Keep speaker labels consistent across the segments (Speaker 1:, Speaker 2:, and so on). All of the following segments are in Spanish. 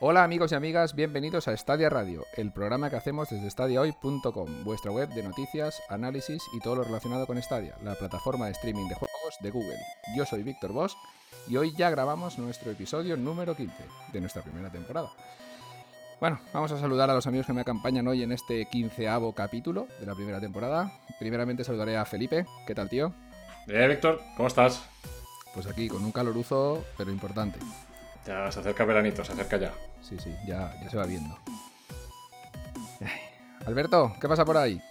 Speaker 1: Hola amigos y amigas, bienvenidos a Stadia Radio, el programa que hacemos desde stadiahoy.com, vuestra web de noticias, análisis y todo lo relacionado con Stadia, la plataforma de streaming de juegos de Google. Yo soy Víctor Bosch y hoy ya grabamos nuestro episodio número 15 de nuestra primera temporada. Bueno, vamos a saludar a los amigos que me acompañan hoy en este quinceavo capítulo de la primera temporada. Primeramente saludaré a Felipe. ¿Qué tal, tío?
Speaker 2: Bien, Víctor, ¿cómo estás?
Speaker 1: Pues aquí, con un caloruzo, pero importante.
Speaker 2: Ya se acerca veranito, se acerca ya.
Speaker 1: Sí, sí, ya, ya se va viendo. Alberto, ¿qué pasa por ahí?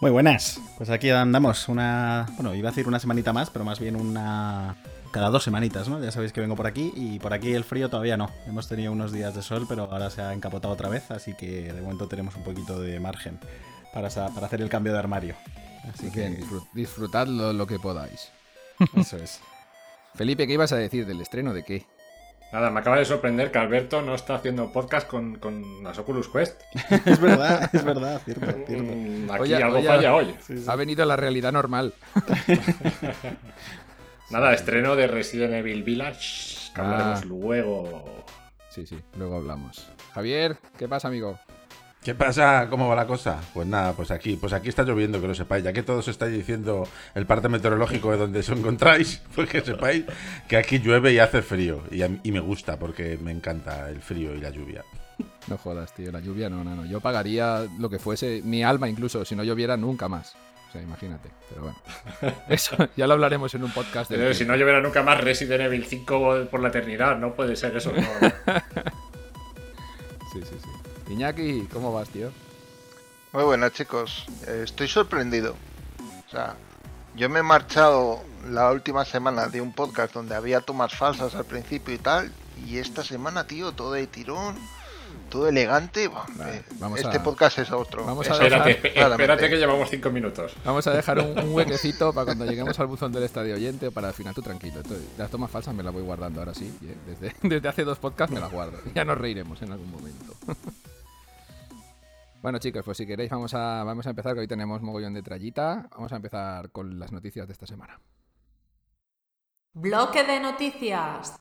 Speaker 3: Muy buenas. Pues aquí andamos una. Bueno, iba a decir una semanita más, pero más bien una. Cada dos semanitas, ¿no? Ya sabéis que vengo por aquí y por aquí el frío todavía no. Hemos tenido unos días de sol, pero ahora se ha encapotado otra vez, así que de momento tenemos un poquito de margen para, para hacer el cambio de armario.
Speaker 1: Así que disfrutad lo que podáis.
Speaker 3: Eso es.
Speaker 1: Felipe, ¿qué ibas a decir del estreno de qué?
Speaker 2: Nada, me acaba de sorprender que Alberto no está haciendo podcast con, con las Oculus Quest.
Speaker 3: es verdad, es verdad, cierto, cierto.
Speaker 2: Mm, aquí algo falla hoy.
Speaker 1: Ha venido la realidad normal.
Speaker 2: Nada, estreno de Resident Evil Village, que hablaremos ah. luego.
Speaker 1: Sí, sí, luego hablamos. Javier, ¿qué pasa, amigo?
Speaker 4: ¿Qué pasa? ¿Cómo va la cosa? Pues nada, pues aquí, pues aquí está lloviendo, que lo sepáis. Ya que todos estáis diciendo el parte meteorológico de donde os encontráis, pues que sepáis que aquí llueve y hace frío. Y, me gusta porque me encanta el frío y la lluvia.
Speaker 1: No jodas, tío, la lluvia no, no, no. Yo pagaría lo que fuese, mi alma incluso, si no lloviera nunca más. O sea, imagínate. Pero bueno, eso ya lo hablaremos en un podcast.
Speaker 2: De si no lloviera nunca más Resident Evil 5 por la eternidad, no puede ser eso.
Speaker 1: sí, sí, sí. Iñaki, ¿cómo vas, tío?
Speaker 5: Muy buenas, chicos. Eh, estoy sorprendido. O sea, yo me he marchado la última semana de un podcast donde había tomas falsas al principio y tal. Y esta semana, tío, todo de tirón, todo elegante. Eh, este podcast es otro.
Speaker 2: Vamos a espérate, espérate que llevamos cinco minutos.
Speaker 1: Vamos a dejar un, huequecito para cuando lleguemos al buzón del estadio oyente o para el final tú tranquilo. las tomas falsas me las voy guardando ahora sí. Eh, desde, desde hace dos podcasts me las guardo. Ya nos reiremos en algún momento. Bueno chicos, pues si queréis vamos a, vamos a empezar, que hoy tenemos mogollón de trayita. Vamos a empezar con las noticias de esta semana.
Speaker 6: Bloque de noticias.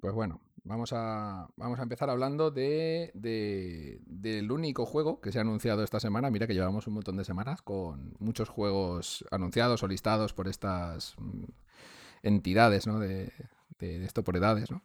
Speaker 1: Pues bueno, vamos a, vamos a empezar hablando de, del único juego que se ha anunciado esta semana. Mira que llevamos un montón de semanas con muchos juegos anunciados o listados por estas mm, entidades ¿no? de, de, esto por edades. ¿no?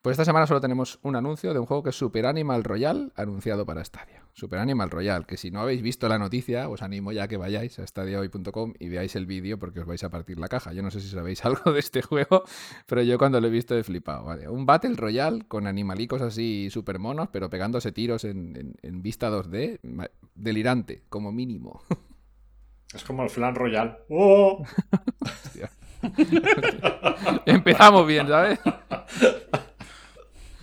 Speaker 1: Pues esta semana solo tenemos un anuncio de un juego que es Super Animal Royal, anunciado para Stadia. Super Animal Royal, que si no habéis visto la noticia, os animo ya que vayáis a stadiahoy.com y veáis el vídeo porque os vais a partir la caja. Yo no sé si sabéis algo de este juego, pero yo cuando lo he visto he flipado. ¿vale? Un Battle Royale con animalicos así super monos, pero pegándose tiros en, vista 2D, delirante, como mínimo.
Speaker 2: Es como el Flan Royal. ¡Oh!
Speaker 1: Empezamos bien, ¿sabes?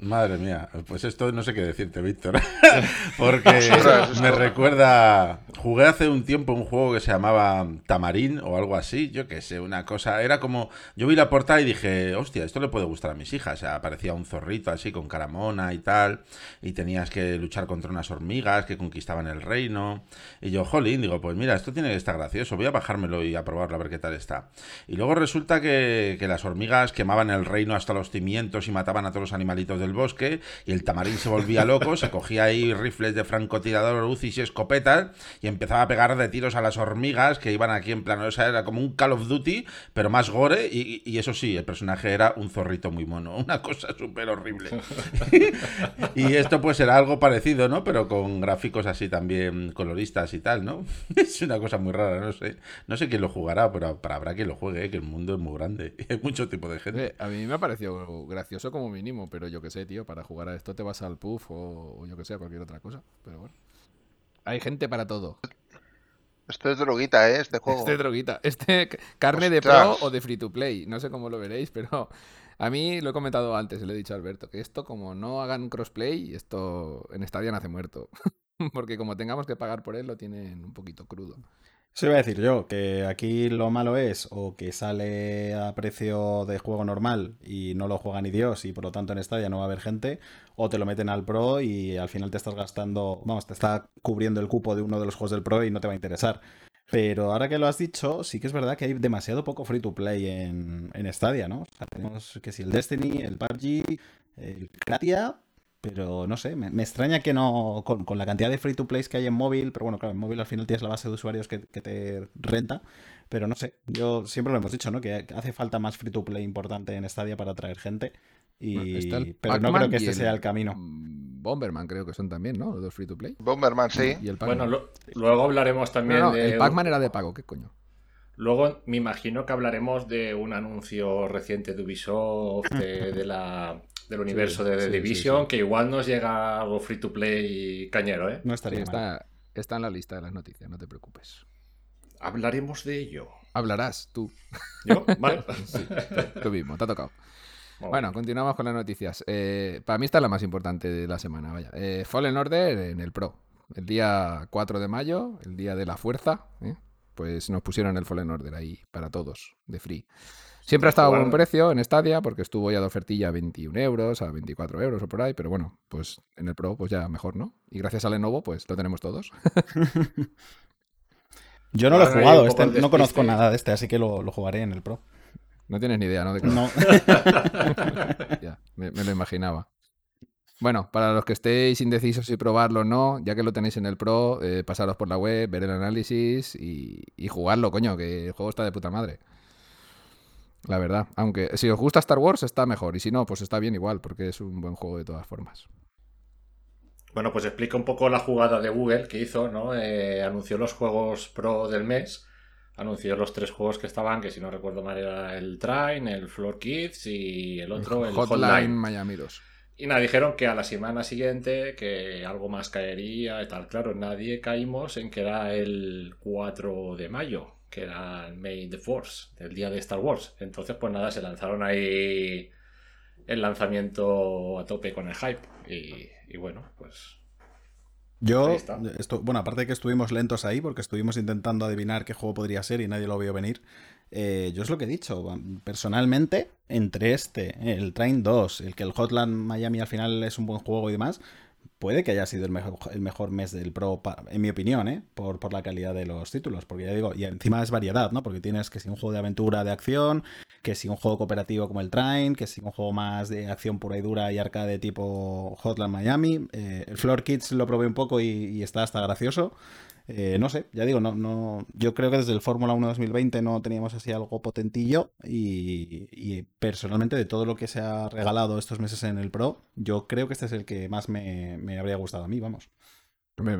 Speaker 4: Madre mía, pues esto no sé qué decirte, Víctor. Porque me recuerda. Jugué hace un tiempo un juego que se llamaba Tamarín o algo así, yo qué sé, una cosa. Era como. Yo vi la portada y dije, hostia, esto le puede gustar a mis hijas. O sea, aparecía un zorrito así con caramona y tal. Y tenías que luchar contra unas hormigas que conquistaban el reino. Y yo, jolín, digo, pues mira, esto tiene que estar gracioso. Voy a bajármelo y a probarlo a ver qué tal está. Y luego resulta que, que las hormigas quemaban el reino hasta los cimientos y mataban a todos los animalitos del bosque y el tamarín se volvía loco, se cogía ahí rifles de francotirador, UCIs y escopetas y empezaba a pegar de tiros a las hormigas que iban aquí en plano. O sea, era como un Call of Duty, pero más gore y, eso sí, el personaje era un zorrito muy mono, una cosa súper horrible. y esto pues era algo parecido, ¿no? Pero con gráficos así también coloristas y tal, ¿no? es una cosa muy rara, no sé. No sé quién lo jugará, pero, habrá quien lo juegue, ¿eh? que el mundo es muy grande y hay mucho tipo de gente.
Speaker 1: a mí me ha parecido gracioso como mínimo, pero yo que sé tío, para jugar a esto te vas al puff o, yo que sé, cualquier otra cosa. Pero bueno. Hay gente para todo.
Speaker 5: Esto es droguita, ¿eh? Este juego.
Speaker 1: Este es droguita. Este carne de pro o de free to play. No sé cómo lo veréis, pero a mí lo he comentado antes, le he dicho a Alberto, que esto como no hagan crossplay, esto en Stadia nace muerto. Porque como tengamos que pagar por él, lo tienen un poquito crudo.
Speaker 3: Eso iba a decir yo, que aquí lo malo es o que sale a precio de juego normal y no lo juega ni Dios y por lo tanto en Stadia no va a haber gente, o te lo meten al Pro y al final te estás gastando, vamos, te está cubriendo el cupo de uno de los juegos del Pro y no te va a interesar. Pero ahora que lo has dicho, sí que es verdad que hay demasiado poco free to play en, en Stadia, ¿no? O sea, tenemos que si el Destiny, el PUBG, el Kratia, pero no sé, me, me extraña que no, con, con la cantidad de free to plays que hay en móvil, pero bueno, claro, en móvil al final tienes la base de usuarios que, que te renta, pero no sé, yo siempre lo hemos dicho, ¿no? Que hace falta más free to play importante en Stadia para atraer gente. Y... Pero no creo que este
Speaker 1: el,
Speaker 3: sea el camino.
Speaker 1: mm, Bomberman creo que son también, ¿no? Los dos free to play.
Speaker 5: Bomberman, sí.
Speaker 1: Y el Pac-Man.
Speaker 2: Bueno, lo- luego hablaremos también
Speaker 1: No, no,
Speaker 2: de.
Speaker 1: el Pac-Man era de pago, ¿qué coño?
Speaker 2: Luego me imagino que hablaremos de un anuncio reciente de Ubisoft, de, de la, del universo de The
Speaker 1: sí,
Speaker 2: Division,
Speaker 1: sí.
Speaker 2: que igual nos llega algo free to play cañero, ¿eh?
Speaker 3: No
Speaker 1: Sí,
Speaker 3: estaría mal.
Speaker 1: está, está en la lista de las noticias, no te preocupes.
Speaker 2: Hablaremos de ello.
Speaker 1: Hablarás tú,
Speaker 2: ¿Yo? ¿Vale?
Speaker 1: tú mismo, te ha tocado.
Speaker 2: Muy
Speaker 1: Bueno,
Speaker 2: bien.
Speaker 1: continuamos con las noticias. Eh, para mí esta es la más importante de la semana, vaya. Eh, Fallen Order en el Pro. El día 4 de mayo, el día de la fuerza, ¿eh? pues nos pusieron el Fallen Order ahí para todos, de free. Siempre ha estado a buen precio en Stadia, porque estuvo ya de ofertilla a 21 euros, a 24 euros o por ahí, pero bueno, pues en el Pro pues ya mejor, ¿no? Y gracias a Lenovo pues lo tenemos todos.
Speaker 3: Yo no lo he jugado, este- no conozco nada de este, así que lo, lo jugaré en el Pro.
Speaker 1: No tienes ni idea, ¿no? De
Speaker 3: No.
Speaker 1: Ya, me, me lo imaginaba. Bueno, para los que estéis indecisos si probarlo o no, ya que lo tenéis en el Pro, eh, pasaros por la web, ver el análisis y, y jugarlo, coño, que el juego está de puta madre. La verdad. Aunque si os gusta Star Wars está mejor, y si no, pues está bien igual, porque es un buen juego de todas formas.
Speaker 2: Bueno, pues explica un poco la jugada de Google que hizo, ¿no? Eh, anunció los juegos pro del mes. Anunció los tres juegos que estaban, que si no recuerdo mal era el Train, el Floor Kids y el otro, el
Speaker 1: Hotline,
Speaker 2: Hotline.
Speaker 1: Miami 2.
Speaker 2: Y nada, dijeron que a la semana siguiente que algo más caería y tal. Claro, nadie caímos en que era el 4 de mayo, que era May the Force, el día de Star Wars. Entonces, pues nada, se lanzaron ahí el lanzamiento a tope con el hype. Y, y bueno, pues
Speaker 3: Yo, estu- bueno, aparte de que estuvimos lentos ahí, porque estuvimos intentando adivinar qué juego podría ser y nadie lo vio venir, eh, yo es lo que he dicho, personalmente, entre este, el Train 2, el que el Hotland Miami al final es un buen juego y demás, puede que haya sido el mejor, el mejor mes del Pro, en mi opinión, ¿eh? por, por la calidad de los títulos, porque ya digo, y encima es variedad, ¿no? Porque tienes que si un juego de aventura, de acción, que si un juego cooperativo como el Train, que si un juego más de acción pura y dura y arcade tipo Hotland Miami. Eh, el Floor Kids lo probé un poco y está hasta gracioso. Eh, no sé, ya digo, no, no, yo creo que desde el Fórmula 1 2020 no teníamos así algo potentillo y, y personalmente de todo lo que se ha regalado estos meses en el Pro, yo creo que este es el que más me, me habría gustado a mí, vamos.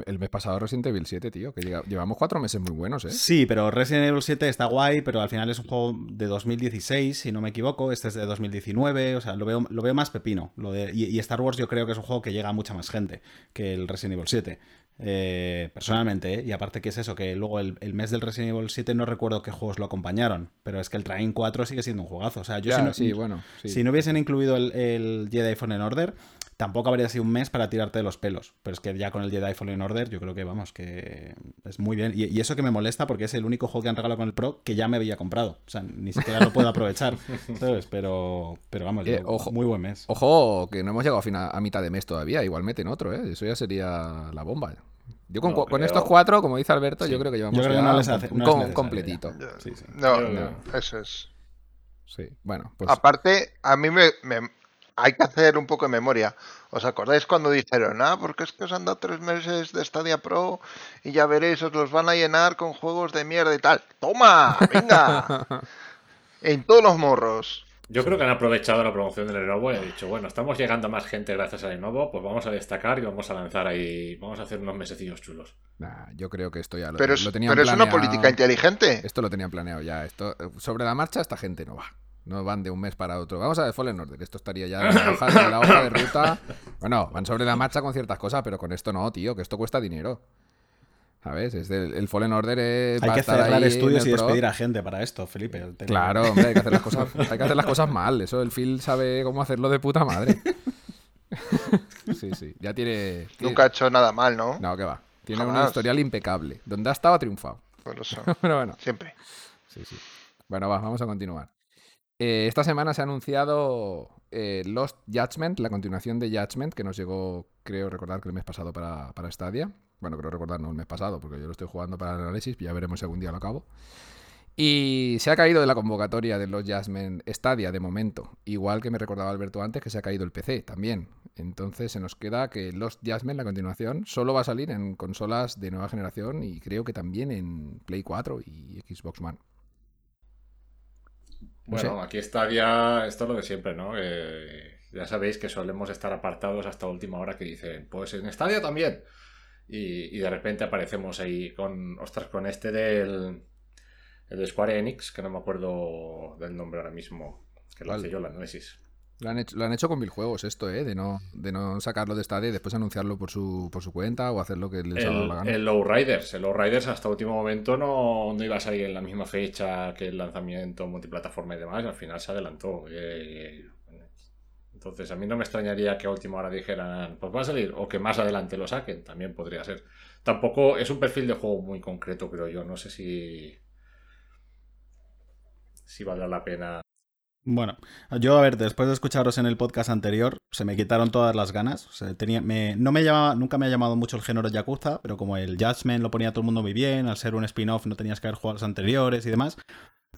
Speaker 1: El mes pasado Resident Evil 7, tío, que llega- llevamos cuatro meses muy buenos, ¿eh?
Speaker 3: Sí, pero Resident Evil 7 está guay, pero al final es un juego de 2016, si no me equivoco. Este es de 2019, o sea, lo veo, lo veo más pepino. Lo de, y, y Star Wars yo creo que es un juego que llega a mucha más gente que el Resident Evil 7. Eh, personalmente, ¿eh? y aparte que es eso, que luego el, el mes del Resident Evil 7 no recuerdo qué juegos lo acompañaron, pero es que el Train 4 sigue siendo un juegazo. O sea, yo si no,
Speaker 1: sí, bueno. sí.
Speaker 3: si no hubiesen incluido el, el Jedi Fallen Order, tampoco habría sido un mes para tirarte de los pelos. Pero es que ya con el Jedi Fallen Order, yo creo que vamos, que es muy bien. Y, y eso que me molesta porque es el único juego que han regalado con el Pro que ya me había comprado. O sea, ni siquiera lo puedo aprovechar. ¿sabes? Pero, pero vamos,
Speaker 1: Eh,
Speaker 3: yo-
Speaker 1: ojo.
Speaker 3: muy buen mes.
Speaker 1: Ojo, que no hemos llegado a, fina- a mitad de mes todavía. Igual meten otro, ¿eh? Eso ya sería la bomba. Yo con,
Speaker 2: No
Speaker 1: cu- con
Speaker 2: creo.
Speaker 1: estos cuatro, como dice Alberto,
Speaker 3: Sí.
Speaker 1: yo creo que llevamos
Speaker 3: Yo creo que no les
Speaker 1: un-
Speaker 3: hace-
Speaker 1: un,
Speaker 3: no
Speaker 1: completito.
Speaker 3: Sí, sí.
Speaker 5: No, eso es.
Speaker 1: Sí, bueno, pues
Speaker 5: Aparte, a mí me, me- hay que hacer un poco de memoria. ¿Os acordáis cuando dijeron, ah, porque es que os han dado tres meses de Stadia Pro y ya veréis, os los van a llenar con juegos de mierda y tal? ¡Toma! ¡Venga! en todos los morros.
Speaker 2: Yo creo que han aprovechado la promoción de Lenovo y han dicho, bueno, estamos llegando a más gente gracias a Lenovo, pues vamos a destacar y vamos a lanzar ahí, vamos a hacer unos mesecillos chulos.
Speaker 1: nah, yo creo que esto ya lo,
Speaker 5: Pero,
Speaker 1: lo tenían
Speaker 5: pero es una
Speaker 1: planeado.
Speaker 5: política inteligente.
Speaker 1: Esto lo tenían planeado ya. Esto, eh, sobre la marcha, esta gente no va. No van de un mes para otro. Vamos a ver Fallen Order. Esto estaría ya en la, hoja, en la hoja de ruta. Bueno, van sobre la marcha con ciertas cosas, pero con esto no, tío, que esto cuesta dinero. ¿Sabes? Es del- el Fallen Order es,
Speaker 3: Hay que cerrar estudios y despedir a gente para esto, Felipe.
Speaker 1: Claro, hombre, hay que hacer las cosas, hay que hacer las cosas mal. Eso el Phil sabe cómo hacerlo de puta madre. Sí, sí. Ya tiene. tiene-
Speaker 5: Nunca ha hecho nada mal, ¿no?
Speaker 1: No, que va. Tiene un
Speaker 5: Jamás.
Speaker 1: historial impecable. Donde ha estado ha triunfado.
Speaker 5: Por eso,
Speaker 1: Pero bueno.
Speaker 5: siempre.
Speaker 1: Sí, sí. Bueno, va, vamos a continuar. Eh, esta semana se ha anunciado eh, Lost Judgment, la continuación de Judgment, que nos llegó, creo recordar que el mes pasado para, para Stadia. Bueno, creo recordar, no el mes pasado, porque yo lo estoy jugando para el análisis, ya veremos si algún día lo acabo. Y se ha caído de la convocatoria de los Jasmine Stadia de momento. Igual que me recordaba Alberto antes que se ha caído el PC también. Entonces se nos queda que los Jasmine, la continuación, solo va a salir en consolas de nueva generación y creo que también en Play 4 y Xbox One.
Speaker 2: Bueno, aquí Stadia, esto es lo de siempre, ¿no? ya sabéis que solemos estar apartados hasta última hora que dicen, pues en Stadia también. Y, y de repente aparecemos ahí con, ostras, con este del el de Square Enix, que no me acuerdo del nombre ahora mismo, que lo hice yo el análisis.
Speaker 1: Lo han, hecho, lo han hecho con mil juegos esto, ¿eh? De no, de no sacarlo de Stadia y después anunciarlo por su, por su cuenta o hacer lo que les
Speaker 2: ha
Speaker 1: dado la gana.
Speaker 2: El Low Riders. El Low Riders hasta último momento no, no, iba a salir en la misma fecha que el lanzamiento multiplataforma y demás. Y al final se adelantó. Eh, entonces a mí no me extrañaría que a última hora dijeran, pues va a salir, o que más adelante lo saquen. También podría ser. Tampoco es un perfil de juego muy concreto, creo yo. No sé si si vale la pena.
Speaker 3: Bueno, yo a ver, después de escucharos en el podcast anterior, se me quitaron todas las ganas. tenía, no me llamaba, nunca me ha llamado mucho el género Yakuza, pero como el Judgment lo ponía todo el mundo muy bien, al ser un spin-off no tenías que haber jugado los anteriores y demás.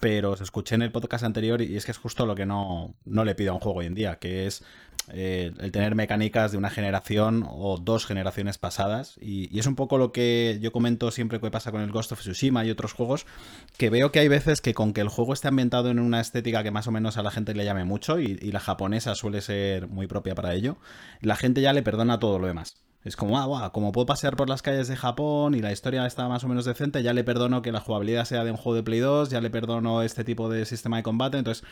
Speaker 3: Pero os escuché en el podcast anterior y es que es justo lo que no, no le pido a un juego hoy en día, que es el tener mecánicas de una generación o dos generaciones pasadas. Y, es un poco lo que yo comento siempre que pasa con el Ghost of Tsushima y otros juegos, que veo que hay veces que con que el juego esté ambientado en una estética que más o menos a la gente le llame mucho, y, y la japonesa suele ser muy propia para ello, la gente ya le perdona todo lo demás. Es como, ah, como puedo pasear por las calles de Japón y la historia está más o menos decente, ya le perdono que la jugabilidad sea de un juego de Play 2, ya le perdono este tipo de sistema de combate. Entonces,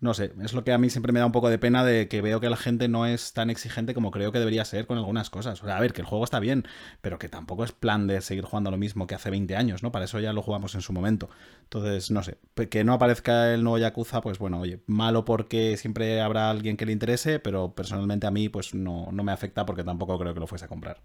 Speaker 3: no sé, es lo que a mí siempre me da un poco de pena de que veo que la gente no es tan exigente como creo que debería ser con algunas cosas. O sea, a ver, que el juego está bien, pero que tampoco es plan de seguir jugando lo mismo que hace 20 años, ¿no? Para eso ya lo jugamos en su momento. Entonces, no sé, que no aparezca el nuevo Yakuza, pues bueno, oye, malo porque siempre habrá alguien que le interese, pero personalmente a mí pues no, no me afecta porque tampoco creo que lo fuese a comprar.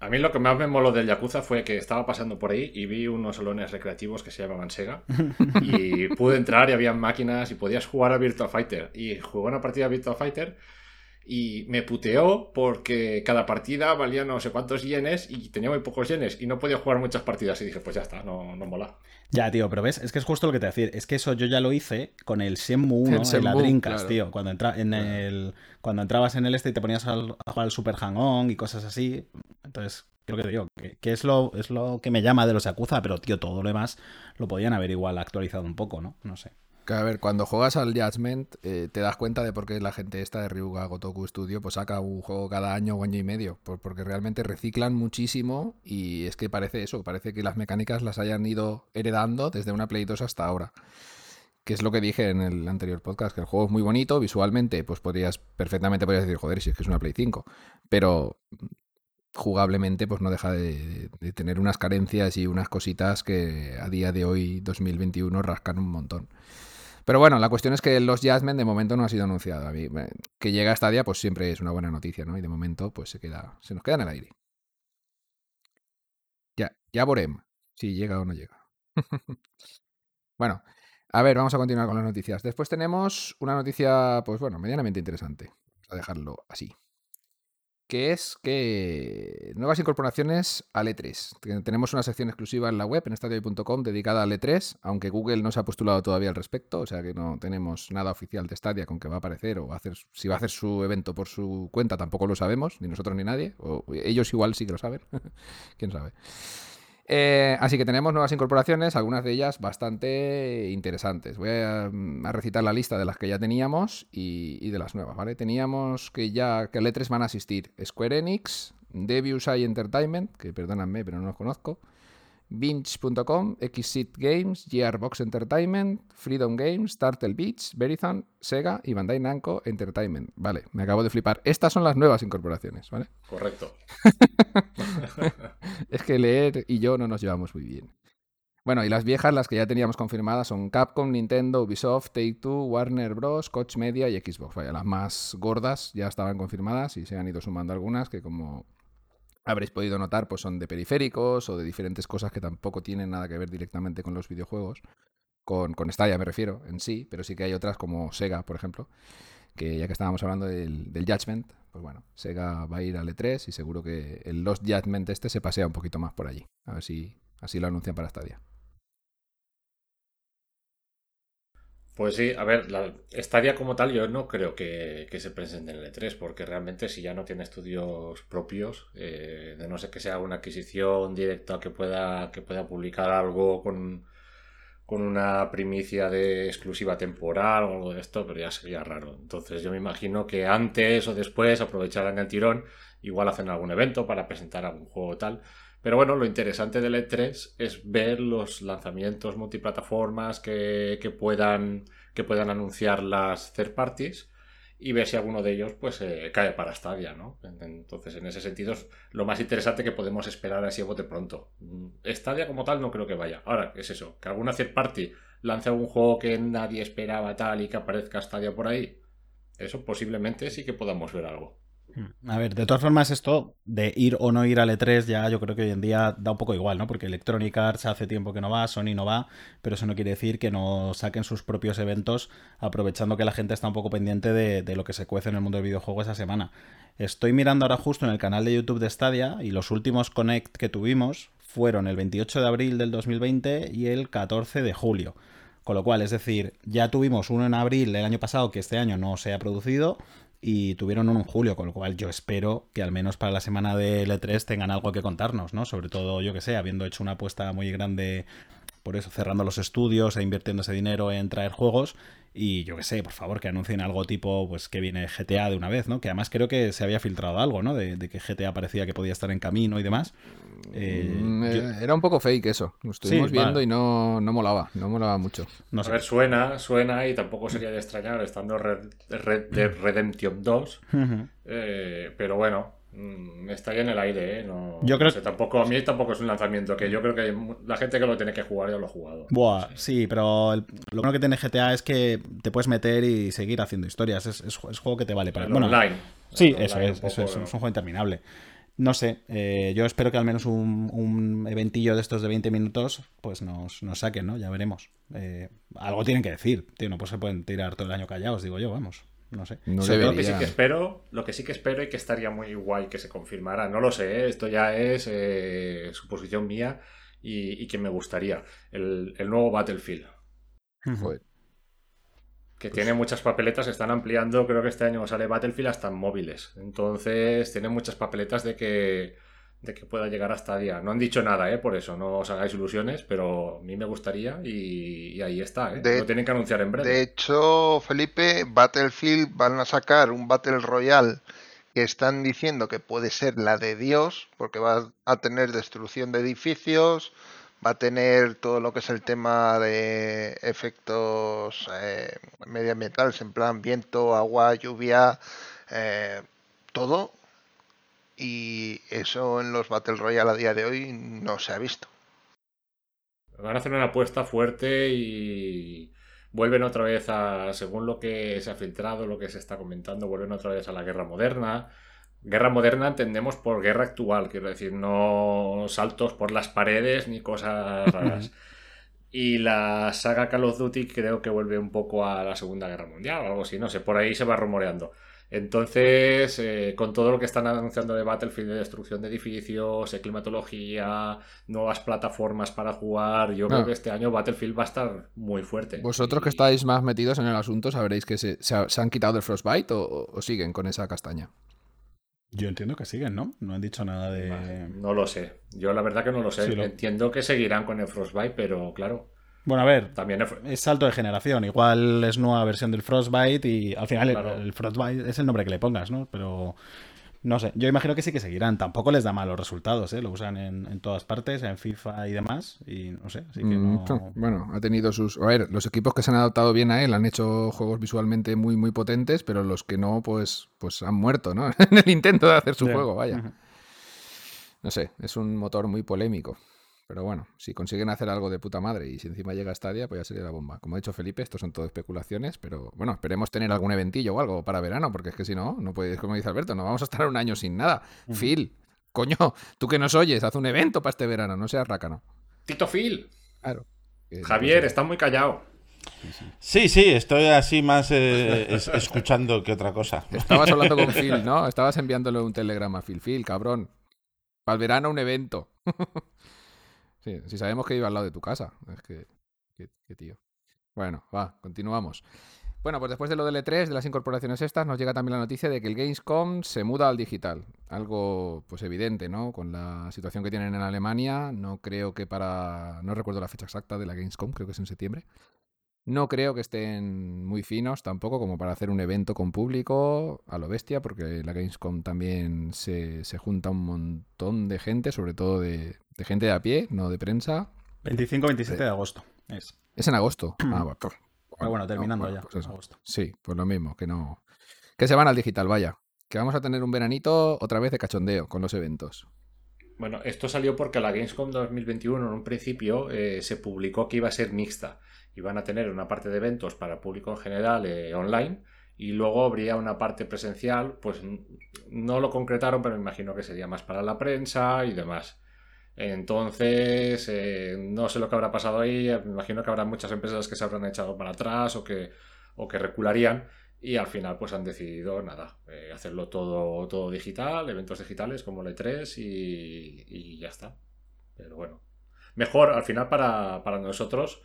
Speaker 2: A mí lo que más me moló del Yakuza fue que estaba pasando por ahí y vi unos salones recreativos que se llamaban Sega. y pude entrar y había máquinas y podías jugar a Virtua Fighter. Y jugué una partida a Virtua Fighter y me puteó porque cada partida valía no sé cuántos yenes y tenía muy pocos yenes y no podía jugar muchas partidas. Y dije, pues ya está, no, no mola.
Speaker 3: Ya, tío, pero ves, es que es justo lo que te voy a decir. Es que eso yo ya lo hice con el Shenmue 1 en la Dreamcast, tío. Cuando, entra, en el, cuando entrabas en el este y te ponías a jugar al Super Hang-On y cosas así. Entonces, creo que te digo, que, es, lo, es lo que me llama de los Yakuza, pero tío, todo lo demás lo podían haber igual actualizado un poco, ¿no? No sé.
Speaker 1: Que a ver, cuando juegas al Judgment eh, te das cuenta de por qué la gente esta de Ryuga Gotoku Studio pues saca un juego cada año o año y medio, porque realmente reciclan muchísimo y es que parece eso, parece que las mecánicas las hayan ido heredando desde una Play 2 hasta ahora. Que es lo que dije en el anterior podcast, que el juego es muy bonito, visualmente, pues podrías, perfectamente podrías decir, joder, si es que es una Play 5, pero jugablemente pues no deja de, de tener unas carencias y unas cositas que a día de hoy, 2021, rascan un montón. Pero bueno, la cuestión es que los Jasmine de momento no ha sido anunciado. A mí, que llega esta día, pues siempre es una buena noticia, ¿no? Y de momento, pues se queda, se nos queda en el aire. Ya, ya veremos si llega o no llega. bueno, a ver, vamos a continuar con las noticias. Después tenemos una noticia, pues bueno, medianamente interesante. A dejarlo así que es que nuevas incorporaciones al E3. Tenemos una sección exclusiva en la web, en estadio.com, dedicada al E3, aunque Google no se ha postulado todavía al respecto, o sea que no tenemos nada oficial de Stadia con que va a aparecer o hacer, si va a hacer su evento por su cuenta, tampoco lo sabemos, ni nosotros ni nadie, o ellos igual sí que lo saben, quién sabe. Eh, así que tenemos nuevas incorporaciones, algunas de ellas bastante interesantes. Voy a, mm, recitar la lista de las que ya teníamos y, de las nuevas, ¿vale? Teníamos que ya que E3 van a asistir Square Enix, Debius Eye Entertainment, que perdónanme, pero no los conozco, Binge.com, Exit Games, Gearbox Entertainment, Freedom Games, Turtle Beach, Verizon, Sega y Bandai Namco Entertainment. Vale, me acabo de flipar. Estas son las nuevas incorporaciones, ¿vale?
Speaker 2: Correcto.
Speaker 1: es que leer y yo no nos llevamos muy bien. Bueno, y las viejas, las que ya teníamos confirmadas, son Capcom, Nintendo, Ubisoft, Take-Two, Warner Bros., Coach Media y Xbox. Vaya, las más gordas ya estaban confirmadas y se han ido sumando algunas que como habréis podido notar, pues son de periféricos o de diferentes cosas que tampoco tienen nada que ver directamente con los videojuegos. Con, con Stadia me refiero en sí, pero sí que hay otras como Sega, por ejemplo, que ya que estábamos hablando del, Judgment, pues bueno, Sega va a ir al E3 y seguro que el Lost Judgment este se pasea un poquito más por allí. A ver si así lo anuncian para Stadia.
Speaker 2: Pues sí, a ver, la Stadia como tal yo no creo que, que se presente en el E3, porque realmente si ya no tiene estudios propios, eh, de no ser que sea una adquisición directa que pueda, que pueda publicar algo con, con una primicia de exclusiva temporal o algo de esto, pero ya sería raro. Entonces yo me imagino que antes o después aprovecharán el tirón, igual hacen algún evento para presentar algún juego tal. Pero bueno, lo interesante del E3 es ver los lanzamientos multiplataformas que, que puedan, que puedan anunciar las third parties y ver si alguno de ellos pues eh, cae para Stadia, ¿no? Entonces, en ese sentido es lo más interesante que podemos esperar así a bote pronto. Mm, Stadia como tal no creo que vaya. Ahora, es eso? Que alguna third party lance algún juego que nadie esperaba tal y que aparezca Stadia por ahí. Eso posiblemente sí que podamos ver algo.
Speaker 3: A ver, de todas formas, esto de ir o no ir al E3 ya yo creo que hoy en día da un poco igual, ¿no? Porque Electronic Arts hace tiempo que no va, Sony no va, pero eso no quiere decir que no saquen sus propios eventos aprovechando que la gente está un poco pendiente de, lo que se cuece en el mundo del videojuego esa semana. Estoy mirando ahora justo en el canal de YouTube de Stadia y los últimos Connect que tuvimos fueron el 28 de abril del 2020 y el 14 de julio. Con lo cual, es decir, ya tuvimos uno en abril del año pasado que este año no se ha producido y tuvieron uno en julio, con lo cual yo espero que al menos para la semana de L3 tengan algo que contarnos, ¿no? Sobre todo, yo que sé, habiendo hecho una apuesta muy grande por eso, cerrando los estudios e invirtiendo ese dinero en traer juegos. Y yo que sé, por favor, que anuncien algo tipo, pues que viene GTA de una vez, ¿no? Que además creo que se había filtrado algo, ¿no? De, de que GTA parecía que podía estar en camino y demás.
Speaker 1: Eh, mm, yo... Era un poco fake eso. Lo estuvimos sí, viendo vale. y no, no molaba, no molaba mucho.
Speaker 2: No sé. A ver, suena, suena y tampoco sería de extrañar estando Red, Red de Redemption 2. Uh -huh. eh, pero bueno, está ya en el aire, ¿eh? No,
Speaker 3: yo creo
Speaker 2: no sé, tampoco, a mí tampoco es un lanzamiento que yo creo que la gente que lo tiene que jugar ya lo ha jugado.
Speaker 3: Buah, sí, sí pero el, lo bueno que tiene GTA es que te puedes meter y seguir haciendo historias. Es, es, es juego que te vale para.
Speaker 2: El bueno, online.
Speaker 3: Sí,
Speaker 2: el
Speaker 3: eso,
Speaker 2: online
Speaker 3: es, eso es, es un juego interminable. No sé, eh, yo espero que al menos un, un, eventillo de estos de 20 minutos pues nos, nos saquen, ¿no? Ya veremos. Eh, algo tienen que decir, tío, no pues se pueden tirar todo el año callados, digo yo, vamos. No sé.
Speaker 2: No lo que sí que espero, lo que sí que espero y que estaría muy guay que se confirmara. No lo sé, ¿eh? esto ya es eh, suposición mía y, y, que me gustaría. El, el nuevo Battlefield.
Speaker 1: Joder.
Speaker 2: Que pues... tiene muchas papeletas, están ampliando, creo que este año sale Battlefield hasta en móviles. Entonces, tiene muchas papeletas de que de que pueda llegar hasta día. No han dicho nada, ¿eh? Por eso, no os hagáis ilusiones, pero a mí me gustaría y, y ahí está, ¿eh? De, Lo tienen que anunciar en breve.
Speaker 5: De hecho, Felipe, Battlefield van a sacar un Battle Royale que están diciendo que puede ser la de Dios, porque va a tener destrucción de edificios, va a tener todo lo que es el tema de efectos eh, medioambientales, en plan viento, agua, lluvia, eh, todo y eso en los Battle Royale a día de hoy no se ha visto.
Speaker 2: Van a hacer una apuesta fuerte y vuelven otra vez a, según lo que se ha filtrado, lo que se está comentando, vuelven otra vez a la guerra moderna. Guerra moderna entendemos por guerra actual, quiero decir, no saltos por las paredes ni cosas raras. y la saga Call of Duty creo que vuelve un poco a la Segunda Guerra Mundial o algo así, no sé, por ahí se va rumoreando. Entonces, eh, con todo lo que están anunciando de Battlefield, de destrucción de edificios, de climatología, nuevas plataformas para jugar, yo creo que este año Battlefield va a estar muy fuerte.
Speaker 1: Vosotros y... que estáis más metidos en el asunto, sabréis que se, se, se han quitado el Frostbite o, o, siguen con esa castaña.
Speaker 3: Yo entiendo que siguen, ¿no? No han dicho nada de...
Speaker 2: No lo sé. Yo la verdad que no lo sé. Sí, lo... Entiendo que seguirán con el Frostbite, pero claro,
Speaker 3: bueno, a ver, también es salto de generación. Igual es nueva versión del Frostbite y al final claro. el, el, Frostbite es el nombre que le pongas, ¿no? Pero no sé, yo imagino que sí que seguirán. Tampoco les da malos resultados, ¿eh? Lo usan en, en todas partes, en FIFA y demás. Y no sé, así que no...
Speaker 1: Bueno, ha tenido sus... A ver, los equipos que se han adaptado bien a él han hecho juegos visualmente muy, muy potentes, pero los que no, pues, pues han muerto, ¿no? en el intento de hacer su sí. juego, vaya. No sé, es un motor muy polémico. Pero bueno, si consiguen hacer algo de puta madre y si encima llega a Stadia, pues ya sería la bomba. Como ha dicho Felipe, estos son todo especulaciones, pero bueno, esperemos tener algún eventillo o algo para verano, porque es que si no, no puedes, como dice Alberto, no vamos a estar un año sin nada. Uh -huh. Phil, coño, tú que nos oyes, haz un evento para este verano, no seas rácano.
Speaker 2: Tito Phil.
Speaker 1: Claro.
Speaker 2: Javier, está muy callado.
Speaker 4: Sí, sí, estoy así más eh, es- escuchando que otra cosa.
Speaker 1: Estabas hablando con Phil, ¿no? Estabas enviándole un telegrama a Phil. Phil, cabrón. Para el verano un evento. sí, si sabemos que iba al lado de tu casa. Es que, que- tío. Bueno, va, continuamos. Bueno, pues después de lo del E3, de las incorporaciones estas, nos llega también la noticia de que el Gamescom se muda al digital. Algo, pues evidente, ¿no? Con la situación que tienen en Alemania, no creo que para... No recuerdo la fecha exacta de la Gamescom, creo que es en septiembre. No creo que estén muy finos tampoco como para hacer un evento con público a lo bestia, porque la Gamescom también se, se junta un montón de gente, sobre todo de, de gente de a pie, no de prensa.
Speaker 3: 25-27 de agosto. Es.
Speaker 1: Es en agosto. Ah, bueno,
Speaker 3: Pero bueno, terminando
Speaker 1: bueno,
Speaker 3: ya.
Speaker 1: pues eso.
Speaker 3: agosto.
Speaker 1: Sí, pues lo mismo, que no. Que se van al digital, vaya. Que vamos a tener un veranito otra vez de cachondeo con los eventos.
Speaker 2: Bueno, esto salió porque la Gamescom 2021 en un principio eh, se publicó que iba a ser mixta. Iban a tener una parte de eventos para el público en general eh, online y luego habría una parte presencial. Pues no lo concretaron, pero me imagino que sería más para la prensa y demás. Entonces, eh, no sé lo que habrá pasado ahí. Me imagino que habrá muchas empresas que se habrán echado para atrás o que, o que recularían. Y al final, pues han decidido, nada, eh, hacerlo todo, todo digital, eventos digitales como el E3 y, y ya está. Pero bueno, mejor al final para, para nosotros,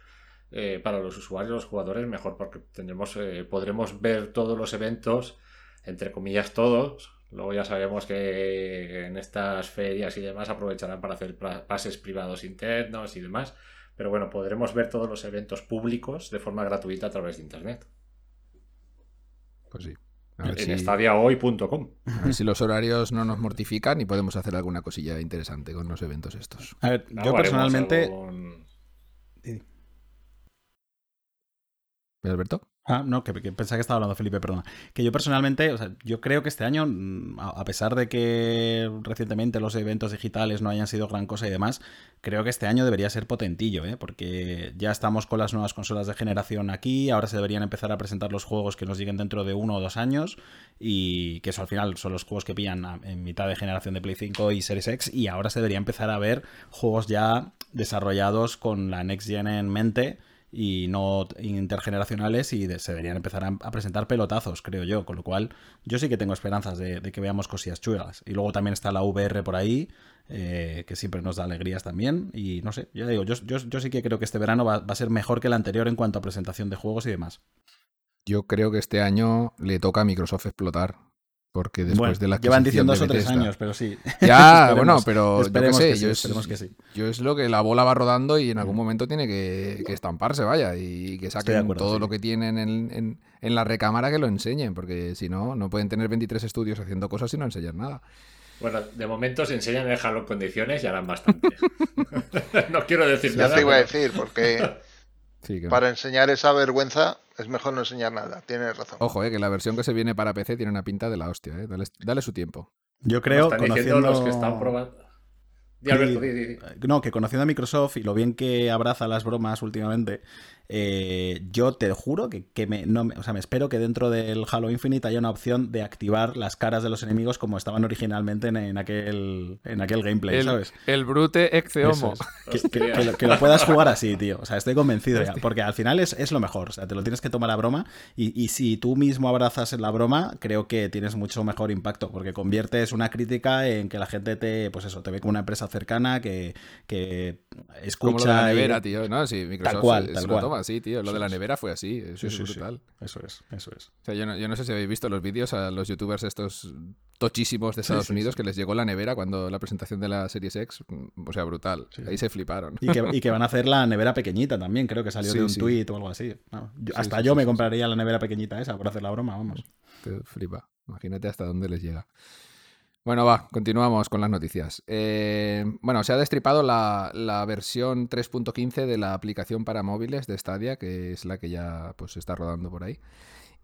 Speaker 2: eh, para los usuarios, los jugadores, mejor porque tendremos, eh, podremos ver todos los eventos, entre comillas todos. Luego ya sabemos que en estas ferias y demás aprovecharán para hacer pases privados internos y demás. Pero bueno, podremos ver todos los eventos públicos de forma gratuita a través de Internet.
Speaker 1: Pues sí. A ver,
Speaker 2: En
Speaker 1: si,
Speaker 2: stadiahoy.com.
Speaker 1: a ver si los horarios no nos mortifican y podemos hacer alguna cosilla interesante con los eventos estos.
Speaker 3: A ver, yo personalmente.
Speaker 2: algún-
Speaker 1: ¿Ves, Alberto?
Speaker 3: Ah, no, que, que pensaba que estaba hablando Felipe, perdona. Que yo personalmente, o sea, yo creo que este año, mm, a pesar de que recientemente los eventos digitales no hayan sido gran cosa y demás, creo que este año debería ser potentillo, ¿eh? Porque ya estamos con las nuevas consolas de generación aquí, ahora se deberían empezar a presentar los juegos que nos lleguen dentro de uno o dos años, y que eso al final son los juegos que pillan en mitad de generación de Play 5 y Series X, y ahora se debería empezar a ver juegos ya desarrollados con la Next Gen en mente y no intergeneracionales y de- se deberían empezar a, presentar pelotazos, creo yo. Con lo cual, yo sí que tengo esperanzas de, que veamos cosillas chulas. Y luego también está la VR por ahí, eh, que siempre nos da alegrías también. Y no sé, ya digo, yo, yo, yo sí que creo que este verano va, va a ser mejor que el anterior en cuanto a presentación de juegos y demás.
Speaker 1: Yo creo que este año le toca a Microsoft explotar. Porque después
Speaker 3: Bueno,
Speaker 1: de la
Speaker 3: llevan diciendo
Speaker 1: de
Speaker 3: eso tres años, pero sí.
Speaker 1: Ya, bueno, pero yo
Speaker 3: esperemos
Speaker 1: sé,
Speaker 3: que sí,
Speaker 1: yo, es,
Speaker 3: esperemos que sí.
Speaker 1: yo es lo que la bola va rodando y en algún momento tiene que, que estamparse, vaya, y que saquen
Speaker 3: acuerdo,
Speaker 1: todo
Speaker 3: sí.
Speaker 1: lo que tienen en, en- en la recámara que lo enseñen, porque si no, no pueden tener 23 estudios haciendo cosas y no enseñar nada.
Speaker 2: Bueno, de momento se enseñan el Halo en condiciones y harán bastante. no quiero decir
Speaker 5: Ya
Speaker 2: nada.
Speaker 5: te iba a decir, porque
Speaker 1: Sí, que-
Speaker 5: para enseñar esa vergüenza es mejor no enseñar nada. Tienes razón.
Speaker 1: Ojo, eh, que la versión que se viene para PC tiene una pinta de la hostia, eh. Dale, dale su tiempo.
Speaker 3: Yo creo,
Speaker 2: están diciendo
Speaker 3: conociendo...
Speaker 2: los que están probando. Di, Alberto, di, di, di.
Speaker 3: No, que conociendo a Microsoft y lo bien que abraza las bromas últimamente, eh, yo te juro que, que me, no, o sea, me espero que dentro del Halo Infinite haya una opción de activar las caras de los enemigos como estaban originalmente en, en aquel, en aquel gameplay, ¿sabes?
Speaker 1: el brute ex
Speaker 3: es. Que, lo, que lo puedas jugar así, tío. O sea, estoy convencido ya. Porque al final es, es lo mejor. O sea, te lo tienes que tomar a broma. Y, y si tú mismo abrazas la broma, creo que tienes mucho mejor impacto. Porque conviertes una crítica en que la gente te, pues eso, te ve como una empresa cercana que, que escucha.
Speaker 1: Como lo de la
Speaker 3: y-
Speaker 1: nevera, tío, ¿no? Sí, Microsoft
Speaker 3: cual, tal cual.
Speaker 1: toma así, tío. Lo de la nevera fue así, eso
Speaker 3: Sí,
Speaker 1: es
Speaker 3: sí.
Speaker 1: brutal.
Speaker 3: Eso es, eso es.
Speaker 1: O sea, yo no, yo no sé si habéis visto los vídeos a los youtubers estos tochísimos de Estados Unidos que les llegó la nevera cuando la presentación de la Series X, mm, o sea, brutal. Ahí se fliparon.
Speaker 3: Y que, y que van a hacer la nevera pequeñita también, creo que salió de un tuit o algo así. No, yo-
Speaker 1: Sí,
Speaker 3: hasta yo me compraría la nevera pequeñita esa por hacer la broma, vamos.
Speaker 1: Te flipa. Imagínate hasta dónde les llega. Bueno, va, continuamos con las noticias. Eh, bueno, se ha destripado la, la versión 3.15 de la aplicación para móviles de Stadia, que es la que ya pues está rodando por ahí.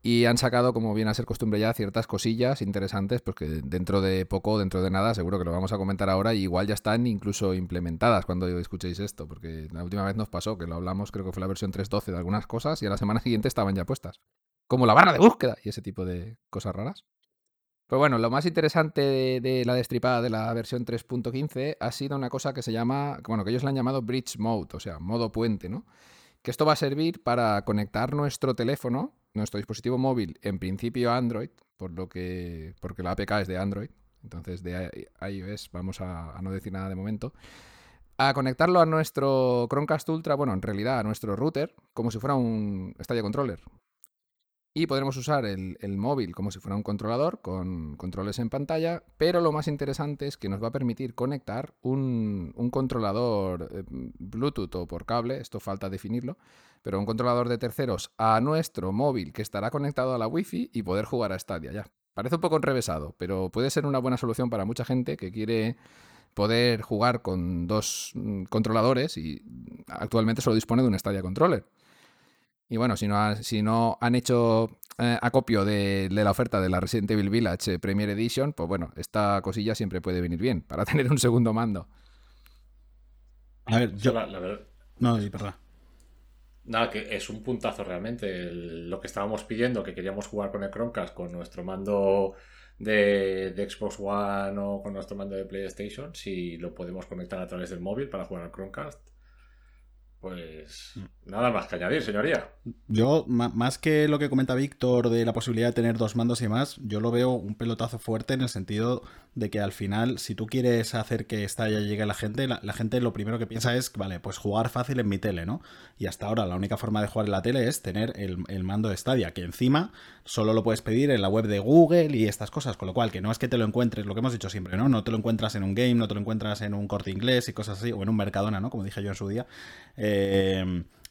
Speaker 1: Y han sacado, como viene a ser costumbre ya, ciertas cosillas interesantes, pues que dentro de poco, dentro de nada, seguro que lo vamos a comentar ahora, y igual ya están incluso implementadas cuando escuchéis esto, porque la última vez nos pasó, que lo hablamos, creo que fue la versión 3.12 de algunas cosas, y a la semana siguiente estaban ya puestas. Como la barra de búsqueda y ese tipo de cosas raras. Pues bueno, lo más interesante de, la destripada de la versión 3.15 ha sido una cosa que se llama, bueno, que ellos la han llamado Bridge Mode, o sea, modo puente, ¿no? que esto va a servir para conectar nuestro teléfono, nuestro dispositivo móvil, en principio Android, por lo que, porque la APK es de Android, entonces de iOS vamos a, a no decir nada de momento, a conectarlo a nuestro Chromecast Ultra, bueno, en realidad a nuestro router, como si fuera un Stadia Controller. Y podremos usar el, móvil como si fuera un controlador con controles en pantalla, pero lo más interesante es que nos va a permitir conectar un, un controlador eh, Bluetooth o por cable, esto falta definirlo, pero un controlador de terceros a nuestro móvil que estará conectado a la Wi-Fi y poder jugar a Stadia ya. Parece un poco enrevesado, pero puede ser una buena solución para mucha gente que quiere poder jugar con dos mm, controladores y actualmente solo dispone de un Stadia Controller. Y bueno, si no, ha, si no han hecho eh, acopio de, de, la oferta de la Resident Evil Village Premier Edition, pues bueno, esta cosilla siempre puede venir bien para tener un segundo mando.
Speaker 3: A ver, yo... La, la verdad... No, sí, perdón.
Speaker 2: Nada, que es un puntazo realmente. El, lo que estábamos pidiendo, que queríamos jugar con el Chromecast, con nuestro mando de, de, Xbox One o con nuestro mando de PlayStation, si lo podemos conectar a través del móvil para jugar al Chromecast, pues nada más que añadir, señoría.
Speaker 3: Yo, más que lo que comenta Víctor de la posibilidad de tener dos mandos y más, yo lo veo un pelotazo fuerte en el sentido de que al final, si tú quieres hacer que esta ya llegue a la gente, la, gente lo primero que piensa es, vale, pues jugar fácil en mi tele, ¿no? Y hasta ahora la única forma de jugar en la tele es tener el, el mando de Stadia, que encima solo lo puedes pedir en la web de Google y estas cosas, con lo cual que no es que te lo encuentres, lo que hemos dicho siempre, ¿no? No te lo encuentras en un game, no te lo encuentras en un corte inglés y cosas así, o en un Mercadona, ¿no? Como dije yo en su día.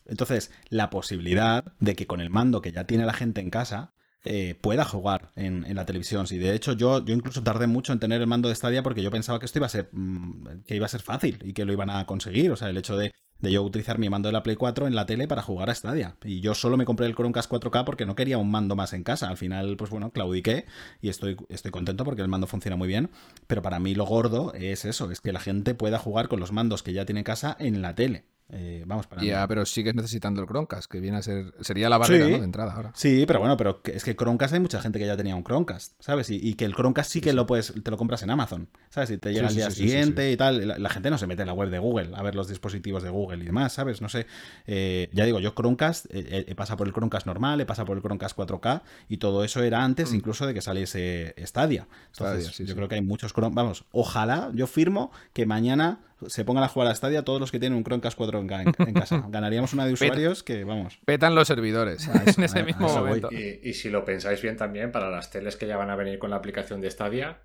Speaker 3: Entonces, la posibilidad de que con el mando que ya tiene la gente en casa, eh, pueda jugar en, la televisión. Sí, de hecho, yo, yo incluso tardé mucho en tener el mando de Stadia porque yo pensaba que esto iba a ser mmm, que iba a ser fácil y que lo iban a conseguir. O sea, el hecho de, de, yo utilizar mi mando de la Play 4 en la tele para jugar a Stadia. Y yo solo me compré el Chromecast 4K porque no quería un mando más en casa. Al final, pues bueno, claudiqué y estoy, estoy contento porque el mando funciona muy bien. Pero para mí lo gordo es eso, es que la gente pueda jugar con los mandos que ya tiene en casa en la tele. Eh, vamos para
Speaker 1: Ya, pero sigues necesitando el Chromecast, que viene a ser. Sería la barrera
Speaker 3: sí,
Speaker 1: ¿no? de entrada ahora.
Speaker 3: Sí, pero bueno, pero es que Chromecast hay mucha gente que ya tenía un Chromecast, ¿sabes? Y, y que el Chromecast sí que sí, lo puedes, te lo compras en Amazon, ¿sabes? Y te llega sí, al día siguiente y tal. La, la, gente no se mete en la web de Google a ver los dispositivos de Google y demás, ¿sabes? No sé. Eh, ya digo, yo Chromecast, eh, he pasado por el Chromecast normal, he pasado por el Chromecast 4K y todo eso era antes mm. incluso de que saliese Stadia. Entonces, Stadia, yo creo que hay muchos Chromecast. Vamos, ojalá, yo firmo que mañana se pongan a jugar a Stadia todos los que tienen un Chromecast 4 en, casa. Ganaríamos una de usuarios que, vamos.
Speaker 1: Petan los servidores
Speaker 3: Ah,
Speaker 1: a eso, en ese a, mismo a momento.
Speaker 2: Y, y, si lo pensáis bien también, para las teles que ya van a venir con la aplicación de Stadia,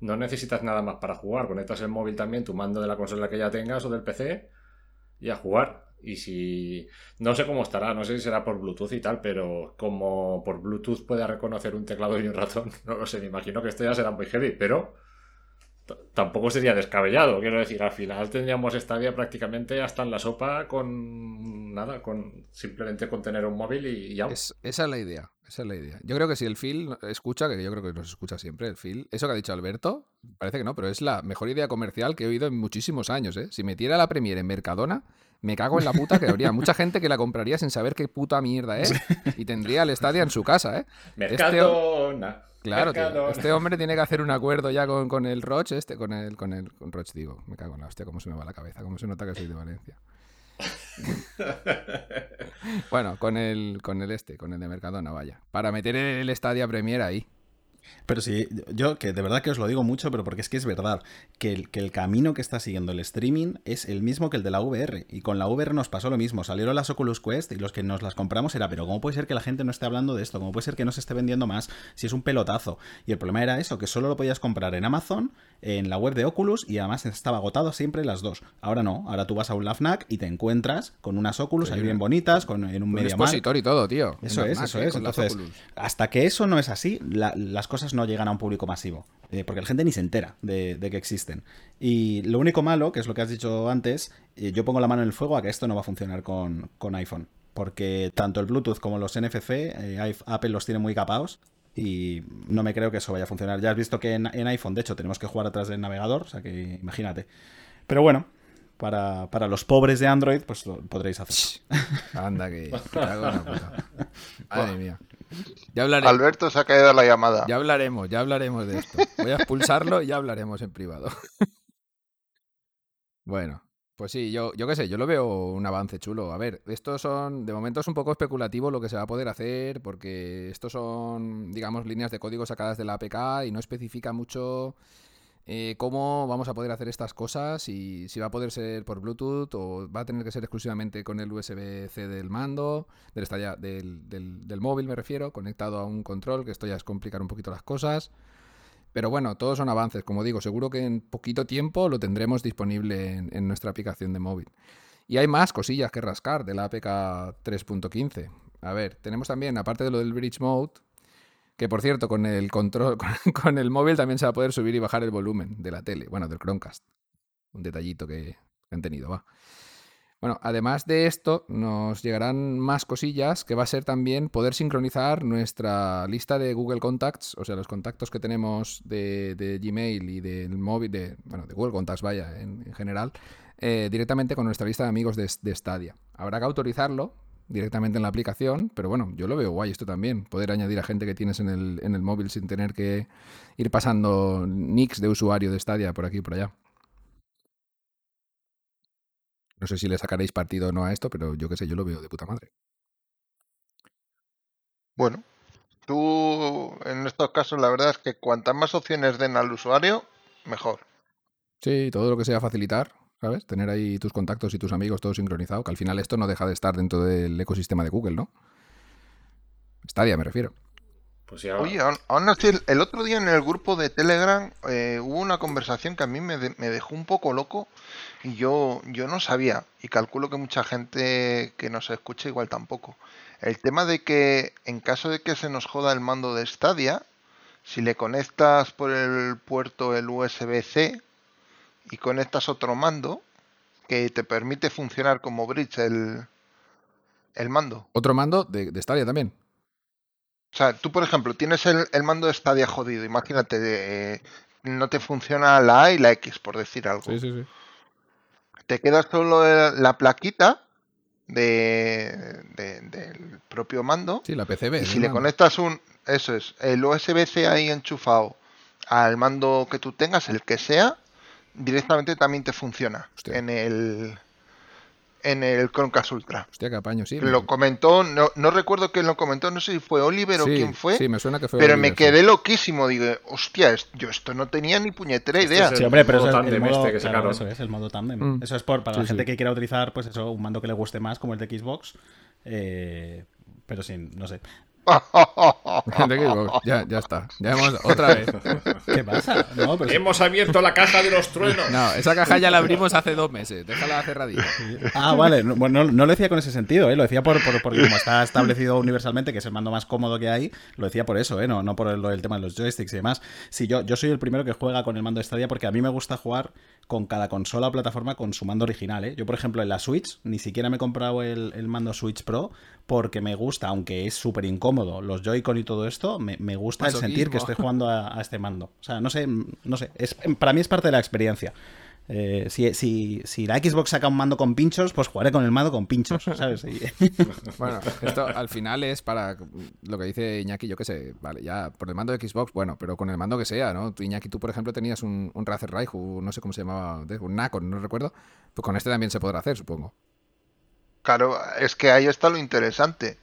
Speaker 2: no necesitas nada más para jugar. Conectas el móvil también, tu mando de la consola que ya tengas o del PC y a jugar. Y si. No sé cómo estará, no sé si será por Bluetooth y tal, pero como por Bluetooth pueda reconocer un teclado y un ratón, no lo sé, me imagino que esto ya será muy heavy, pero tampoco sería descabellado. Quiero decir, al final tendríamos Stadia prácticamente hasta en la sopa con nada, con simplemente con tener un móvil y, y ya.
Speaker 1: Es, esa es la idea. Esa es la idea. Yo creo que si el Phil escucha, que yo creo que nos escucha siempre, el Phil, eso que ha dicho Alberto, parece que no, pero es la mejor idea comercial que he oído en muchísimos años. ¿eh? Si metiera la Premiere en Mercadona, me cago en la puta que habría mucha gente que la compraría sin saber qué puta mierda es y tendría el Stadia en su casa. ¿eh?
Speaker 2: Mercadona.
Speaker 1: Este... Claro, tío. Este hombre tiene que hacer un acuerdo ya con, con el Roch, este, con el, con el, con Roch, digo, me cago en la hostia, cómo se me va la cabeza, cómo se nota que soy de Valencia. bueno, con el, con el este, con el de Mercadona, vaya. Para meter el Stadia Premier ahí.
Speaker 3: Pero sí, yo que de verdad que os lo digo mucho, pero porque es que es verdad, que el, que el, camino que está siguiendo el streaming es el mismo que el de la VR. Y con la VR nos pasó lo mismo. Salieron las Oculus Quest y los que nos las compramos era, pero ¿cómo puede ser que la gente no esté hablando de esto? ¿Cómo puede ser que no se esté vendiendo más? Si es un pelotazo. Y el problema era eso, que solo lo podías comprar en Amazon, en la web de Oculus, y además estaba agotado siempre las dos. Ahora no, ahora tú vas a un LAFNAC y te encuentras con unas Oculus sí, ahí bien bonitas, con, en un, un media
Speaker 1: y todo, tío.
Speaker 3: Eso es, eso es. Entonces, hasta que eso no es así, la, las cosas no llegan a un público masivo, eh, porque la gente ni se entera de, de, que existen. Y lo único malo, que es lo que has dicho antes, eh, yo pongo la mano en el fuego a que esto no va a funcionar con, con iPhone, porque tanto el Bluetooth como los NFC, eh, Apple los tiene muy capados. Y no me creo que eso vaya a funcionar. Ya has visto que en, en iPhone, de hecho, tenemos que jugar atrás del navegador, o sea que imagínate. Pero bueno, para, para, los pobres de Android, pues lo podréis hacer.
Speaker 1: Anda, que. Madre mía.
Speaker 5: Ya hablaremos. Alberto se ha caído la llamada.
Speaker 1: Ya hablaremos, ya hablaremos de esto. Voy a expulsarlo y ya hablaremos en privado. bueno, Pues sí, yo, yo qué sé, yo lo veo un avance chulo. A ver, estos son, de momento es un poco especulativo lo que se va a poder hacer, porque estos son, digamos, líneas de código sacadas de la APK y no especifica mucho eh, cómo vamos a poder hacer estas cosas y si va a poder ser por Bluetooth o va a tener que ser exclusivamente con el USB-C del mando, del, del- del móvil me refiero, conectado a un control, que esto ya es complicar un poquito las cosas. Pero bueno, todos son avances, como digo, seguro que en poquito tiempo lo tendremos disponible en, en nuestra aplicación de móvil. Y hay más cosillas que rascar de la APK 3.15. A ver, tenemos también, aparte de lo del Bridge Mode, que por cierto, con el control, con, el móvil también se va a poder subir y bajar el volumen de la tele, bueno, del Chromecast. Un detallito que, han tenido, va. Bueno, además de esto, nos llegarán más cosillas que va a ser también poder sincronizar nuestra lista de Google Contacts, o sea, los contactos que tenemos de, de Gmail y del móvil, de, bueno, de Google Contacts, vaya, en, en general, eh, directamente con nuestra lista de amigos de, de Stadia. Habrá que autorizarlo directamente en la aplicación, pero bueno, yo lo veo guay esto también, poder añadir a gente que tienes en el, en el móvil sin tener que ir pasando nicks de usuario de Stadia por aquí y por allá. No sé si le sacaréis partido o no a esto, pero yo qué sé, yo lo veo de puta madre.
Speaker 5: Bueno, tú en estos casos la verdad es que cuantas más opciones den al usuario, mejor.
Speaker 1: Sí, todo lo que sea facilitar, ¿sabes? Tener ahí tus contactos y tus amigos todo sincronizado, que al final esto no deja de estar dentro del ecosistema de Google, ¿no? Stadia, me refiero.
Speaker 2: Pues ya.
Speaker 5: Oye, aún, así, el, el otro día en el grupo de Telegram eh, hubo una conversación que a mí me, de- me dejó un poco loco y yo, yo no sabía, y calculo que mucha gente que nos escucha igual tampoco. El tema de que en caso de que se nos joda el mando de Stadia, si le conectas por el puerto el USB-C y conectas otro mando que te permite funcionar como bridge el, el mando.
Speaker 1: Otro mando de, de Stadia también.
Speaker 5: O sea, tú, por ejemplo, tienes el, el mando de Stadia jodido. Imagínate, eh, no te funciona la A y la X, por decir algo.
Speaker 1: Sí, sí, sí.
Speaker 5: Te queda solo la plaquita de, de- del propio mando.
Speaker 1: Sí, la PCB.
Speaker 5: y si le
Speaker 1: mando.
Speaker 5: conectas un, eso es, el USB-C ahí enchufado al mando que tú tengas, el que sea, directamente también te funciona
Speaker 1: Hostia.
Speaker 5: en el en el Chromecast Ultra.
Speaker 1: Hostia, qué apaño, sí.
Speaker 5: Lo comentó, no, no recuerdo quién lo comentó, no sé si fue Oliver o quién fue.
Speaker 1: Sí, me suena que fue.
Speaker 5: Pero
Speaker 1: Oliver,
Speaker 5: me
Speaker 1: sí.
Speaker 5: quedé loquísimo, digo, hostia, yo esto no tenía ni puñetera
Speaker 2: Este
Speaker 5: idea.
Speaker 2: es el
Speaker 3: Sí, hombre, pero
Speaker 2: modo
Speaker 3: eso es el
Speaker 2: tándem
Speaker 3: modo,
Speaker 2: este que
Speaker 3: claro,
Speaker 2: sacaron.
Speaker 3: eso es el modo tándem.
Speaker 1: Mm.
Speaker 3: Eso es por, para
Speaker 1: Sí,
Speaker 3: la gente
Speaker 1: sí.
Speaker 3: que quiera utilizar, pues eso, un mando que le guste más, como el de Xbox. eh, pero sin, no sé.
Speaker 1: Ya, ya está. Ya hemos. Otra vez.
Speaker 3: ¿Qué pasa? No, pero.
Speaker 2: Hemos abierto la caja de los truenos.
Speaker 1: No, esa caja ya la abrimos hace dos meses. Déjala cerradita.
Speaker 3: Ah, vale. No, bueno, no, no lo decía con ese sentido, ¿eh? Lo decía por, por- porque como está establecido universalmente que es el mando más cómodo que hay, lo decía por eso, ¿eh? No, no por el, el tema de los joysticks y demás. Sí, yo, yo soy el primero que juega con el mando de Stadia porque a mí me gusta jugar con cada consola o plataforma con su mando original, ¿eh? Yo, por ejemplo, en la Switch ni siquiera me he comprado el, el mando Switch Pro porque me gusta, aunque es súper incómodo, los Joy-Con y todo esto, me, me gusta el sentir que estoy jugando a, a este mando. O sea, no sé, no sé, es, para mí es parte de la experiencia. Eh, si, si, si la Xbox saca un mando con pinchos, pues jugaré con el mando con pinchos, ¿sabes? Y-
Speaker 1: Bueno, esto al final es para lo que dice Iñaki, yo qué sé, vale, ya por el mando de Xbox, bueno, pero con el mando que sea, ¿no? Tú, Iñaki, tú por ejemplo tenías un, un Razer Raihu, no sé cómo se llamaba, un Nacon, no recuerdo, pues con este también se podrá hacer, supongo.
Speaker 5: Claro, es que ahí está lo interesante.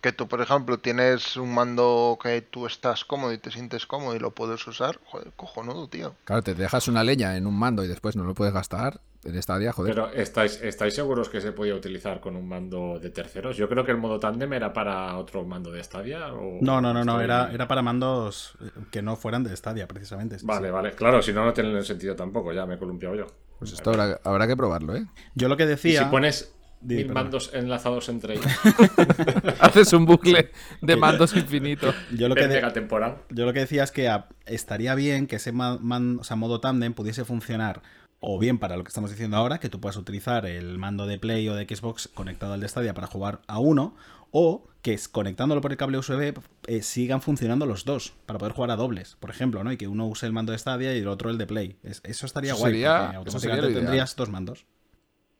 Speaker 5: Que tú, por ejemplo, tienes un mando que tú estás cómodo y te sientes cómodo y lo puedes usar. Joder, cojonudo, tío.
Speaker 1: Claro, te dejas una leña en un mando y después no lo puedes gastar, en esta día, joder.
Speaker 2: Pero ¿estáis, ¿estáis seguros que se podía utilizar con un mando de terceros? Yo creo que el modo tándem era para otro mando de Stadia. O...
Speaker 3: No, no, no, no, era, era para mandos eh, que no fueran de Stadia, precisamente.
Speaker 2: Vale,
Speaker 3: sí.
Speaker 2: vale. Claro, si no, no tiene sentido tampoco. Ya me he columpiado yo.
Speaker 1: Pues esto habrá, habrá que probarlo, ¿eh?
Speaker 3: Yo lo que
Speaker 2: Y
Speaker 3: decía...
Speaker 2: si pones
Speaker 3: Di,
Speaker 2: mil
Speaker 3: perdón.
Speaker 2: mandos enlazados entre ellos,
Speaker 1: Haces un bucle de mandos infinito.
Speaker 3: Yo lo que, de-
Speaker 2: pega temporal.
Speaker 3: yo lo que decía es que a- estaría bien que ese ma- man- o sea, modo tándem pudiese funcionar o bien para lo que estamos diciendo ahora, que tú puedas utilizar el mando de Play o de Xbox conectado al de Stadia para jugar a uno, o que es- conectándolo por el cable USB eh, sigan funcionando los dos para poder jugar a dobles, por ejemplo, ¿no? Y que uno use el mando de Stadia y el otro el de Play. Es- eso estaría
Speaker 1: Eso
Speaker 3: guay,
Speaker 1: sería-
Speaker 3: porque
Speaker 1: sería
Speaker 3: tendrías dos mandos.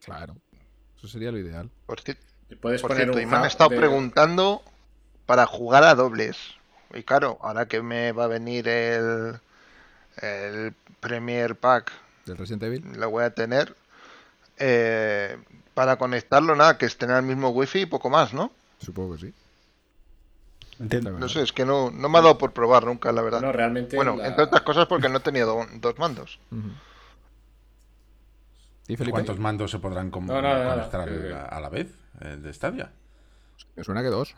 Speaker 1: Claro, eso sería lo ideal.
Speaker 5: Por, ci-
Speaker 2: Y puedes
Speaker 5: por
Speaker 2: poner
Speaker 5: cierto,
Speaker 2: un
Speaker 5: y me han estado
Speaker 2: de-
Speaker 5: preguntando para jugar a dobles. Y claro, ahora que me va a venir el, el Premier Pack,
Speaker 1: Del Resident Evil.
Speaker 5: lo voy a tener. eh, para conectarlo, nada, que estén al mismo wifi y poco más, ¿no?
Speaker 1: Supongo que sí.
Speaker 3: Entiendo.
Speaker 5: No sé, es que no, no me ha dado por probar nunca, la verdad.
Speaker 2: No, realmente.
Speaker 5: bueno,
Speaker 2: la-
Speaker 5: entre otras cosas porque no tenía do- dos mandos.
Speaker 1: ¿Y Felipe?
Speaker 4: ¿Cuántos mandos se podrán
Speaker 2: No, no, no, no,
Speaker 4: conectar
Speaker 2: que-
Speaker 4: a, la vez eh, de Stadia?
Speaker 1: Me suena que dos.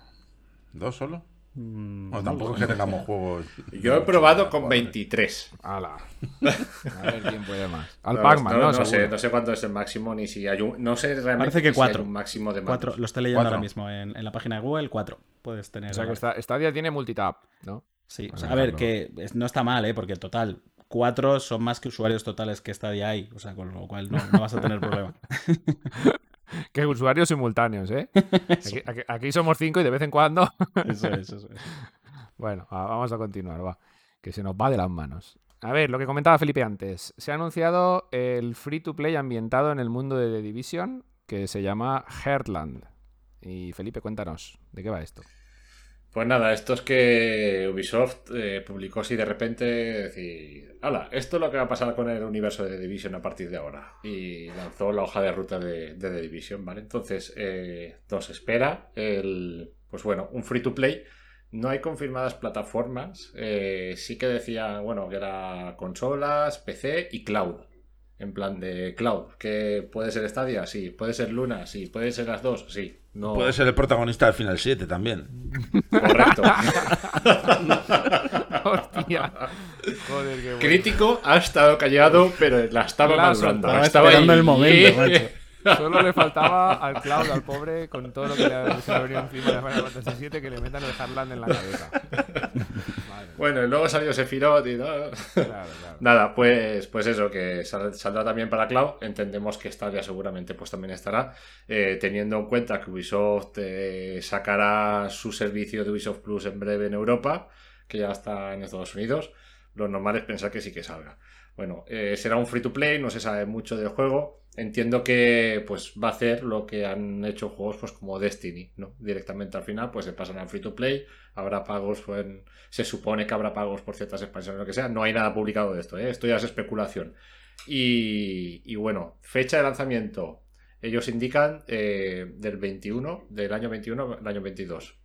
Speaker 4: ¿Dos solo?
Speaker 3: Mm,
Speaker 4: Bueno, tampoco es que tengamos juegos.
Speaker 2: Yo he probado con 23.
Speaker 1: ¡Hala! A ver quién puede más. Al
Speaker 2: No,
Speaker 1: Pac-Man, ¿no?
Speaker 2: no, sé, no cuánto es el máximo ni si hay un. No sé realmente
Speaker 3: Parece que
Speaker 2: si hay
Speaker 3: cuatro.
Speaker 2: un máximo de
Speaker 3: Cuatro, lo estoy leyendo
Speaker 4: Cuatro.
Speaker 3: ahora mismo en, en la página de Google, cuatro. Puedes tener.
Speaker 1: O sea que Stadia tiene multitap, ¿no?
Speaker 3: Sí, o
Speaker 1: Vale,
Speaker 3: sea, a ver, que no está mal, ¿eh? Porque total, cuatro son más que usuarios totales que Stadia hay. O sea, con lo cual no, no vas a tener problema.
Speaker 1: Que usuarios simultáneos, ¿eh? Aquí, aquí- aquí somos cinco y de vez en cuando.
Speaker 3: Eso es, eso es.
Speaker 1: Bueno, va- vamos a continuar, va. Que se nos va de las manos. A ver, lo que comentaba Felipe antes. Se ha anunciado el free to play ambientado en el mundo de The Division que se llama Heartland. Y Felipe, cuéntanos, ¿de qué va esto?
Speaker 2: Pues nada, esto es que Ubisoft eh, publicó así de repente decir, hala, esto es lo que va a pasar con el universo de The Division a partir de ahora. Y lanzó la hoja de ruta de, de The Division, ¿vale? Entonces, eh, nos espera el, pues bueno, un free to play. No hay confirmadas plataformas. eh, sí que decía, bueno, que era consolas, PC y cloud. En plan de cloud. Que puede ser Stadia, sí. Puede ser Luna, sí. Puede ser las dos, sí. No,
Speaker 4: Puede ser el protagonista del Final 7 también.
Speaker 2: correcto.
Speaker 1: ¡Hostia! Joder, qué bueno.
Speaker 2: Crítico ha estado callado, pero la estaba
Speaker 1: La
Speaker 2: madurando.
Speaker 1: soltado.
Speaker 3: Estaba esperando
Speaker 2: ahí.
Speaker 3: el momento, macho.
Speaker 1: Solo le faltaba al Cloud, al pobre, con todo lo que le, se le ha venido encima de Final Fantasy VII, que le metan el Heartland en la cabeza.
Speaker 2: Bueno, y luego salió Sephiroth y todo.
Speaker 1: Claro, claro.
Speaker 2: Nada, pues, pues eso, que sal- saldrá también para Cloud. Entendemos que Stadia seguramente pues también estará. eh, teniendo en cuenta que Ubisoft eh, sacará su servicio de Ubisoft Plus en breve en Europa, que ya está en Estados Unidos. Lo normal es pensar que sí que salga. Bueno, eh, será un free to play, no se sabe mucho del juego. Entiendo que pues va a hacer lo que han hecho juegos pues como Destiny, ¿no? Directamente al final pues se pasan al free to play, habrá pagos, pues, en- se supone que habrá pagos por ciertas expansiones o lo que sea. No hay nada publicado de esto, ¿eh? Esto ya es especulación. Y, bueno, fecha de lanzamiento. Ellos indican eh, del 21, del año 21 al año 22.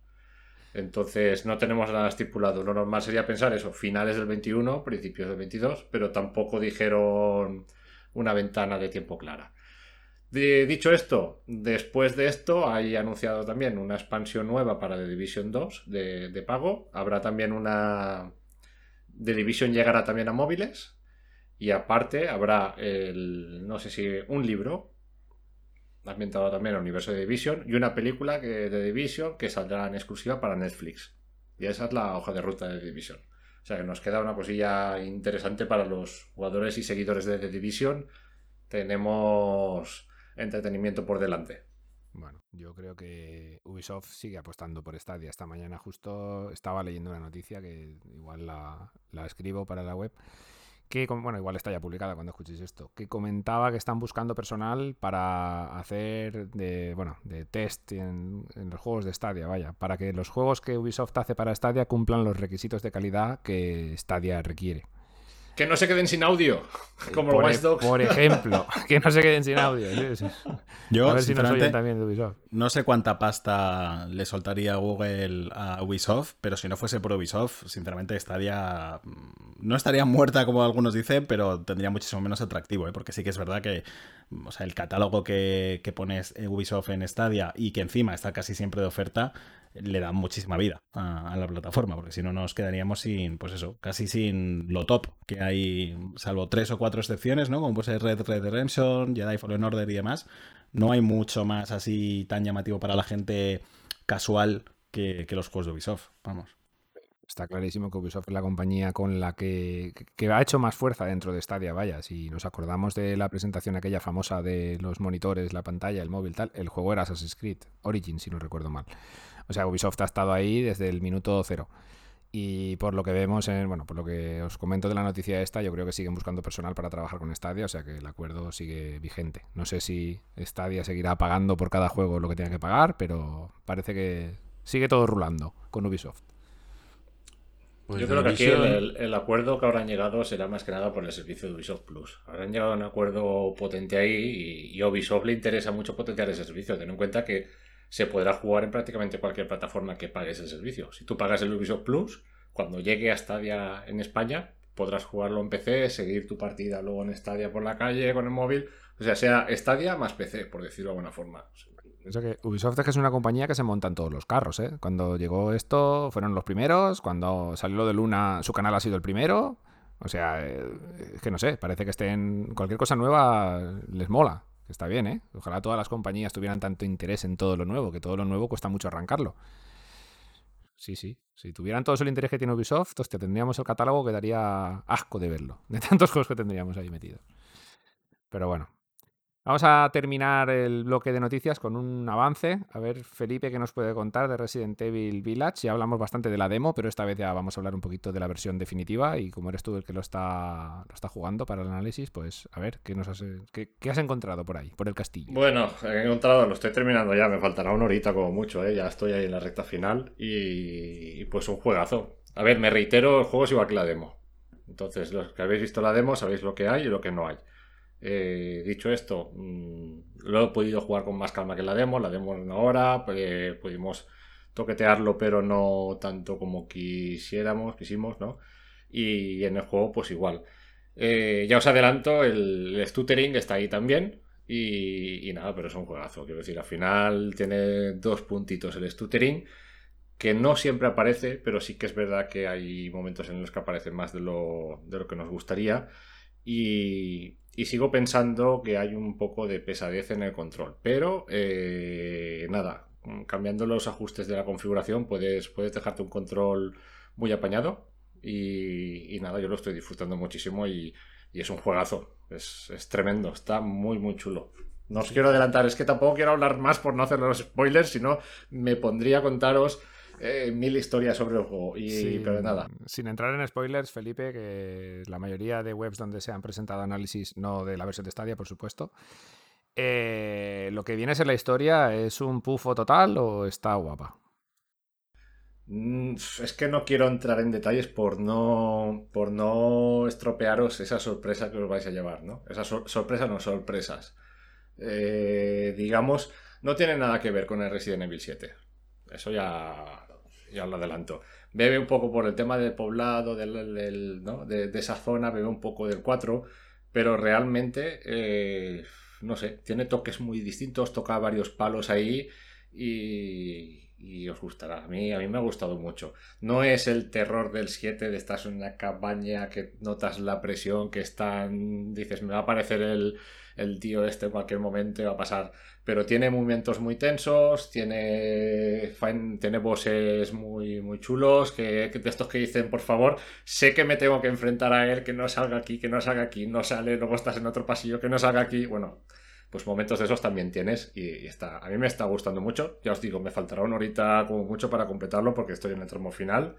Speaker 2: Entonces no tenemos nada estipulado. Lo normal sería pensar eso, finales del 21, principios del 22, pero tampoco dijeron una ventana de tiempo clara. De- dicho esto, después de esto hay anunciado también una expansión nueva para The Division 2 de, pago. Habrá también una... The Division llegará también a móviles. Y aparte habrá el, no sé si un libro ambientado también al universo de Division y una película que, de Division que saldrá en exclusiva para Netflix. Y esa es la hoja de ruta de Division. O sea que nos queda una cosilla interesante para los jugadores y seguidores de The Division. Tenemos entretenimiento por delante.
Speaker 1: Bueno, yo creo que Ubisoft sigue apostando por Stadia. Esta mañana justo estaba leyendo una noticia que igual la, la escribo para la web. Que, bueno, igual está ya publicada cuando escuchéis esto. Que comentaba que están buscando personal para hacer de, bueno, de test en, en los juegos de Stadia, vaya. Para que los juegos que Ubisoft hace para Stadia cumplan los requisitos de calidad que Stadia requiere.
Speaker 2: Que no se queden sin audio, como
Speaker 1: por,
Speaker 2: los
Speaker 1: e-
Speaker 2: Watch Dogs.
Speaker 1: por ejemplo, que no se queden sin audio.
Speaker 3: Yo,
Speaker 1: A ver si nos oyen también de Ubisoft.
Speaker 3: no sé cuánta pasta le soltaría Google a Ubisoft, pero si no fuese por Ubisoft, sinceramente estaría. No estaría muerta, como algunos dicen, pero tendría muchísimo menos atractivo, ¿eh? porque sí que es verdad que o sea, el catálogo que, que pone Ubisoft en Stadia y que encima está casi siempre de oferta, le da muchísima vida a, la plataforma, porque si no nos quedaríamos sin, pues eso, casi sin lo top que hay, salvo tres o cuatro excepciones, ¿no? Como puede ser Red Red Redemption, Jedi Fallen Order y demás. No hay mucho más así tan llamativo para la gente casual que, que los juegos de Ubisoft, vamos.
Speaker 1: Está clarísimo que Ubisoft es la compañía con la que, que ha hecho más fuerza dentro de Stadia, vaya. Si nos acordamos de la presentación aquella famosa de los monitores, la pantalla, el móvil, tal, el juego era Assassin's Creed Origin, si no recuerdo mal. O sea, Ubisoft ha estado ahí desde el minuto cero. Y por lo que vemos, en, bueno, por lo que os comento de la noticia esta, yo creo que siguen buscando personal para trabajar con Stadia, o sea que el acuerdo sigue vigente. No sé si Stadia seguirá pagando por cada juego lo que tenga que pagar, pero parece que sigue todo rulando con Ubisoft.
Speaker 4: Pues
Speaker 2: Yo creo que aquí el, el acuerdo que habrán llegado será más que nada por el servicio de Ubisoft Plus. Habrán llegado a un acuerdo potente ahí y, y a Ubisoft le interesa mucho potenciar ese servicio. Ten en cuenta que se podrá jugar en prácticamente cualquier plataforma que pagues el servicio. Si tú pagas el Ubisoft Plus, cuando llegue a Stadia en España, podrás jugarlo en PC, seguir tu partida luego en Stadia por la calle, con el móvil. O sea, sea Stadia más PC, por decirlo de alguna forma.
Speaker 1: Pienso que Ubisoft es una compañía que se monta en todos los carros, ¿eh? Cuando llegó esto, fueron los primeros. Cuando salió lo de Luna, su canal ha sido el primero. O sea, eh, es que no sé, parece que estén. Cualquier cosa nueva les mola. Está bien, ¿eh? Ojalá todas las compañías tuvieran tanto interés en todo lo nuevo, que todo lo nuevo cuesta mucho arrancarlo. Sí, sí. Si tuvieran todos el interés que tiene Ubisoft, hostia, tendríamos el catálogo que daría asco de verlo. De tantos juegos que tendríamos ahí metidos. Pero bueno. Vamos a terminar el bloque de noticias con un avance. A ver, Felipe, ¿qué nos puede contar de Resident Evil Village? Ya hablamos bastante de la demo, pero esta vez ya vamos a hablar un poquito de la versión definitiva. Y como eres tú el que lo está, lo está jugando para el análisis, pues a ver, ¿qué, nos has, qué, qué has encontrado por ahí, por el castillo?
Speaker 2: Bueno, he encontrado, lo estoy terminando ya, me faltará una horita como mucho, ¿eh? ya estoy ahí en la recta final y, y pues un juegazo. A ver, me reitero, el juego es igual que la demo. Entonces, los que habéis visto la demo sabéis lo que hay y lo que no hay. Eh, dicho esto, mmm, lo he podido jugar con más calma que la demo. La demo en una hora, eh, pudimos toquetearlo, pero no tanto como quisiéramos, quisimos, ¿no? Y en el juego, pues igual. Eh, ya os adelanto, el, stuttering está ahí también. Y, y, nada, pero es un juegazo. Quiero decir, al final tiene dos puntitos el stuttering, que no siempre aparece, pero sí que es verdad que hay momentos en los que aparece más de lo, de lo que nos gustaría. Y, y, sigo pensando que hay un poco de pesadez en el control. Pero eh, nada, cambiando los ajustes de la configuración puedes, puedes dejarte un control muy apañado. Y, y nada, yo lo estoy disfrutando muchísimo y, y es un juegazo. Es, es, tremendo, está muy, muy chulo. No os quiero adelantar, es que tampoco quiero hablar más por no hacer los spoilers, sino me pondría a contaros eh, mil historias sobre el juego. Y,
Speaker 1: sin,
Speaker 2: pero nada.
Speaker 1: Sin entrar en spoilers, Felipe, que la mayoría de webs donde se han presentado análisis, no de la versión de Stadia, por supuesto, eh, lo que viene a ser la historia es un pufo total o está guapa.
Speaker 2: Mm, Es que no quiero entrar en detalles por no, por no estropearos esa sorpresa que os vais a llevar, ¿no? Esas sor sorpresas no sorpresas. Eh, digamos, no tiene nada que ver con el Resident Evil 7. Eso ya, ya lo adelanto. Bebe un poco por el tema del poblado, del, ¿no? de, esa zona, bebe un poco del 4, pero realmente, eh, no sé, tiene toques muy distintos, toca varios palos ahí y, y os gustará. A mí, a mí me ha gustado mucho. No es el terror del 7 de estás en una cabaña que notas la presión, que están, dices, me va a aparecer el, el tío este en cualquier momento va a pasar. Pero tiene movimientos muy tensos, tiene, tiene muy, muy chulos, que, de estos que dicen, por favor, sé que me tengo que enfrentar a él, que no salga aquí, que no salga aquí, no sale, luego estás en otro pasillo, que no salga aquí. Bueno, pues momentos de esos también tienes y, y, está, a mí me está gustando mucho. Ya os digo, me faltará una horita como mucho para completarlo porque estoy en el tramo final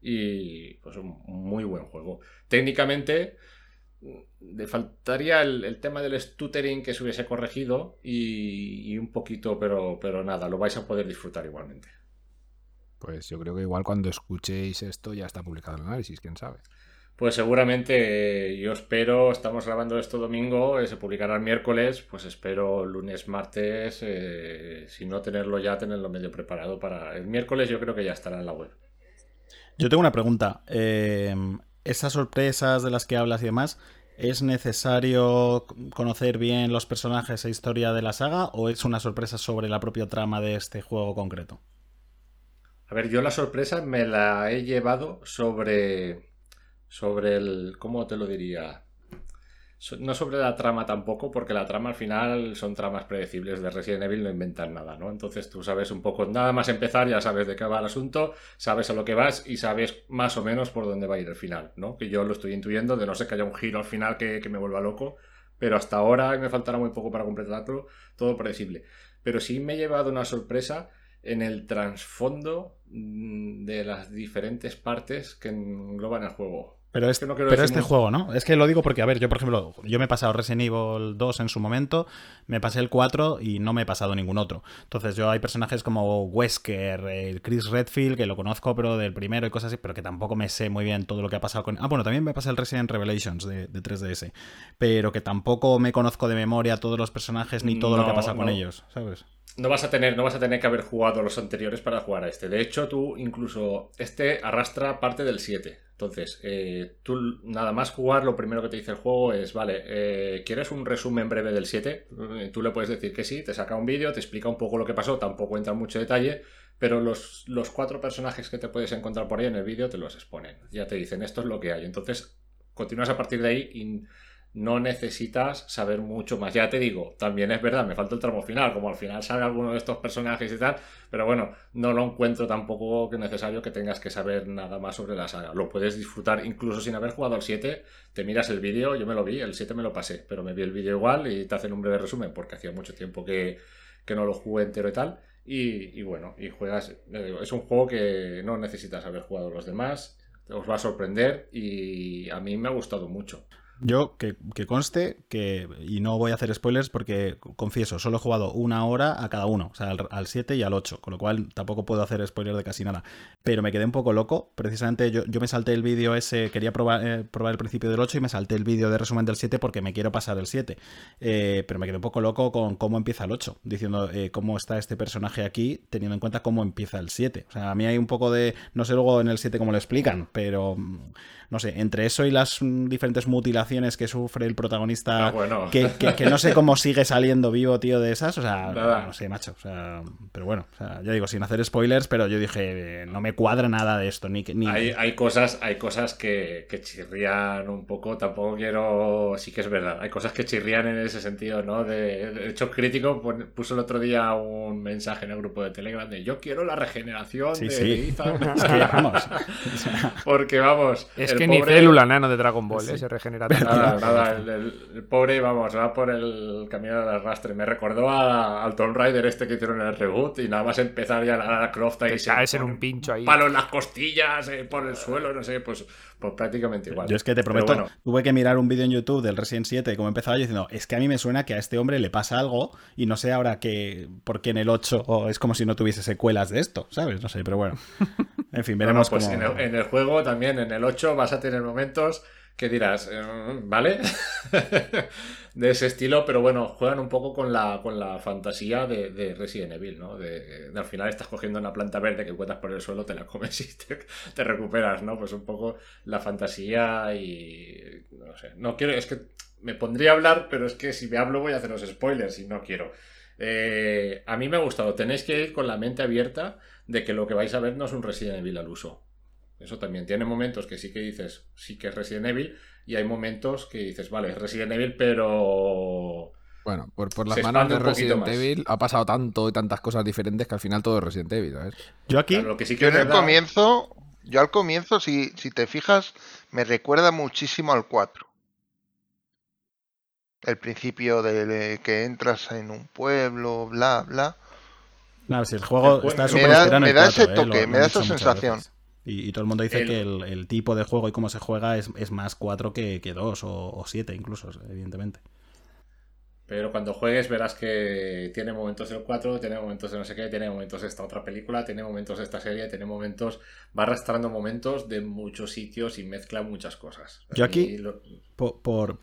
Speaker 2: y pues un muy buen juego. Técnicamente le faltaría el, el tema del stuttering que se hubiese corregido y, y, un poquito, pero, pero nada, lo vais a poder disfrutar igualmente.
Speaker 1: Pues yo creo que igual cuando escuchéis esto ya está publicado el análisis, quién sabe.
Speaker 2: Pues seguramente yo espero, estamos grabando esto domingo, eh, se publicará el miércoles, pues espero lunes, martes, eh, si no tenerlo ya, tenerlo medio preparado para el miércoles, yo creo que ya estará en la web.
Speaker 3: Yo tengo una pregunta. Eh, esas sorpresas de las que hablas y demás, ¿es necesario conocer bien los personajes e historia de la saga o es una sorpresa sobre la propia trama de este juego concreto?
Speaker 2: A ver, yo la sorpresa me la he llevado sobre sobre el. ¿Cómo te lo diría? No sobre la trama tampoco, porque la trama al final son tramas predecibles de Resident Evil, no inventan nada, ¿no? Entonces tú sabes un poco, nada más empezar, ya sabes de qué va el asunto, sabes a lo que vas y sabes más o menos por dónde va a ir el final, ¿no? Que yo lo estoy intuyendo, de no ser que haya un giro al final que, que me vuelva loco, pero hasta ahora me faltará muy poco para completarlo, todo predecible. Pero sí me he llevado una sorpresa en el trasfondo de las diferentes partes que engloban el juego.
Speaker 3: Pero,
Speaker 2: Es
Speaker 3: es,
Speaker 2: que no
Speaker 3: pero este juego, ¿no? Es que lo digo porque, a ver, yo por ejemplo, yo me he pasado Resident Evil 2 en su momento, me pasé el 4 y no me he pasado ningún otro. Entonces yo hay personajes como Wesker, el Chris Redfield, que lo conozco pero del primero y cosas así, pero que tampoco me sé muy bien todo lo que ha pasado con... Ah, bueno, también me pasé el Resident Revelations de, de 3DS, pero que tampoco me conozco de memoria todos los personajes ni todo lo que ha
Speaker 2: No,
Speaker 3: pasado con ellos, ¿sabes?
Speaker 2: No vas a tener, no vas a tener que haber jugado los anteriores para jugar a este. De hecho, tú incluso este arrastra parte del 7. Entonces, eh, tú nada más jugar, lo primero que te dice el juego es, vale, eh, ¿quieres un resumen breve del 7? Eh, Tú le puedes decir que sí, te saca un vídeo, te explica un poco lo que pasó, tampoco entra en mucho detalle, pero los, los cuatro personajes que te puedes encontrar por ahí en el vídeo te los exponen. Ya te dicen, esto es lo que hay. Entonces, continúas a partir de ahí y no necesitas saber mucho más. Ya te digo, también es verdad, me falta el tramo final, como al final sale alguno de estos personajes y tal, pero bueno, no lo encuentro tampoco que necesario que tengas que saber nada más sobre la saga. Lo puedes disfrutar incluso sin haber jugado al 7, te miras el vídeo, yo me lo vi, el 7 me lo pasé, pero me vi el vídeo igual y te hacen un breve resumen porque hacía mucho tiempo que, que no lo jugué entero y tal. Y, y bueno, y juegas, digo, es un juego que no necesitas haber jugado los demás, os va a sorprender y a mí me ha gustado mucho.
Speaker 3: Yo, que, conste que, y no voy a hacer spoilers porque, confieso, solo he jugado una hora a cada uno, o sea, al, al 7 y al 8, con lo cual tampoco puedo hacer spoiler de casi nada. Pero me quedé un poco loco, precisamente yo, yo me salté el vídeo ese, quería probar, eh, probar el principio del 8 y me salté el vídeo de resumen del 7 porque me quiero pasar el 7. Eh, pero me quedé un poco loco con cómo empieza el 8, diciendo eh, cómo está este personaje aquí, teniendo en cuenta cómo empieza el 7. O sea, a mí hay un poco de, no sé luego en el 7 cómo lo explican, pero mm, no sé, entre eso y las mm, diferentes mutilaciones que sufre el protagonista,
Speaker 2: Ah, bueno.
Speaker 3: que, que- que no sé cómo sigue saliendo vivo, tío, de esas, o sea,
Speaker 2: Nada.
Speaker 3: no sé, macho, o sea, pero bueno, o sea, ya digo, sin hacer spoilers, pero yo dije, eh, no me cuadra nada de esto, ni que... Ni...
Speaker 2: Hay, hay cosas, hay cosas que, que chirrían un poco, tampoco quiero, sí que es verdad, hay cosas que chirrían en ese sentido, ¿no? De, de hecho, crítico puso el otro día un mensaje en el grupo de Telegram de yo quiero la regeneración
Speaker 3: Sí,
Speaker 2: de
Speaker 3: sí.
Speaker 2: Ethan".
Speaker 3: Es que, vamos,
Speaker 2: Porque vamos,
Speaker 6: Es que ni célula nano de Dragon Ball, ¿eh? Se regenera.
Speaker 2: Nada, nada, el, el- el pobre, vamos, va por el camino del arrastre. Me recordó a- al Tomb Raider este que hicieron en el reboot y nada más empezar ya la Lara Croft ahí
Speaker 6: Te
Speaker 2: se
Speaker 6: caes en un pincho ahí.
Speaker 2: Palo en las costillas, eh, por el suelo, no sé, pues, pues prácticamente igual.
Speaker 3: Yo es que te prometo,
Speaker 2: bueno,
Speaker 3: tuve que mirar un vídeo en YouTube del Resident 7 como empezaba yo diciendo, es que a mí me suena que a este hombre le pasa algo y no sé ahora que, porque en el 8 o es como si no tuviese secuelas de esto, ¿sabes? No sé, pero bueno. En fin,
Speaker 2: no, no,
Speaker 3: veremos
Speaker 2: pues
Speaker 3: cómo...
Speaker 2: en, el, en el juego también, en el 8, vas a tener momentos que dirás, eh, ¿vale? de ese estilo, pero bueno, juegan un poco con la, con la fantasía de, de Resident Evil, ¿no? De, al final estás cogiendo una planta verde que encuentras por el suelo, te la comes y te, recuperas, ¿no? Pues un poco la fantasía y... No sé, no quiero, es que me pondría a hablar, pero es que si me hablo voy a haceros spoilers y no quiero. Eh, a mí me ha gustado, tenéis que ir con la mente abierta de que lo que vais a ver no es un Resident Evil al uso. Eso también tiene momentos que sí que dices, sí que es Resident Evil, y hay momentos que dices, vale, es Resident Evil, pero...
Speaker 1: Bueno, por, por las manos de Resident. Evil ha pasado tanto y tantas cosas diferentes que al final todo es Resident Evil, ¿sabes?
Speaker 3: Yo aquí...
Speaker 2: Claro, lo que sí que
Speaker 5: Yo en el comienzo, yo al comienzo, si, si te fijas, me recuerda muchísimo al 4. El principio de que entras en un pueblo, bla, bla.
Speaker 3: Claro, si el juego
Speaker 2: El
Speaker 3: está
Speaker 2: Me
Speaker 3: súper
Speaker 5: da- me da
Speaker 3: 4,
Speaker 5: ese
Speaker 3: ¿eh?
Speaker 5: toque,
Speaker 3: Lo-
Speaker 5: me
Speaker 3: lo
Speaker 5: da esa sensación.
Speaker 3: veces. Y, y todo el mundo dice
Speaker 2: El-
Speaker 3: que el, el tipo de juego y cómo se juega es, es más 4 que, que 2 o 7 incluso, evidentemente.
Speaker 2: Pero cuando juegues verás que tiene momentos del 4, tiene momentos de no sé qué, tiene momentos de esta otra película, tiene momentos de esta serie, tiene momentos... Va arrastrando momentos de muchos sitios y mezcla muchas cosas.
Speaker 3: Yo aquí-
Speaker 2: lo-
Speaker 3: Por,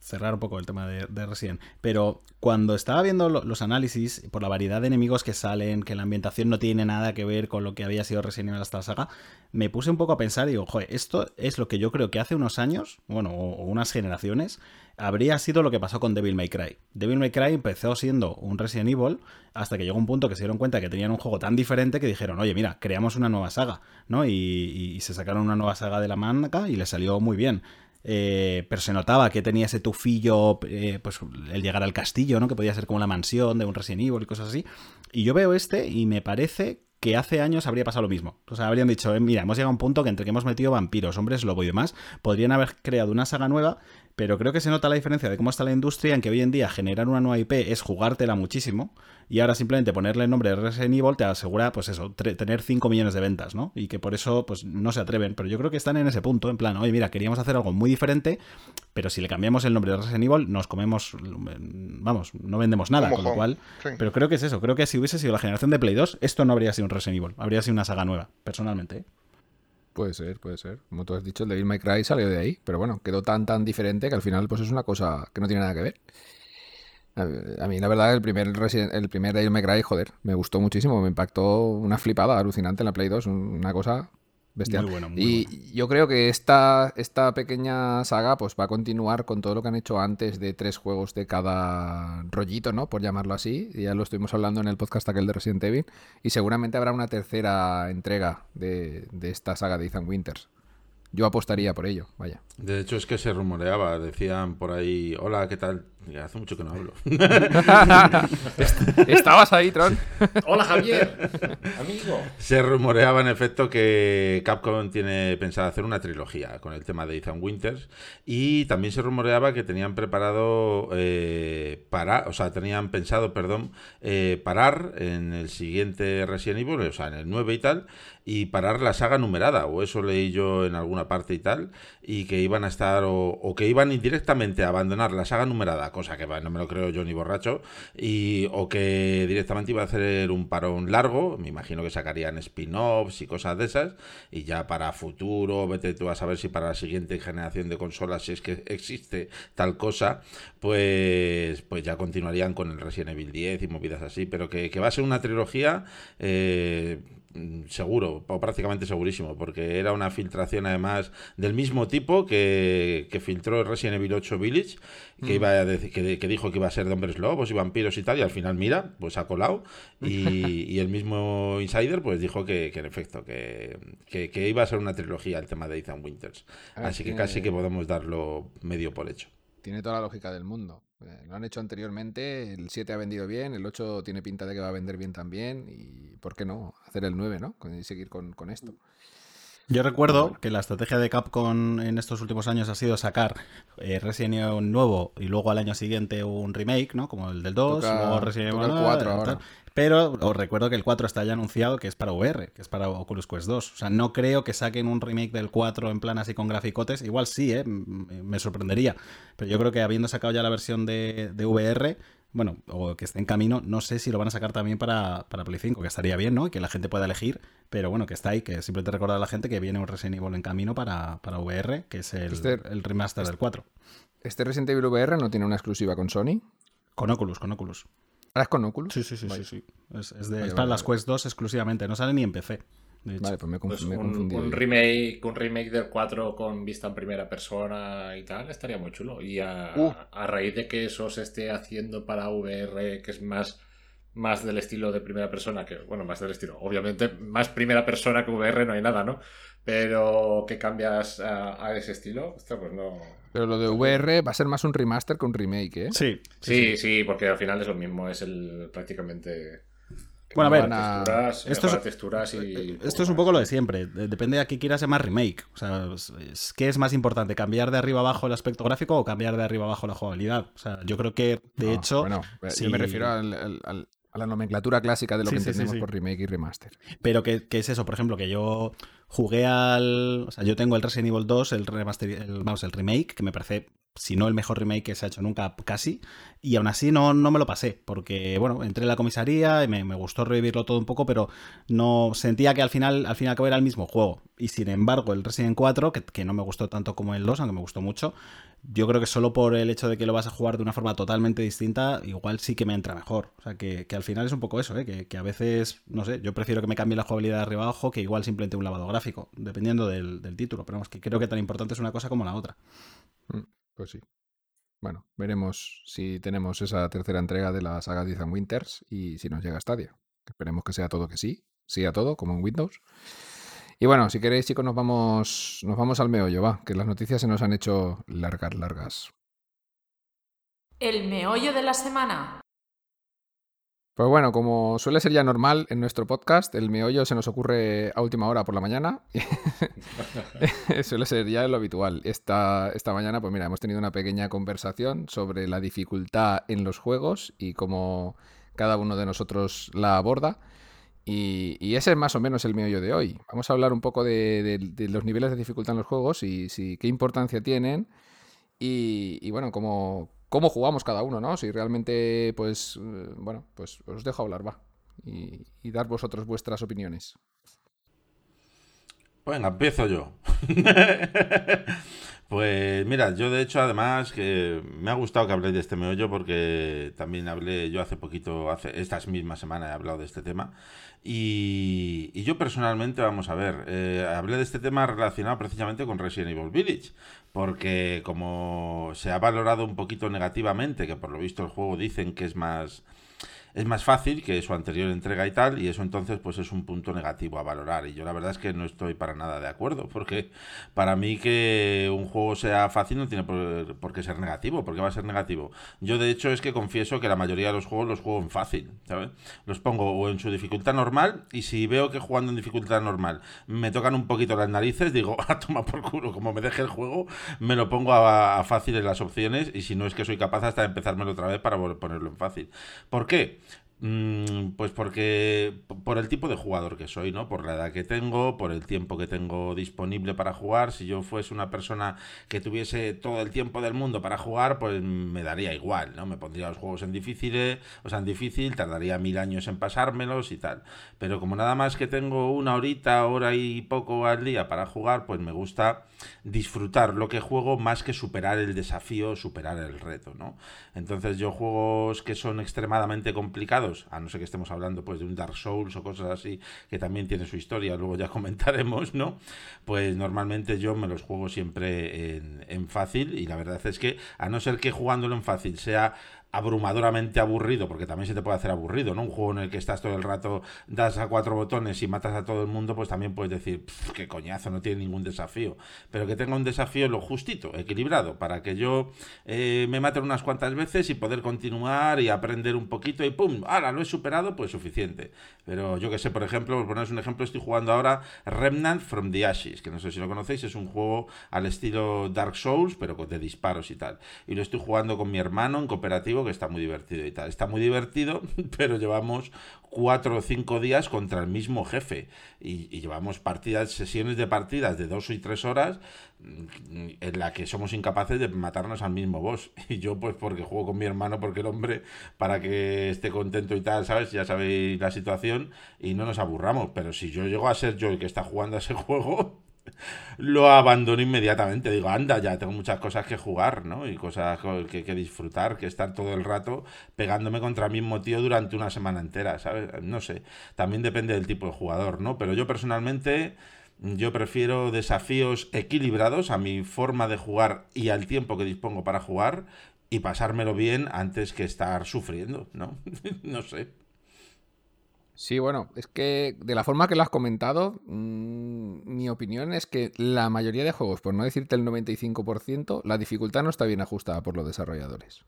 Speaker 3: cerrar un poco el tema de, de Resident. Pero cuando estaba viendo lo- los análisis, por la variedad de enemigos que salen, que la ambientación no tiene nada que ver con lo que había sido Resident Evil hasta la saga, me puse un poco a pensar y digo, joder, esto es lo que yo creo que hace unos años, bueno, o, unas generaciones, habría sido lo que pasó con Devil May Cry. Devil May Cry empezó siendo un Resident Evil hasta que llegó un punto que se dieron cuenta que tenían un juego tan diferente que dijeron, oye, mira, creamos una nueva saga, ¿no? Y, y- y se sacaron una nueva saga de la manga y le salió muy bien. Eh, pero se notaba que tenía ese tufillo, eh, pues el llegar al castillo, ¿no? Que podía ser como la mansión de un Resident Evil y cosas así. Y yo veo este y me parece que hace años habría pasado lo mismo. O sea, habrían dicho, eh, mira, hemos llegado a un punto que entre que hemos metido vampiros, hombres lobo y demás, podrían haber creado una saga nueva, pero creo que se nota la diferencia de cómo está la industria en que hoy en día generar una nueva IP es jugártela muchísimo y ahora simplemente ponerle el nombre de Resident Evil te asegura, pues eso, tener 5 millones de ventas, ¿no? Y que por eso, pues no se atreven. Pero yo creo que están en ese punto, en plan, oye, mira, queríamos hacer algo muy diferente, pero si le cambiamos el nombre de Resident Evil, nos comemos, vamos, no vendemos nada, con lo cual... Pero creo que es eso, creo que si hubiese sido la generación de Play 2, esto no habría sido un Resident Evil, habría sido una saga nueva, personalmente. ¿eh?
Speaker 1: Puede ser, puede ser. Como tú has dicho, el Devil May Cry salió de ahí, pero bueno, quedó tan, tan diferente que al final pues es una cosa que no tiene nada que ver. A mí, la verdad, el primer, el primer Devil May Cry, joder, me gustó muchísimo. Me impactó una flipada alucinante en la Play 2. Una cosa bestial. y yo creo que esta, esta pequeña saga pues va a continuar con todo lo que han hecho antes de tres juegos de cada rollito, ¿no? Por llamarlo así. Ya lo estuvimos hablando en el podcast aquel de Resident Evil. Y seguramente habrá una tercera entrega de, de esta saga de Ethan Winters. Yo apostaría por ello, vaya.
Speaker 4: De hecho, es que se rumoreaba, decían por ahí, hola, ¿qué tal? hace mucho que no hablo.
Speaker 1: Estabas ahí, Tron.
Speaker 2: hola, Javier, amigo.
Speaker 4: Se rumoreaba, en efecto, que Capcom tiene pensado hacer una trilogía con el tema de Ethan Winters. Y también se rumoreaba que tenían preparado eh, parar, o sea, tenían pensado, perdón, eh, parar en el siguiente Resident Evil, o sea, en el 9 y tal, y parar la saga numerada, o eso leí yo en alguna parte y tal, y que iban a estar, o, que iban indirectamente a abandonar la saga numerada, cosa que no me lo creo yo ni borracho, y, o que directamente iba a hacer un parón largo, me imagino que sacarían spin-offs y cosas de esas, y ya para futuro, vete tú a saber si para la siguiente generación de consolas, si es que existe tal cosa, pues, pues ya continuarían con el Resident Evil 10 y movidas así, pero que, que va a ser una trilogía... Eh, seguro, o prácticamente segurísimo, porque era una filtración además del mismo tipo que, que filtró Resident Evil 8 Village, que, mm. iba a decir, que, dijo que iba a ser de hombres lobos y vampiros y tal, y al final, mira, pues ha colado. Y, el mismo Insider pues dijo que, en efecto, que, que, iba a ser una trilogía el tema de Ethan Winters. Así que casi que podemos darlo medio por hecho.
Speaker 1: Tiene toda la lógica del mundo. Eh, lo han hecho anteriormente, el 7 ha vendido bien, el 8 tiene pinta de que va a vender bien también y ¿por qué no? Hacer el 9, ¿no? Y seguir con, esto.
Speaker 3: Yo recuerdo que la estrategia de Capcom en estos últimos años ha sido sacar eh, Resident Evil nuevo y luego al año siguiente un remake, ¿no? Como el del 2, luego Resident Evil
Speaker 1: 4 ahora.
Speaker 3: Pero os recuerdo que el 4 está ya anunciado que es para VR, que es para Oculus Quest 2. O sea, no creo que saquen un remake del 4 en plan así con graficotes. Igual sí, ¿eh? me sorprendería. Pero yo creo que habiendo sacado ya la versión de, VR, bueno, o que esté en camino, no sé si lo van a sacar también para, para Play 5, que estaría bien, ¿no? Y que la gente pueda elegir, pero bueno, que está ahí, que simplemente recordar a la gente que viene un Resident Evil en camino para, para VR, que es el, este el remaster
Speaker 1: este
Speaker 3: del 4.
Speaker 1: ¿Este Resident Evil VR no tiene una exclusiva con Sony?
Speaker 3: Con Oculus, con Oculus.
Speaker 1: ¿Ahora es con Oculus?
Speaker 3: Sí, sí, sí. sí, sí. Es, de, para las Quest 2 exclusivamente, no sale ni en PC.
Speaker 1: Vale, pues me, pues
Speaker 2: un, remake, un remake del 4 con vista en primera persona y tal estaría muy chulo. Y a, uh. a raíz de que eso se esté haciendo para VR, que es más más del estilo de primera persona, que, bueno, más del estilo, obviamente, más primera persona que VR no hay nada, ¿no? Pero que cambias a, ese estilo, pues no.
Speaker 1: Pero lo de VR va a ser más un remaster que un remake, ¿eh?
Speaker 3: Sí.
Speaker 2: Sí, sí, porque al final es lo mismo, es el prácticamente.
Speaker 3: Bueno, a ver,
Speaker 2: texturas, esto, es, texturas y...
Speaker 3: esto es un poco lo de siempre. Depende de a qué quieras llamar remake. O sea, ¿qué es más importante? ¿Cambiar de arriba abajo el aspecto gráfico o cambiar de arriba abajo la jugabilidad? O sea, yo creo que, de hecho.
Speaker 1: Bueno, yo me refiero al, a la nomenclatura clásica de lo que entendemos por remake y remaster.
Speaker 3: Pero ¿qué, es eso? Por ejemplo, que yo jugué al. O sea, yo tengo el Resident Evil 2, el, remaster, el, vamos, el remake, que me parece, si no el mejor remake que se ha hecho nunca, casi. Y aún así no, no me lo pasé, porque, bueno, entré en la comisaría y me, gustó revivirlo todo un poco, pero no sentía que al final, al final era el mismo juego. Y sin embargo, el Resident 4, que, que no me gustó tanto como el 2, aunque me gustó mucho, yo creo que solo por el hecho de que lo vas a jugar de una forma totalmente distinta, igual sí que me entra mejor. O sea, que, al final es un poco eso, ¿eh? que, a veces, no sé, yo prefiero que me cambie la jugabilidad de arriba abajo que igual simplemente un lavado gráfico, dependiendo del, título. Pero vamos, que creo que tan importante es una cosa como la otra.
Speaker 1: Pues sí. Bueno, veremos si tenemos esa tercera entrega de la saga de Winters y si nos llega a Stadia. Esperemos que sea todo que sí, sí todo, como en Windows. Y bueno, si queréis, chicos, nos vamos, nos vamos al meollo, va, que las noticias se nos han hecho largas, largas.
Speaker 7: El meollo de la semana.
Speaker 1: Pues bueno, como suele ser ya normal en nuestro podcast, el meollo se nos ocurre a última hora por la mañana. suele ser ya lo habitual. Esta, esta mañana, pues mira, hemos tenido una pequeña conversación sobre la dificultad en los juegos y cómo cada uno de nosotros la aborda. Y, ese es más o menos el meollo de hoy. Vamos a hablar un poco de, los niveles de dificultad en los juegos y qué importancia tienen. Y, y bueno, cómo, cómo jugamos cada uno, ¿no? Si realmente, pues, eh, bueno, pues os dejo hablar, va. Y, dar vosotros vuestras opiniones.
Speaker 4: Bueno, empiezo yo. pues mira, yo de hecho además que me ha gustado que habléis de este meollo porque también hablé yo hace poquito, hace estas mismas semanas he hablado de este tema. Y, yo personalmente, vamos a ver, eh, hablé de este tema relacionado precisamente con Resident Evil Village, porque como se ha valorado un poquito negativamente, que por lo visto el juego dicen que es más es más fácil que su anterior entrega y tal, y eso entonces pues es un punto negativo a valorar. Y yo la verdad es que no estoy para nada de acuerdo, porque para mí que un juego sea fácil no tiene por, qué ser negativo, porque va a ser negativo. Yo de hecho es que confieso que la mayoría de los juegos los juego en fácil, ¿sabes? Los pongo o en su dificultad normal, y si veo que jugando en dificultad normal me tocan un poquito las narices, digo, a toma por culo, como me deje el juego, me lo pongo a, a fácil en las opciones, y si no es que soy capaz hasta de empezármelo otra vez para ponerlo en fácil. ¿Por qué? Mm, pues porque por el tipo de jugador que soy, ¿no? Por la edad que tengo, por el tiempo que tengo disponible para jugar. Si yo fuese una persona que tuviese todo el tiempo del mundo para jugar, pues me daría igual, ¿no? Me pondría los juegos en difíciles, o sea, en difícil, tardaría mil años en pasármelos y tal. Pero como nada más que tengo una horita, hora y poco al día para jugar, pues me gusta disfrutar lo que juego más que superar el desafío, superar el reto, ¿no? Entonces yo juegos que son extremadamente complicados a no ser que estemos hablando pues de un Dark Souls o cosas así, que también tiene su historia, luego ya comentaremos, ¿no? Pues normalmente yo me los juego siempre en, en fácil y la verdad es que a no ser que jugándolo en fácil sea abrumadoramente aburrido, porque también se te puede hacer aburrido, ¿no? Un juego en el que estás todo el rato, das a cuatro botones y matas a todo el mundo, pues también puedes decir, qué coñazo, no tiene ningún desafío. Pero que tenga un desafío lo justito, equilibrado, para que yo eh, me mate unas cuantas veces y poder continuar y aprender un poquito y ¡pum! Ahora lo he superado, pues suficiente. Pero yo que sé, por ejemplo, por poneros un ejemplo, estoy jugando ahora Remnant from the Ashes, que no sé si lo conocéis, es un juego al estilo Dark Souls, pero de disparos y tal. Y lo estoy jugando con mi hermano en cooperativo que está muy divertido y tal. Está muy divertido, pero llevamos cuatro o cinco días contra el mismo jefe. Y, llevamos partidas, sesiones de partidas de dos y tres horas mm, en la que somos incapaces de matarnos al mismo boss. Y yo, pues porque juego con mi hermano, porque el hombre, para que esté contento y tal, ¿sabes? Ya sabéis la situación y no nos aburramos. Pero si yo llego a ser yo el que está jugando a ese juego, lo abandono inmediatamente. Digo, anda, ya tengo muchas cosas que jugar, ¿no? Y cosas que, que disfrutar, que estar todo el rato pegándome contra el mismo tío durante una semana entera, ¿sabes? No sé. También depende del tipo de jugador, ¿no? Pero yo personalmente. Yo prefiero desafíos equilibrados a mi forma de jugar y al tiempo que dispongo para jugar y pasármelo bien antes que estar sufriendo, ¿no? no sé.
Speaker 1: Sí, bueno, es que de la forma que lo has comentado, mm, mi opinión es que la mayoría de juegos, por no decirte el 95%, la dificultad no está bien ajustada por los desarrolladores.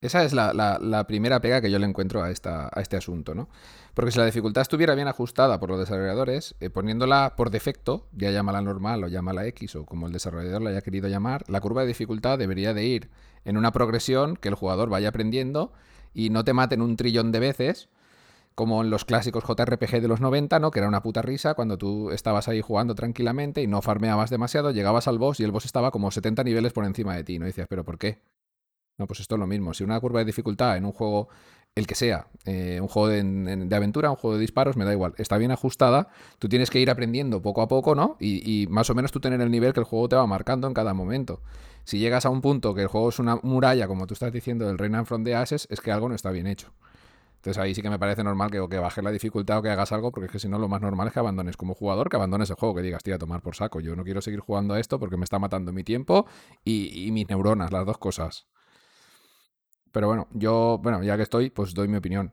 Speaker 1: Esa es la, primera pega que yo le encuentro a, esta, a este asunto, ¿no? Porque si la dificultad estuviera bien ajustada por los desarrolladores, eh, poniéndola por defecto, ya llámala normal o llámala X o como el desarrollador la haya querido llamar, la curva de dificultad debería de ir en una progresión que el jugador vaya aprendiendo y no te maten un trillón de veces como en los clásicos JRPG de los 90, ¿no? Que era una puta risa cuando tú estabas ahí jugando tranquilamente y no farmeabas demasiado, llegabas al boss y el boss estaba como 70 niveles por encima de ti, ¿no? Y decías, ¿pero por qué? No, pues esto es lo mismo. Si una curva de dificultad en un juego, el que sea, eh, un juego de, aventura, un juego de disparos, me da igual, está bien ajustada, tú tienes que ir aprendiendo poco a poco, ¿no? Y, y más o menos tú tener el nivel que el juego te va marcando en cada momento. Si llegas a un punto que el juego es una muralla, como tú estás diciendo, del Reign from the Ashes, es que algo no está bien hecho. Entonces ahí sí que me parece normal que, o que bajes la dificultad o que hagas algo, porque es que si no, lo más normal es que abandones como jugador, que abandones el juego, que digas, tía, a tomar por saco. Yo no quiero seguir jugando a esto porque me está matando mi tiempo y, mis neuronas, las dos cosas. Pero bueno, yo, bueno, ya que estoy, pues doy mi opinión.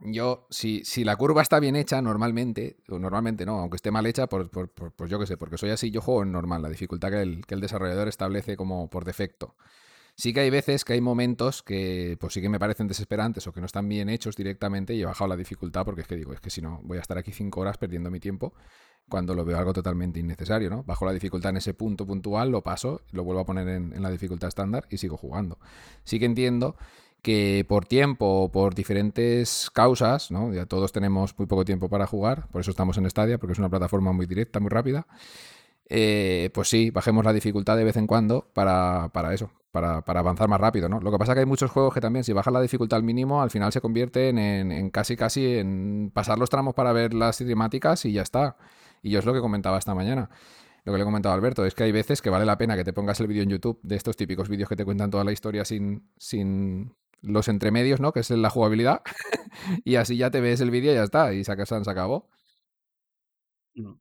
Speaker 1: Yo, si, si la curva está bien hecha, normalmente, o normalmente no, aunque esté mal hecha, pues, pues yo qué sé, porque soy así, yo juego en normal, la dificultad que el, que el desarrollador establece como por defecto. Sí que hay veces que hay momentos que pues sí que me parecen desesperantes o que no están bien hechos directamente y he bajado la dificultad porque es que digo, es que si no voy a estar aquí cinco horas perdiendo mi tiempo cuando lo veo algo totalmente innecesario, ¿no? Bajo la dificultad en ese punto puntual, lo paso, lo vuelvo a poner en, en la dificultad estándar y sigo jugando. Sí que entiendo que por tiempo o por diferentes causas, ¿no? Ya todos tenemos muy poco tiempo para jugar, por eso estamos en Stadia, porque es una plataforma muy directa, muy rápida. Eh, pues sí, bajemos la dificultad de vez en cuando para, para eso, para, para, avanzar más rápido, ¿no? Lo que pasa es que hay muchos juegos que también, si bajas la dificultad al mínimo, al final se convierten en, en, casi casi en pasar los tramos para ver las cinemáticas y ya está. Y yo es lo que comentaba esta mañana. Lo que le he comentado a Alberto es que hay veces que vale la pena que te pongas el vídeo en YouTube de estos típicos vídeos que te cuentan toda la historia sin, sin los entremedios, ¿no? Que es la jugabilidad. y así ya te ves el vídeo y ya está. Y se, se acabó.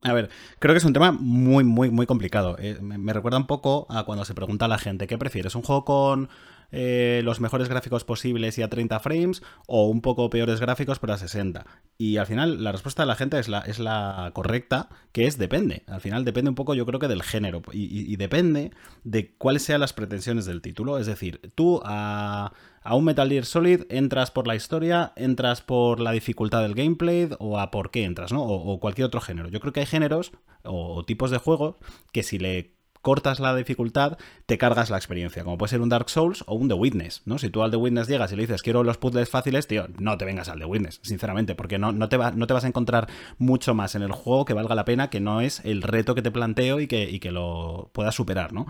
Speaker 3: A ver, creo que es un tema muy, muy, muy complicado. Eh, me, recuerda un poco a cuando se pregunta a la gente, ¿qué prefieres? ¿Un juego con eh, los mejores gráficos posibles y a 30 frames o un poco peores gráficos pero a 60? Y al final la respuesta de la gente es la, es la correcta, que es depende. Al final depende un poco yo creo que del género y depende de cuáles sean las pretensiones del título. Es decir, tú a a un Metal Gear Solid entras por la historia, entras por la dificultad del gameplay o a por qué entras, ¿no? O, cualquier otro género. Yo creo que hay géneros o, tipos de juegos que si le cortas la dificultad, te cargas la experiencia, como puede ser un Dark Souls o un The Witness, ¿no? Si tú al The Witness llegas y le dices quiero los puzzles fáciles, tío, no te vengas al The Witness, sinceramente, porque no, no, te, no te vas a encontrar mucho más en el juego que valga la pena, que no es el reto que te planteo y que, y que lo puedas superar, ¿no?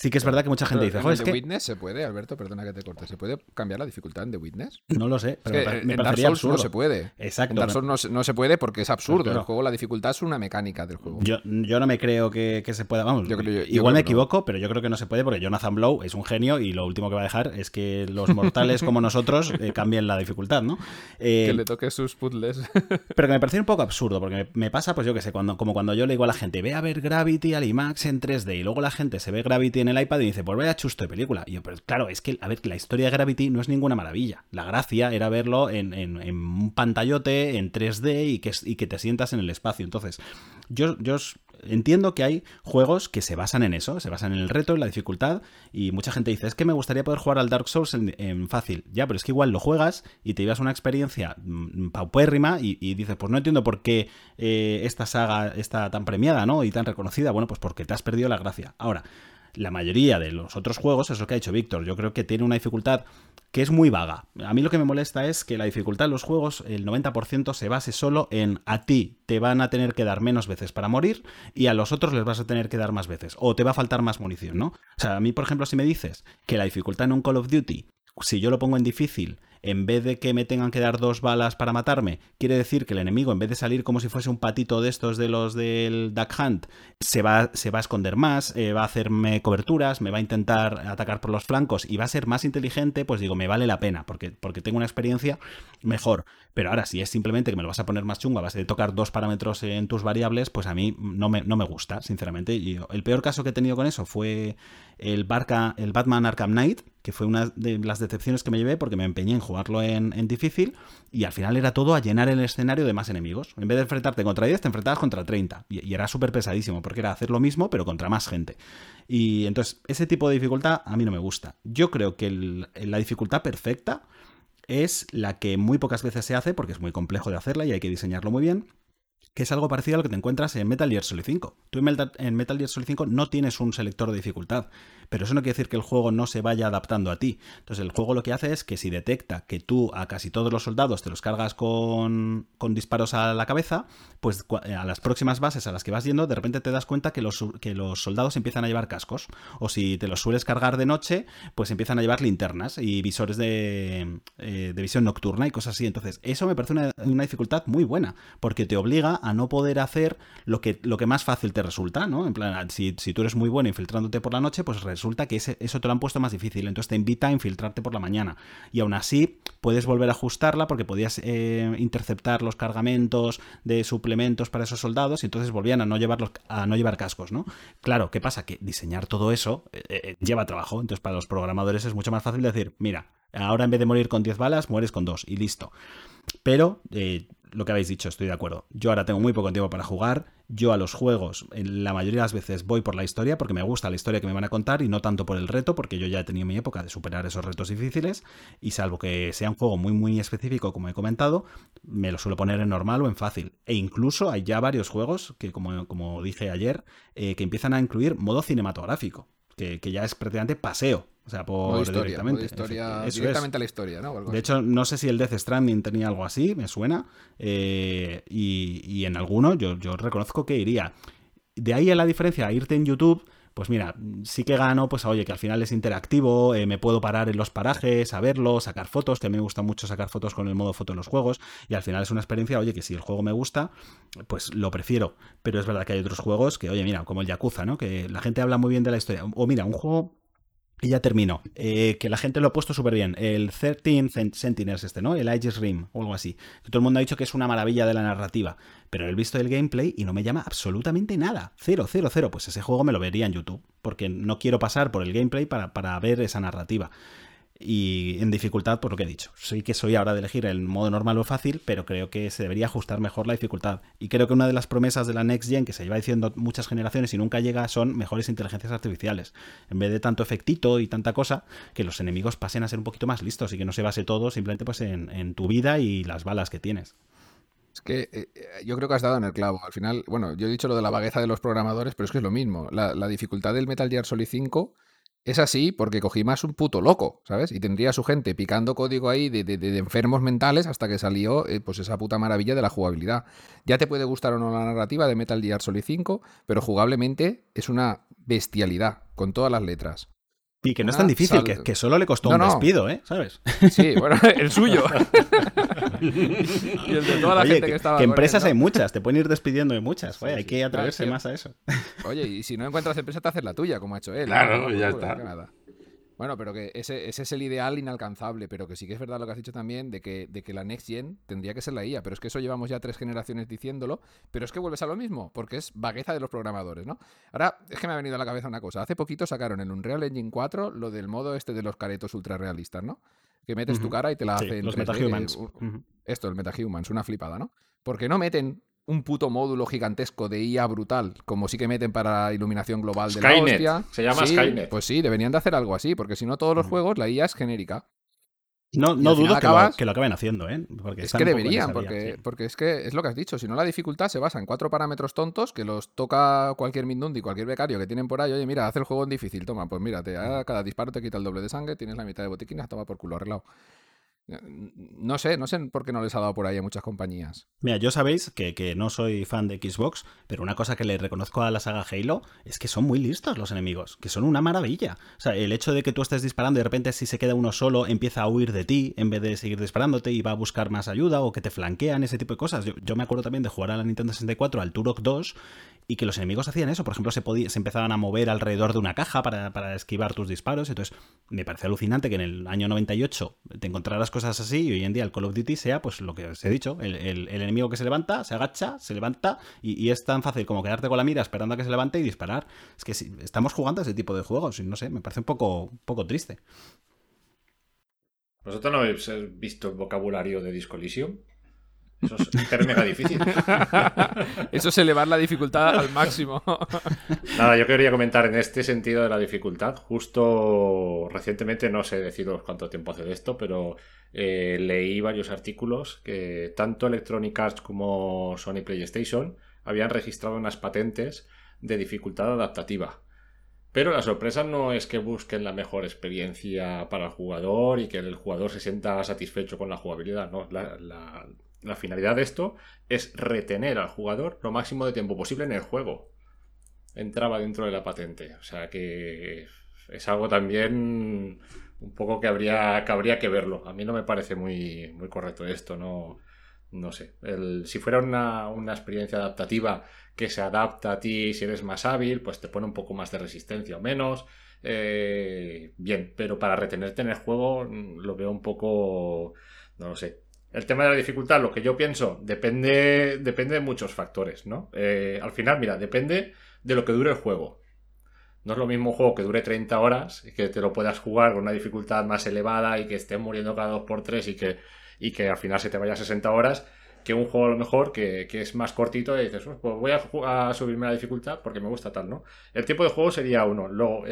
Speaker 3: Sí que es verdad que mucha gente dice,
Speaker 1: ¿En
Speaker 3: es
Speaker 1: The
Speaker 3: que...
Speaker 1: Witness se puede, Alberto, perdona que te corte, ¿se puede cambiar la dificultad en The Witness?
Speaker 3: No lo sé, pero
Speaker 1: es que
Speaker 3: me, me
Speaker 1: en Dark Souls
Speaker 3: absurdo.
Speaker 1: no se puede.
Speaker 3: Exacto.
Speaker 1: En Dark Souls no, se- no se puede porque es absurdo.
Speaker 3: Claro.
Speaker 1: El juego, la dificultad es una mecánica del juego.
Speaker 3: Yo, yo no me creo que, que se pueda, vamos,
Speaker 1: Yo creo- yo-
Speaker 3: igual me
Speaker 1: no.
Speaker 3: equivoco, pero yo creo que no se puede porque Jonathan Blow es un genio y lo último que va a dejar es que los mortales como nosotros eh, cambien la dificultad, ¿no? Eh,
Speaker 1: que le toque sus puzzles.
Speaker 3: Pero que me parece un poco absurdo, porque me, me pasa, pues yo que sé, cuando, como cuando yo le digo a la gente, ve a ver Gravity al IMAX en 3D, y luego la gente se ve Gravity en el iPad y dice, pues vaya chusto de película. Y yo, pero claro, es que, a ver, la historia de Gravity no es ninguna maravilla. La gracia era verlo en, en- en un pantallote, en 3D, y que, y que te sientas en el espacio. Entonces, yo, yo entiendo que hay juegos que se basan en eso, se basan en el reto, en la dificultad, y mucha gente dice, es que me gustaría poder jugar al Dark Souls en, fácil. Ya, pero es que igual lo juegas y te llevas una experiencia mm, paupérrima y, y dices, pues no entiendo por qué eh, esta saga está tan premiada, ¿no? Y tan reconocida. Bueno, pues porque te has perdido la gracia. Ahora, la mayoría de los otros juegos, es lo que ha dicho Víctor, yo creo que tiene una dificultad que es muy vaga. A mí lo que me molesta es que la dificultad de los juegos, el 90% se base solo en a ti te van a tener que dar menos veces para morir y a los otros les vas a tener que dar más veces o te va a faltar más munición, ¿no? O sea, a mí, por ejemplo, si me dices que la dificultad en un Call of Duty, si yo lo pongo en difícil, en vez de que me tengan que dar dos balas para matarme, quiere decir que el enemigo, en vez de salir como si fuese un patito de estos de los del Duck Hunt, se va, se va a esconder más, eh, va a hacerme coberturas, me va a intentar atacar por los flancos y va a ser más inteligente, pues digo, me vale la pena, porque, porque tengo una experiencia mejor. Pero ahora, si es simplemente que me lo vas a poner más chungo a base de tocar dos parámetros en tus variables, pues a mí no me, no me gusta, sinceramente. El peor caso que he tenido con eso fue el, Barca, el Batman Arkham Knight, que fue una de las decepciones que me llevé porque me empeñé en jugarlo en, difícil y al final era todo a llenar el escenario de más enemigos. En vez de enfrentarte contra 10, te enfrentabas contra 30. Y, era súper pesadísimo porque era hacer lo mismo pero contra más gente. Y entonces ese tipo de dificultad a mí no me gusta. Yo creo que la dificultad perfecta es la que muy pocas veces se hace porque es muy complejo de hacerla y hay que diseñarlo muy bien. Que es algo parecido a lo que te encuentras en Metal Gear Solid 5. Tú en Metal, en Metal Gear Solid 5 no tienes un selector de dificultad, pero eso no quiere decir que el juego no se vaya adaptando a ti. Entonces el juego lo que hace es que si detecta que tú a casi todos los soldados te los cargas con, con disparos a la cabeza, pues a las próximas bases a las que vas yendo, de repente te das cuenta que los, que los soldados empiezan a llevar cascos. O si te los sueles cargar de noche, pues empiezan a llevar linternas y visores de, eh, de visión nocturna y cosas así. Entonces, eso me parece una, una dificultad muy buena, porque te obliga a no poder hacer lo que, lo que más fácil te resulta, ¿no? En plan, si, si tú eres muy bueno infiltrándote por la noche, pues resulta que eso te lo han puesto más difícil. Entonces te invita a infiltrarte por la mañana. Y aún así, puedes volver a ajustarla porque podías eh, interceptar los cargamentos de suplementos para esos soldados y entonces volvían a no llevar, los- a no llevar cascos, ¿no? Claro, ¿qué pasa? Que diseñar todo eso eh, eh, lleva trabajo. Entonces, para los programadores es mucho más fácil decir, mira, ahora en vez de morir con 10 balas, mueres con 2 y listo. Pero, lo que habéis dicho, estoy de acuerdo. Yo ahora tengo muy poco tiempo para jugar Yo a los juegos, la mayoría de las veces voy por la historia, porque me gusta la historia que me van a contar y no tanto por el reto, porque yo ya he tenido mi época de superar esos retos difíciles. Y salvo que sea un juego muy, muy específico, como he comentado, me lo suelo poner en normal o en fácil. E incluso hay ya varios juegos que, como, como dije ayer, eh, que empiezan a incluir modo cinematográfico, que, que ya es prácticamente paseo. O sea, por
Speaker 1: Modo historia,
Speaker 3: directamente.
Speaker 1: modo historia-
Speaker 3: Eso es.
Speaker 1: directamente a la historia, ¿no?
Speaker 3: De hecho, no sé si el Death Stranding tenía algo así, me suena. eh, y, y en alguno yo, yo reconozco que iría. De ahí a la diferencia a irte en YouTube, pues mira, sí que gano, pues oye, que al final es interactivo, eh, me puedo parar en los parajes, a verlo, sacar fotos, que a mí me gusta mucho sacar fotos con el modo foto en los juegos, y al final es una experiencia, oye, que si el juego me gusta, pues lo prefiero. Pero es verdad que hay otros juegos que, oye, mira, como el Yakuza, ¿no? Que la gente habla muy bien de la historia. O mira, un juego y ya termino. Eh, que la gente lo ha puesto súper bien. El 13 Cent- Sentinels este, ¿no? El Aegis Rim o algo así. Todo el mundo ha dicho que es una maravilla de la narrativa. Pero he visto el gameplay y no me llama absolutamente nada. Cero, cero, cero. Pues ese juego me lo vería en YouTube. Porque no quiero pasar por el gameplay para, para ver esa narrativa. Y en dificultad, por lo que he dicho. Sí que soy ahora de elegir el modo normal o fácil, pero creo que se debería ajustar mejor la dificultad. Y creo que una de las promesas de la Next Gen que se lleva diciendo muchas generaciones y nunca llega son mejores inteligencias artificiales. En vez de tanto efectito y tanta cosa, que los enemigos pasen a ser un poquito más listos y que no se base todo simplemente pues en, tu vida y las balas que tienes.
Speaker 1: Es que eh, eh, yo creo que has dado en el clavo. Al final, bueno, yo he dicho lo de la vagueza de los programadores, pero es que es lo mismo. La, la dificultad del Metal Gear Solid 5 es así porque Kojima es un puto loco, ¿sabes? Y tendría a su gente picando código ahí de, enfermos mentales hasta que salió eh, pues esa puta maravilla de la jugabilidad. Ya te puede gustar o no la narrativa de Metal Gear Solid 5, pero jugablemente es una bestialidad, con todas las letras.
Speaker 3: Y que no es tan difícil, que, que solo le costó
Speaker 1: No,
Speaker 3: un
Speaker 1: no.
Speaker 3: despido, ¿eh? ¿Sabes?
Speaker 1: Sí, bueno, el suyo. y el de toda la
Speaker 3: Oye,
Speaker 1: gente
Speaker 3: que,
Speaker 1: que, estaba
Speaker 3: que
Speaker 1: él,
Speaker 3: empresas
Speaker 1: ¿no?
Speaker 3: hay muchas, te pueden ir despidiendo de muchas.
Speaker 1: Sí,
Speaker 3: Oye, hay
Speaker 1: sí.
Speaker 3: que atreverse
Speaker 1: Claro,
Speaker 3: más a eso.
Speaker 1: Oye, y si no encuentras empresa, te haces la tuya, como ha hecho él.
Speaker 4: Claro,
Speaker 1: ¿no?
Speaker 4: ya está.
Speaker 1: nada. Bueno, pero que ese, ese es el ideal inalcanzable, pero que sí que es verdad lo que has dicho también de que, de que la Next Gen tendría que ser la IA, pero es que eso llevamos ya tres generaciones diciéndolo, pero es que vuelves a lo mismo, porque es vagueza de los programadores, ¿no? Ahora, es que me ha venido a la cabeza una cosa, hace poquito sacaron en Unreal Engine 4 lo del modo este de los caretos ultra realistas, ¿no? Que metes tu cara y te la
Speaker 3: Sí,
Speaker 1: hacen
Speaker 3: los
Speaker 1: 3D,
Speaker 3: metahumans. Ujú.
Speaker 1: esto, el MetaHumans, una flipada, ¿no? Porque no meten un puto módulo gigantesco de IA brutal, como sí que meten para iluminación global de la hostia.
Speaker 2: se llama
Speaker 1: Sí,
Speaker 2: Skynet.
Speaker 1: Pues sí, deberían de hacer algo así, porque si no todos los juegos la IA es genérica.
Speaker 3: No, no dudo que,
Speaker 1: acabas-
Speaker 3: lo, que lo acaben haciendo, ¿eh? Porque
Speaker 1: Es que deberían,
Speaker 3: vía,
Speaker 1: porque,
Speaker 3: sí.
Speaker 1: porque es que es lo que has dicho. Si no, la dificultad se basa en cuatro parámetros tontos que los toca cualquier Mindundi, cualquier becario que tienen por ahí. Oye, mira, haz el juego en difícil. Toma, pues mírate, a cada disparo te quita el doble de sangre, tienes la mitad de botiquines, toma por culo arreglado. No sé, no sé por qué no les ha dado por ahí a muchas compañías.
Speaker 3: Mira, yo sabéis que, que no soy fan de Xbox, pero una cosa que le reconozco a la saga Halo es que son muy listos los enemigos, que son una maravilla. O sea, el hecho de que tú estés disparando y de repente si se queda uno solo empieza a huir de ti en vez de seguir disparándote y va a buscar más ayuda o que te flanquean, ese tipo de cosas. Yo, yo me acuerdo también de jugar a la Nintendo 64 al Turok 2 y que los enemigos hacían eso. Por ejemplo, se, se empezaban a mover alrededor de una caja para, para esquivar tus disparos. Entonces, me parece alucinante que en el año 98 te encontraras cosas así y hoy en día el Call of Duty sea, pues lo que os he dicho, el, el- enemigo que se levanta, se agacha, se levanta y, y es tan fácil como quedarte con la mira esperando a que se levante y disparar. Es que si, estamos jugando a ese tipo de juegos y no sé, me parece un poco, un poco triste.
Speaker 2: ¿Vosotros no habéis eh, visto el vocabulario de Disco Elysium? Eso es hiper mega difícil.
Speaker 1: Eso es elevar la dificultad al máximo.
Speaker 2: Nada, yo quería comentar en este sentido de la dificultad. Justo recientemente, no sé deciros cuánto tiempo hace de esto, pero eh, leí varios artículos que tanto Electronic Arts como Sony PlayStation habían registrado unas patentes de dificultad adaptativa. Pero la sorpresa no es que busquen la mejor experiencia para el jugador y que el jugador se sienta satisfecho con la jugabilidad. No, la, la- la finalidad de esto es retener al jugador lo máximo de tiempo posible en el juego entraba dentro de la patente. O sea que es algo también un poco que habría que, habría que verlo. A mí no me parece muy, correcto esto, no, no sé. El- si fuera una, una experiencia adaptativa que se adapta a ti si eres más hábil, pues te pone un poco más de resistencia o menos. eh, bien, pero para retenerte en el juego mm, lo veo un poco, no lo sé. El tema de la dificultad, lo que yo pienso, depende, depende de muchos factores, ¿no? Eh, al final, mira, depende de lo que dure el juego. No es lo mismo un juego que dure 30 horas y que te lo puedas jugar con una dificultad más elevada y que estés muriendo cada 2x3 y que, y que al final se te vaya a 60 horas que un juego a lo mejor que, es más cortito y dices, pues voy a, subirme la dificultad porque me gusta tal, ¿no? El tiempo de juego sería uno, lo,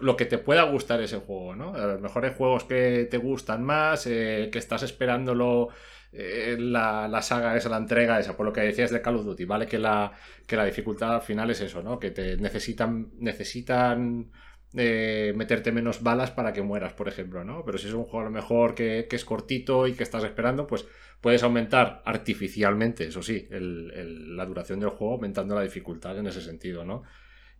Speaker 2: lo que te pueda gustar ese juego, ¿no? A lo mejor hay juegos que te gustan más, eh, que estás esperándolo eh, la, la, saga esa, la entrega esa, por lo que decías de Call of Duty, ¿vale? Que la, que la dificultad al final es eso, ¿no? Que te necesitan, necesitan eh, meterte menos balas para que mueras, por ejemplo, ¿no? Pero si es un juego a lo mejor que, es cortito y que estás esperando, pues puedes aumentar artificialmente, eso sí, la duración del juego, aumentando la dificultad en ese sentido, ¿no?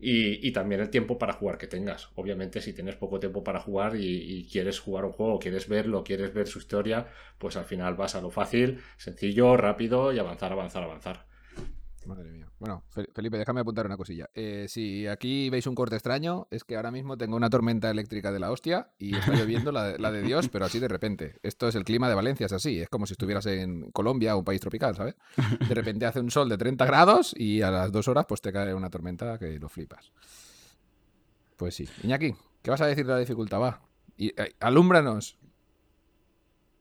Speaker 2: Y, también el tiempo para jugar que tengas. Obviamente, si tienes poco tiempo para jugar y, quieres jugar un juego, quieres verlo, quieres ver su historia, pues al final vas a lo fácil, sencillo, rápido y avanzar, avanzar, avanzar.
Speaker 1: Madre mía. Bueno, Felipe, déjame apuntar una cosilla. Eh, si aquí veis un corte extraño, es que ahora mismo tengo una tormenta eléctrica de la hostia y está lloviendo la, de Dios, pero así de repente. Esto es el clima de Valencia, es así. Es como si estuvieras en Colombia un país tropical, ¿sabes? De repente hace un sol de 30 grados y a las dos horas pues te cae una tormenta que lo flipas. Pues sí. Iñaki, ¿qué vas a decir de la dificultad? Va. Y, eh, alúmbranos.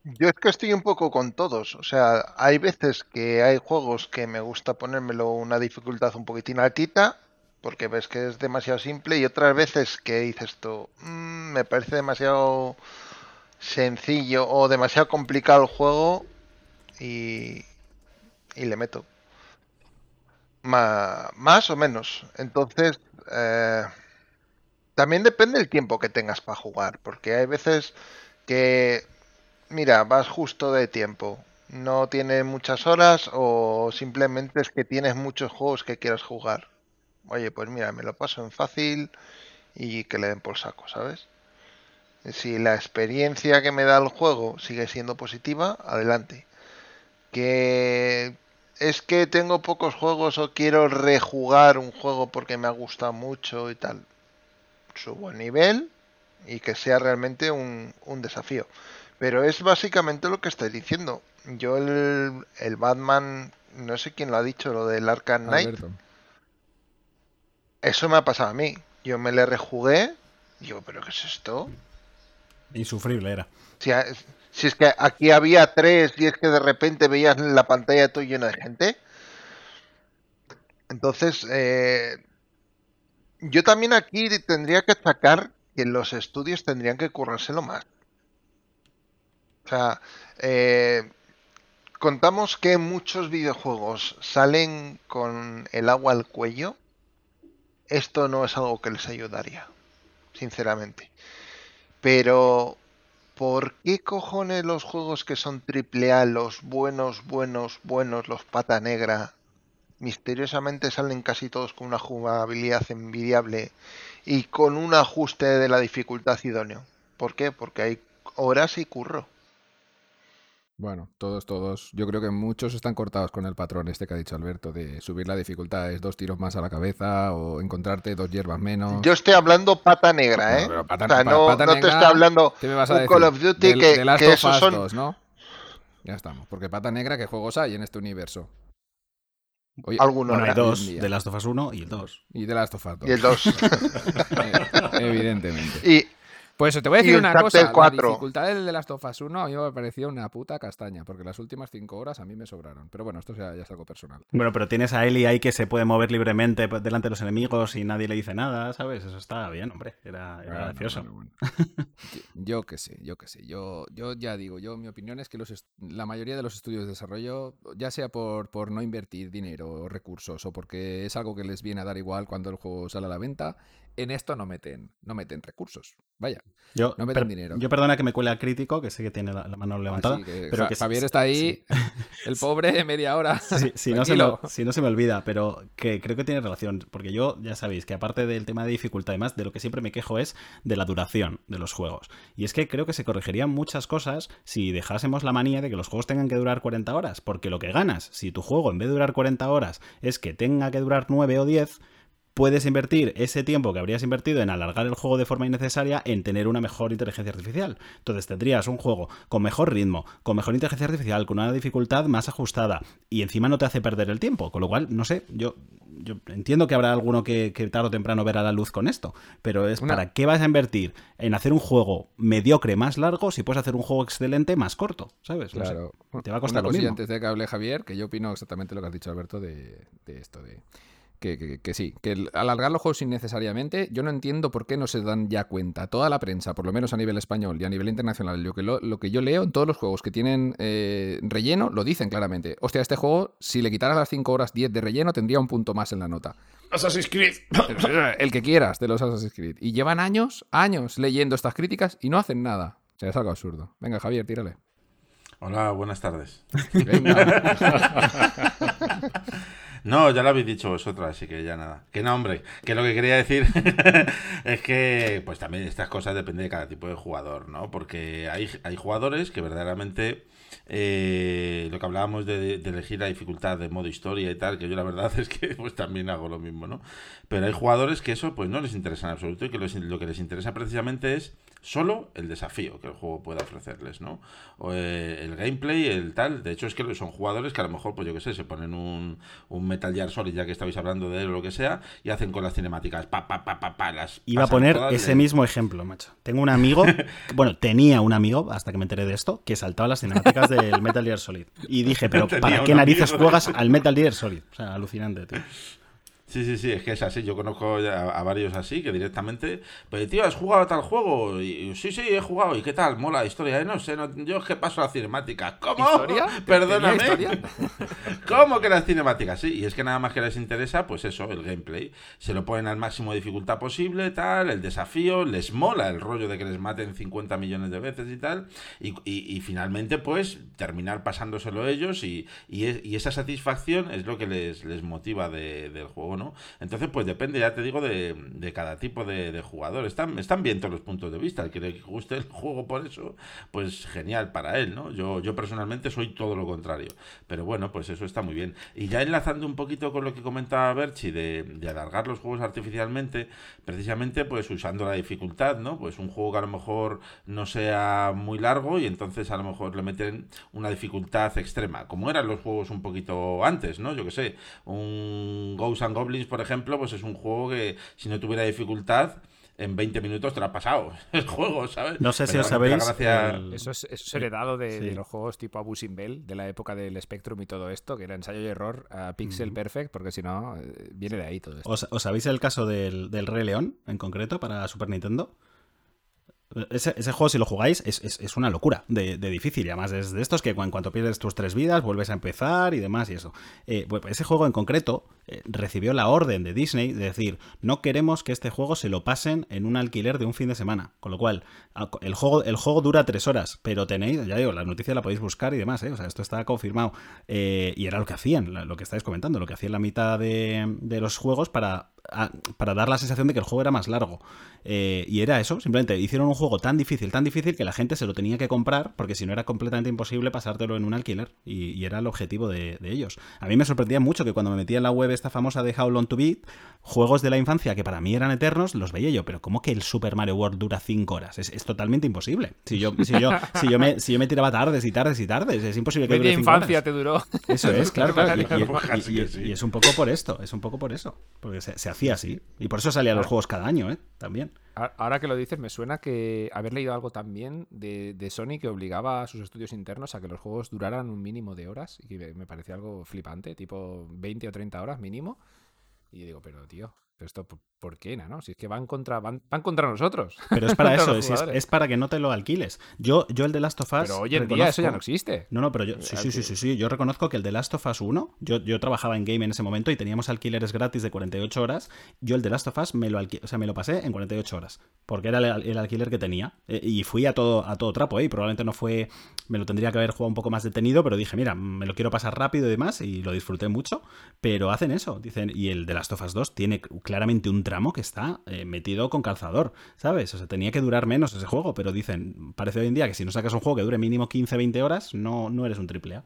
Speaker 5: Yo es que estoy un poco con todos. O sea, hay veces que hay juegos que me gusta ponérmelo una dificultad un poquitín altita, porque ves que es demasiado simple, y otras veces que dices tú, mm, me parece demasiado sencillo o demasiado complicado el juego y, y le meto. más o menos. Entonces, eh, también depende del tiempo que tengas para jugar, porque hay veces que mira, vas justo de tiempo. No tienes muchas horas o simplemente es que tienes muchos juegos que quieras jugar. Oye, pues mira, me lo paso en fácil y que le den por saco, ¿sabes? Si la experiencia que me da el juego sigue siendo positiva, adelante. Que es que tengo pocos juegos o quiero rejugar un juego porque me ha gustado mucho y tal. Subo el nivel y que sea realmente un, un desafío. Pero es básicamente lo que estoy diciendo. Yo el, el Batman, no sé quién lo ha dicho, lo del Arkham Knight. Eso me ha pasado a mí. Yo me le rejugué. Digo, ¿pero qué es esto?
Speaker 3: Insufrible era.
Speaker 5: Si, si es que aquí había tres y es que de repente veías la pantalla todo llena de gente. Entonces, eh, yo también aquí tendría que sacar que los estudios tendrían que currárselo más. Sea, eh, contamos que muchos videojuegos salen con el agua al cuello. Esto no es algo que les ayudaría, sinceramente. Pero, ¿por qué cojones los juegos que son AAA, los buenos, buenos, buenos, los pata negra, misteriosamente salen casi todos con una jugabilidad envidiable y con un ajuste de la dificultad idóneo? ¿Por qué? Porque hay horas y curro.
Speaker 1: Bueno, todos, todos. Yo creo que muchos están cortados con el patrón este que ha dicho Alberto, de subir la dificultad, es dos tiros más a la cabeza o encontrarte dos hierbas menos.
Speaker 5: Yo estoy hablando pata negra, ¿eh? o sea, no, te estoy hablando
Speaker 1: ¿qué me vas a un Call of Duty que, de que esos son... ¿no? Ya estamos, porque pata negra, ¿qué juegos hay en este universo?
Speaker 3: Algunos. Bueno, hay dos, de Last of Us 1 y el 2.
Speaker 1: Y de Last of Us 2.
Speaker 5: Y el 2.
Speaker 1: Evidentemente.
Speaker 5: Y,
Speaker 1: pues te voy a decir una cosa, la dificultad del de Last of Us 1 a mí me pareció una puta castaña, porque las últimas cinco horas a mí me sobraron. Pero bueno, esto ya, es algo personal.
Speaker 3: Bueno, pero tienes a Ellie ahí que se puede mover libremente delante de los enemigos y nadie le dice nada, ¿sabes? Eso está bien, hombre. Era, gracioso.
Speaker 1: yo qué sé, yo qué sé. Yo, yo ya digo, yo mi opinión es que los la mayoría de los estudios de desarrollo, ya sea por, por no invertir dinero o recursos o porque es algo que les viene a dar igual cuando el juego sale a la venta, en esto no meten, no meten recursos. Vaya,
Speaker 3: yo,
Speaker 1: no meten dinero.
Speaker 3: Yo perdona que me cuele al crítico, que sé que tiene la, mano levantada. pero que
Speaker 1: Javier está ahí, el pobre, media hora.
Speaker 3: si, no se me, si no se me olvida, pero que creo que tiene relación. Porque yo, ya sabéis, que aparte del tema de dificultad y más, de lo que siempre me quejo es de la duración de los juegos. Y es que creo que se corregirían muchas cosas si dejásemos la manía de que los juegos tengan que durar 40 horas. Porque lo que ganas, si tu juego en vez de durar 40 horas es que tenga que durar 9 o 10 puedes invertir ese tiempo que habrías invertido en alargar el juego de forma innecesaria en tener una mejor inteligencia artificial. Entonces tendrías un juego con mejor ritmo, con mejor inteligencia artificial, con una dificultad más ajustada y encima no te hace perder el tiempo. Con lo cual, no sé, yo, yo entiendo que habrá alguno que, tarde o temprano verá la luz con esto, pero es para qué vas a invertir en hacer un juego mediocre más largo si puedes hacer un juego excelente más corto, ¿sabes?
Speaker 1: Claro.
Speaker 3: te va a costar
Speaker 1: lo
Speaker 3: mismo.
Speaker 1: antes de que hable Javier, que yo opino exactamente lo que has dicho Alberto de, de esto de que, sí, que alargar los juegos innecesariamente, yo no entiendo por qué no se dan ya cuenta. Toda la prensa, por lo menos a nivel español y a nivel internacional, lo que, lo, que yo leo en todos los juegos que tienen eh, relleno, lo dicen claramente. Hostia, este juego, si le quitaras las 5 horas 10 de relleno, tendría un punto más en la nota.
Speaker 2: Assassin's Creed.
Speaker 1: El que quieras de los Assassin's Creed. Y llevan años, años leyendo estas críticas y no hacen nada. O sea, es algo absurdo. Venga, Javier, tírale.
Speaker 4: Hola, buenas tardes. No, ya lo habéis dicho vosotros, así que ya nada. Que no, hombre, que lo que quería decir es que, pues también estas cosas dependen de cada tipo de jugador, ¿no? Porque hay, hay jugadores que verdaderamente eh, lo que hablábamos de, elegir la dificultad de modo historia y tal, que yo la verdad es que pues también hago lo mismo, ¿no? Pero hay jugadores que eso pues no les interesa en absoluto y que lo que les interesa precisamente es solo el desafío que el juego pueda ofrecerles, ¿no? O eh, el gameplay, el tal. De hecho, es que son jugadores que a lo mejor, pues yo qué sé, se ponen un, un, Metal Gear Solid, ya que estabais hablando de él o lo que sea, y hacen con las cinemáticas, pa, pa, pa, pa, pa las
Speaker 3: Iba a poner ese mismo ejemplo, macho. Tengo un amigo, bueno, tenía un amigo, hasta que me enteré de esto, que saltaba las cinemáticas del Metal Gear Solid. Y dije, pero ¿para qué narices juegas al Metal Gear Solid? O sea, alucinante, tío.
Speaker 4: Sí, sí, sí, es que es así. Yo conozco a, varios así que directamente. Pero, tío, ¿has jugado a tal juego? Y, sí, sí, he jugado. ¿Y qué tal? Mola la historia. ¿eh? No sé, yo es que paso a la cinemática. ¿Cómo? ¿Historia? Perdóname. ¿Cómo que la cinemática? Sí, y es que nada más que les interesa, pues eso, el gameplay. Se lo ponen al máximo de dificultad posible, tal, el desafío. Les mola el rollo de que les maten 50 millones de veces y tal. Y, y, finalmente, pues, terminar pasándoselo ellos. Y, y, esa satisfacción es lo que les, les motiva del juego, entonces, pues depende, ya te digo, de, cada tipo de, jugador. Están, están bien todos los puntos de vista. El que le guste el juego por eso, pues genial para él, ¿no? Yo, yo personalmente soy todo lo contrario. Pero bueno, pues eso está muy bien. Y ya enlazando un poquito con lo que comentaba Berchi de, de alargar los juegos artificialmente, precisamente pues usando la dificultad, ¿no? Pues un juego que a lo mejor no sea muy largo y entonces a lo mejor le meten una dificultad extrema, como eran los juegos un poquito antes, ¿no? Yo que sé, un Ghosts and Goblins por ejemplo, pues es un juego que si no tuviera dificultad, en 20 minutos te lo ha pasado el juego, ¿sabes?
Speaker 3: No sé si os sabéis.
Speaker 6: Eso, es, heredado de, los juegos tipo Abusing Bell, de la época del Spectrum y todo esto, que era ensayo y error a Pixel Perfect, porque si no, eh, viene de ahí todo esto.
Speaker 3: ¿Os, sabéis el caso del, del Rey León en concreto para Super Nintendo? Ese, juego, si lo jugáis, es, una locura de, difícil. Y además es de estos que en cuanto pierdes tus tres vidas, vuelves a empezar y demás y eso. Eh, ese juego en concreto eh, recibió la orden de Disney de decir, no queremos que este juego se lo pasen en un alquiler de un fin de semana. Con lo cual, el juego, el juego dura tres horas, pero tenéis, ya digo, la noticia la podéis buscar y demás, ¿eh? O sea, esto está confirmado. y era lo que hacían, lo que estáis comentando, lo que hacían la mitad de los juegos para para dar la sensación de que el juego era más largo. Eh, y era eso, simplemente hicieron un juego tan difícil, tan difícil que la gente se lo tenía que comprar porque si no era completamente imposible pasártelo en un alquiler. Y, era el objetivo de, ellos. A mí me sorprendía mucho que cuando me metía en la web esta famosa de How Long to Beat, juegos de la infancia que para mí eran eternos, los veía yo. Pero ¿cómo que el Super Mario World dura 5 horas? Es, totalmente imposible. Si yo, si, yo, si, yo me, si yo me tiraba tardes y tardes y tardes, es imposible que
Speaker 6: dure infancia te duró.
Speaker 3: Eso es, claro. Y, es un poco por esto, es un poco por eso. Porque se, se hacía así. Y por eso salían los juegos cada año, ¿eh? También.
Speaker 6: Ahora que lo dices, me suena que haber leído algo también de, de, Sony que obligaba a sus estudios internos a que los juegos duraran un mínimo de horas y que me parecía algo flipante, tipo 20 o 30 horas mínimo. Y digo, pero tío, esto por qué, ¿no? Si es que van contra, van, van contra nosotros.
Speaker 3: Pero es para eso, es, para que no te lo alquiles. Yo, yo el de Last of Us.
Speaker 6: Pero hoy en día eso ya no existe.
Speaker 3: No, no, pero yo. Sí, sí, sí, sí, sí. Yo reconozco que el de Last of Us 1, yo, yo trabajaba en game en ese momento y teníamos alquileres gratis de 48 horas. Yo el de Last of Us me lo, o sea, me lo pasé en 48 horas. Porque era el, alquiler que tenía. Eh, y fui a todo, a todo trapo, ¿eh? Y probablemente no fue. Me lo tendría que haber jugado un poco más detenido, pero dije, mira, me lo quiero pasar rápido y demás. Y lo disfruté mucho. Pero hacen eso. Dicen, y el de Last of Us 2 tiene claramente un tramo que está eh, metido con calzador, ¿sabes? O sea, tenía que durar menos ese juego, pero dicen, parece hoy en día que si no sacas un juego que dure mínimo 15-20 horas, no, no eres un triple A.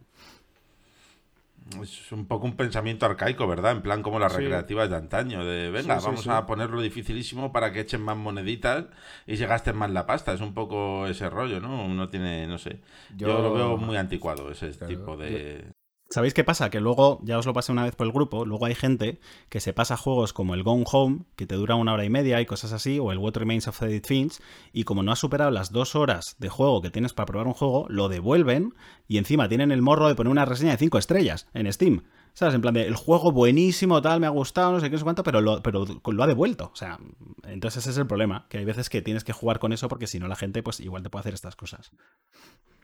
Speaker 4: es un poco un pensamiento arcaico, ¿verdad? En plan como las
Speaker 1: Sí.
Speaker 4: recreativas de antaño, de venga,
Speaker 1: Sí, sí,
Speaker 4: vamos a ponerlo dificilísimo para que echen más moneditas y se gasten más la pasta. Es un poco ese rollo, ¿no? Uno tiene, no sé. Yo,
Speaker 1: Yo-
Speaker 4: lo veo muy anticuado, ese
Speaker 1: Claro,
Speaker 4: tipo de...
Speaker 3: ¿Sabéis qué pasa? Que luego, ya os lo pasé una vez por el grupo, luego hay gente que se pasa juegos como el Gone Home, que te dura una hora y media y cosas así, o el What Remains of Edith Finch, y como no has superado las dos horas de juego que tienes para probar un juego, lo devuelven y encima tienen el morro de poner una reseña de 5 estrellas en Steam. ¿Sabes? En plan de, el juego buenísimo, tal, me ha gustado, no sé qué, no sé cuánto, pero lo, pero lo ha devuelto. O sea, entonces ese es el problema, que hay veces que tienes que jugar con eso porque si no la gente, pues igual te puede hacer estas cosas.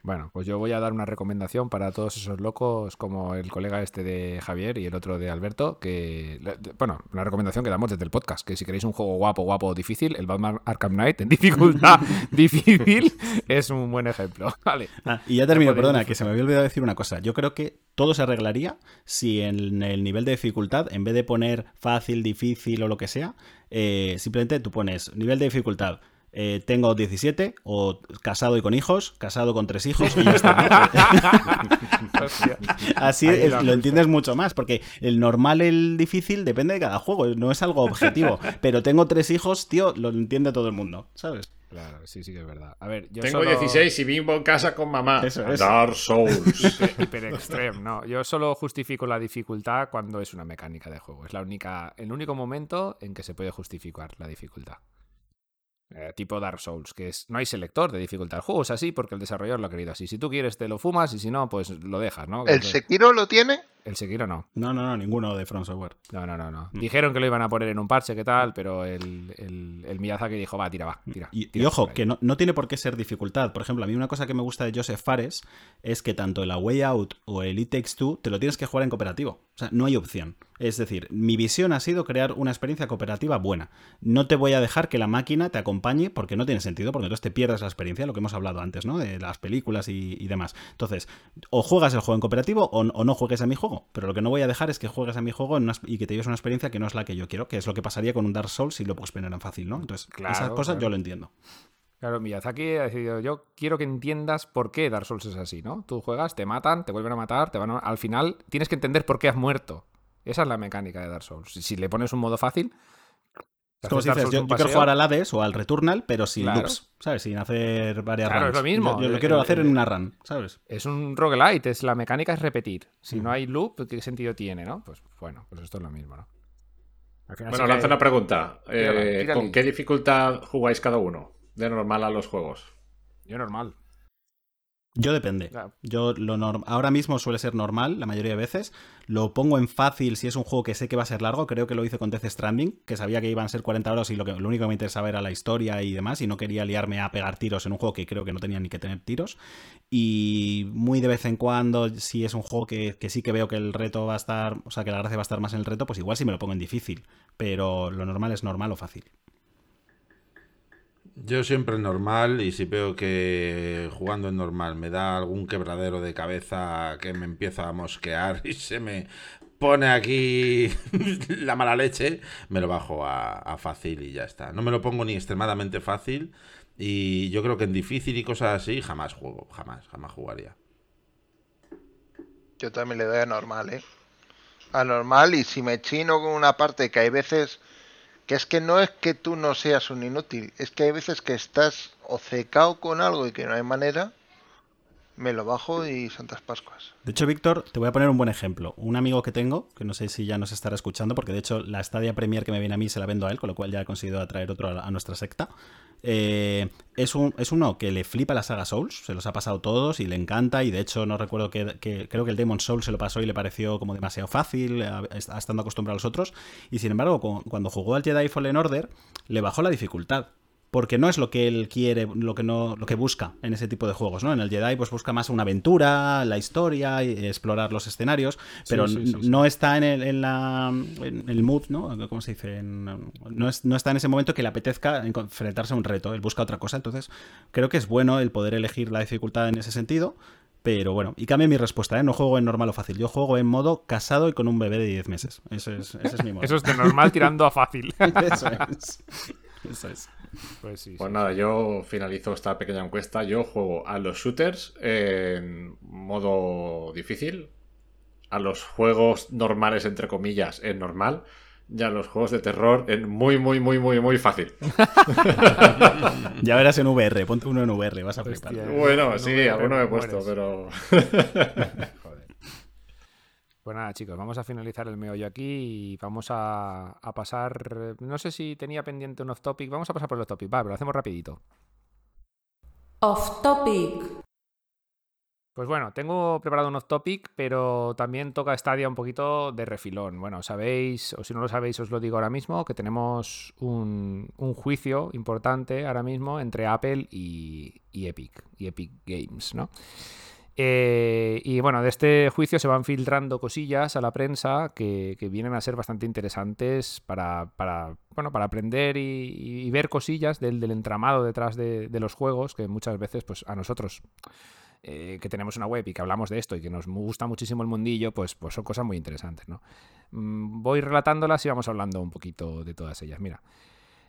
Speaker 1: Bueno, pues yo voy a dar una recomendación para todos esos locos como el colega este de Javier y el otro de Alberto, que, bueno, una recomendación que damos desde el podcast, que si queréis un juego guapo, guapo, difícil, el Batman Arkham Knight en dificultad difícil es un buen ejemplo. Vale.
Speaker 3: Ah, y ya termino, perdona, que se me había olvidado decir una cosa. Yo creo que todo se arreglaría si en el nivel de dificultad, en vez de poner fácil, difícil o lo que sea, eh, simplemente tú pones nivel de dificultad. Eh, tengo 17 o casado y con hijos, casado con tres hijos y ya está. Así es-
Speaker 1: lo
Speaker 3: entiendes mucho más, porque el normal, el difícil depende de cada juego, no es algo objetivo. Pero tengo tres hijos, tío, lo entiende todo el mundo, ¿sabes?
Speaker 1: Claro, sí, sí que es verdad. A ver, yo
Speaker 2: Tengo
Speaker 1: solo-
Speaker 2: 16 y vivo en casa con mamá.
Speaker 3: Eso es.
Speaker 2: Dark Souls.
Speaker 1: Hiper extreme, no. Yo solo justifico la dificultad cuando es una mecánica de juego. Es la única, el único momento en que se puede justificar la dificultad. Eh, tipo Dark Souls, que es no hay selector de dificultad. El juego es así porque el desarrollador lo ha querido así. Si tú quieres te lo fumas y si no, pues lo dejas, ¿no?
Speaker 5: ¿El Sekiro lo tiene?
Speaker 1: El Sekiro no.
Speaker 3: No, no, no, ninguno de From Software.
Speaker 1: No, no, no, no.
Speaker 3: Mm.
Speaker 1: Dijeron que lo iban a poner en un parche, ¿qué tal? Pero el, el, el Miyazaki dijo, va, tira, va, tira.
Speaker 3: Y, ojo,
Speaker 1: por ahí".
Speaker 3: que no, no tiene por qué ser dificultad. Por ejemplo, a mí una cosa que me gusta de Joseph Fares es que tanto el A Way Out o el It Takes Two te lo tienes que jugar en cooperativo. O sea, no hay opción. Es decir, mi visión ha sido crear una experiencia cooperativa buena. No te voy a dejar que la máquina te acompañe porque no tiene sentido, porque entonces te pierdes la experiencia, lo que hemos hablado antes, ¿no? De las películas y, y demás. Entonces, o juegas el juego en cooperativo o, o no juegues a mi juego. Pero lo que no voy a dejar es que juegues a mi juego en una- y que te lleves una experiencia que no es la que yo quiero, que es lo que pasaría con un Dark Souls si lo en fácil, ¿no? Entonces,
Speaker 1: Claro,
Speaker 3: esas cosas
Speaker 1: claro.
Speaker 3: yo lo entiendo.
Speaker 1: Claro, Miyazaki ha decidido, yo quiero que entiendas por qué Dark Souls es así, ¿no? Tú juegas, te matan, te vuelven a matar, te van a- al final tienes que entender por qué has muerto. Esa es la mecánica de Dark Souls. Si, si le pones un modo fácil...
Speaker 3: Como si dices, yo, quiero jugar al Hades o al Returnal, pero sin
Speaker 1: Claro.
Speaker 3: loops, ¿sabes? Sin hacer varias
Speaker 1: Claro, es lo mismo.
Speaker 3: Yo, yo lo quiero
Speaker 1: el-
Speaker 3: hacer
Speaker 1: el-
Speaker 3: en una run, ¿sabes?
Speaker 1: Es un roguelite, es, la mecánica es repetir. Si no hay loop, ¿qué sentido tiene, no? Pues bueno, pues esto es lo mismo, ¿no?
Speaker 2: Bueno,
Speaker 1: que-
Speaker 2: lanzo una pregunta.
Speaker 1: Tírala,
Speaker 2: Eh. ¿Con qué dificultad jugáis cada uno? De normal a los juegos.
Speaker 1: Yo normal.
Speaker 3: Yo depende. Yo lo norm- ahora mismo suele ser normal la mayoría de veces. Lo pongo en fácil si es un juego que sé que va a ser largo. Creo que lo hice con Death Stranding, que sabía que iban a ser 40 horas y lo, que, lo único que me interesaba era la historia y demás. Y no quería liarme a pegar tiros en un juego que creo que no tenía ni que tener tiros. Y muy de vez en cuando, si es un juego que, que sí que veo que el reto va a estar, o sea, que la gracia va a estar más en el reto, pues igual sí me lo pongo en difícil. Pero lo normal es normal o fácil.
Speaker 4: Yo siempre normal y si veo que jugando en normal me da algún quebradero de cabeza que me empieza a mosquear y se me pone aquí la mala leche, me lo bajo a, a fácil y ya está. No me lo pongo ni extremadamente fácil y yo creo que en difícil y cosas así jamás juego, jamás, jamás jugaría.
Speaker 5: Yo también le doy a normal, ¿eh? A normal y si me chino con una parte que hay veces que es que no es que tú no seas un inútil, es que hay veces que estás obcecado con algo y que no hay manera, me lo bajo y Santas Pascuas.
Speaker 3: De hecho, Víctor, te voy a poner un buen ejemplo. Un amigo que tengo, que no sé si ya nos estará escuchando, porque de hecho la Stadia Premier que me viene a mí se la vendo a él, con lo cual ya he conseguido atraer otro a, a nuestra secta. Eh, es, un, es uno que le flipa la saga Souls, se los ha pasado todos y le encanta. Y de hecho, no recuerdo que, creo que el Demon Souls se lo pasó y le pareció como demasiado fácil, estando acostumbrado a los otros. Y sin embargo, cu- cuando jugó al Jedi Fallen Order, le bajó la dificultad porque no es lo que él quiere, lo que no, lo que busca en ese tipo de juegos, ¿no? En el Jedi pues busca más una aventura, la historia, y explorar los escenarios, pero
Speaker 1: sí, sí, sí.
Speaker 3: no está en el, en la en el mood, ¿no? ¿Cómo se dice? En- no, es- no está en ese momento que le apetezca enfrentarse a un reto, él busca otra cosa, entonces creo que es bueno el poder elegir la dificultad en ese sentido. Pero bueno, y cambia mi respuesta, ¿eh? No juego en normal o fácil. Yo juego en modo casado y con un bebé de 10 meses. Ese es, ese es mi modo.
Speaker 1: Eso es de normal tirando a fácil.
Speaker 3: Eso es. Eso es.
Speaker 1: Pues sí.
Speaker 2: Pues
Speaker 1: sí.
Speaker 2: nada, yo finalizo esta pequeña encuesta. Yo juego a los shooters en modo difícil, a los juegos normales, entre comillas, en normal, y a los juegos de terror en muy, muy, muy, muy, muy fácil.
Speaker 3: ya verás en VR, ponte uno en VR, vas a flipar.
Speaker 2: Bueno, sí, alguno me he puesto, pero.
Speaker 1: Pues nada, chicos, vamos a finalizar el meollo aquí y vamos a, pasar. No sé si tenía pendiente un off topic. Vamos a pasar por el off topic, va, pero lo hacemos rapidito.
Speaker 6: Off topic.
Speaker 1: Pues bueno, tengo preparado un off topic, pero también toca Stadia un poquito de refilón. Bueno, sabéis, o si no lo sabéis, os lo digo ahora mismo, que tenemos un, juicio importante ahora mismo entre Apple y, y Epic, y Epic Games, ¿no? Eh, y bueno, de este juicio se van filtrando cosillas a la prensa que, vienen a ser bastante interesantes para, bueno, para aprender y, ver cosillas del, entramado detrás de, los juegos que muchas veces pues, a nosotros eh, que tenemos una web y que hablamos de esto y que nos gusta muchísimo el mundillo, pues, pues son cosas muy interesantes. ¿no? Mm, voy relatándolas y vamos hablando un poquito de todas ellas. Mira.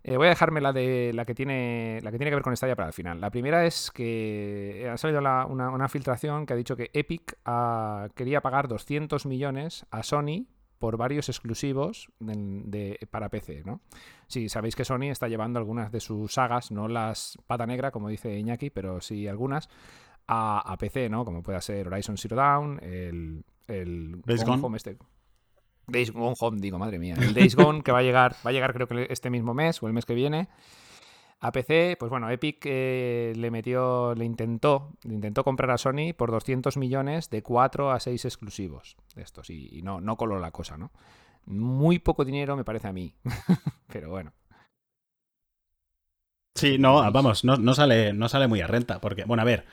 Speaker 1: Eh, voy a dejarme la de la que tiene la que tiene que ver con Stadia para el final. La primera es que ha salido una, filtración que ha dicho que Epic ah, quería pagar 200 millones a Sony por varios exclusivos de, para PC, ¿no? Sí, sabéis que Sony está llevando algunas de sus sagas, no las pata negra, como dice Iñaki, pero sí algunas, a, PC, ¿no? Como puede ser Horizon Zero Dawn, el, el
Speaker 3: Home este.
Speaker 1: Days Gone Home, digo, madre mía. El Days Gone que va a llegar, va a llegar creo que este mismo mes o el mes que viene. A PC, pues bueno, Epic eh, le metió, le intentó, le intentó comprar a Sony por 200 millones de 4 a 6 exclusivos de estos y, no, no coló la cosa, ¿no? Muy poco dinero me parece a mí, pero bueno.
Speaker 3: Sí, no, vamos, no, no, sale, no sale muy a renta, porque, bueno, a ver,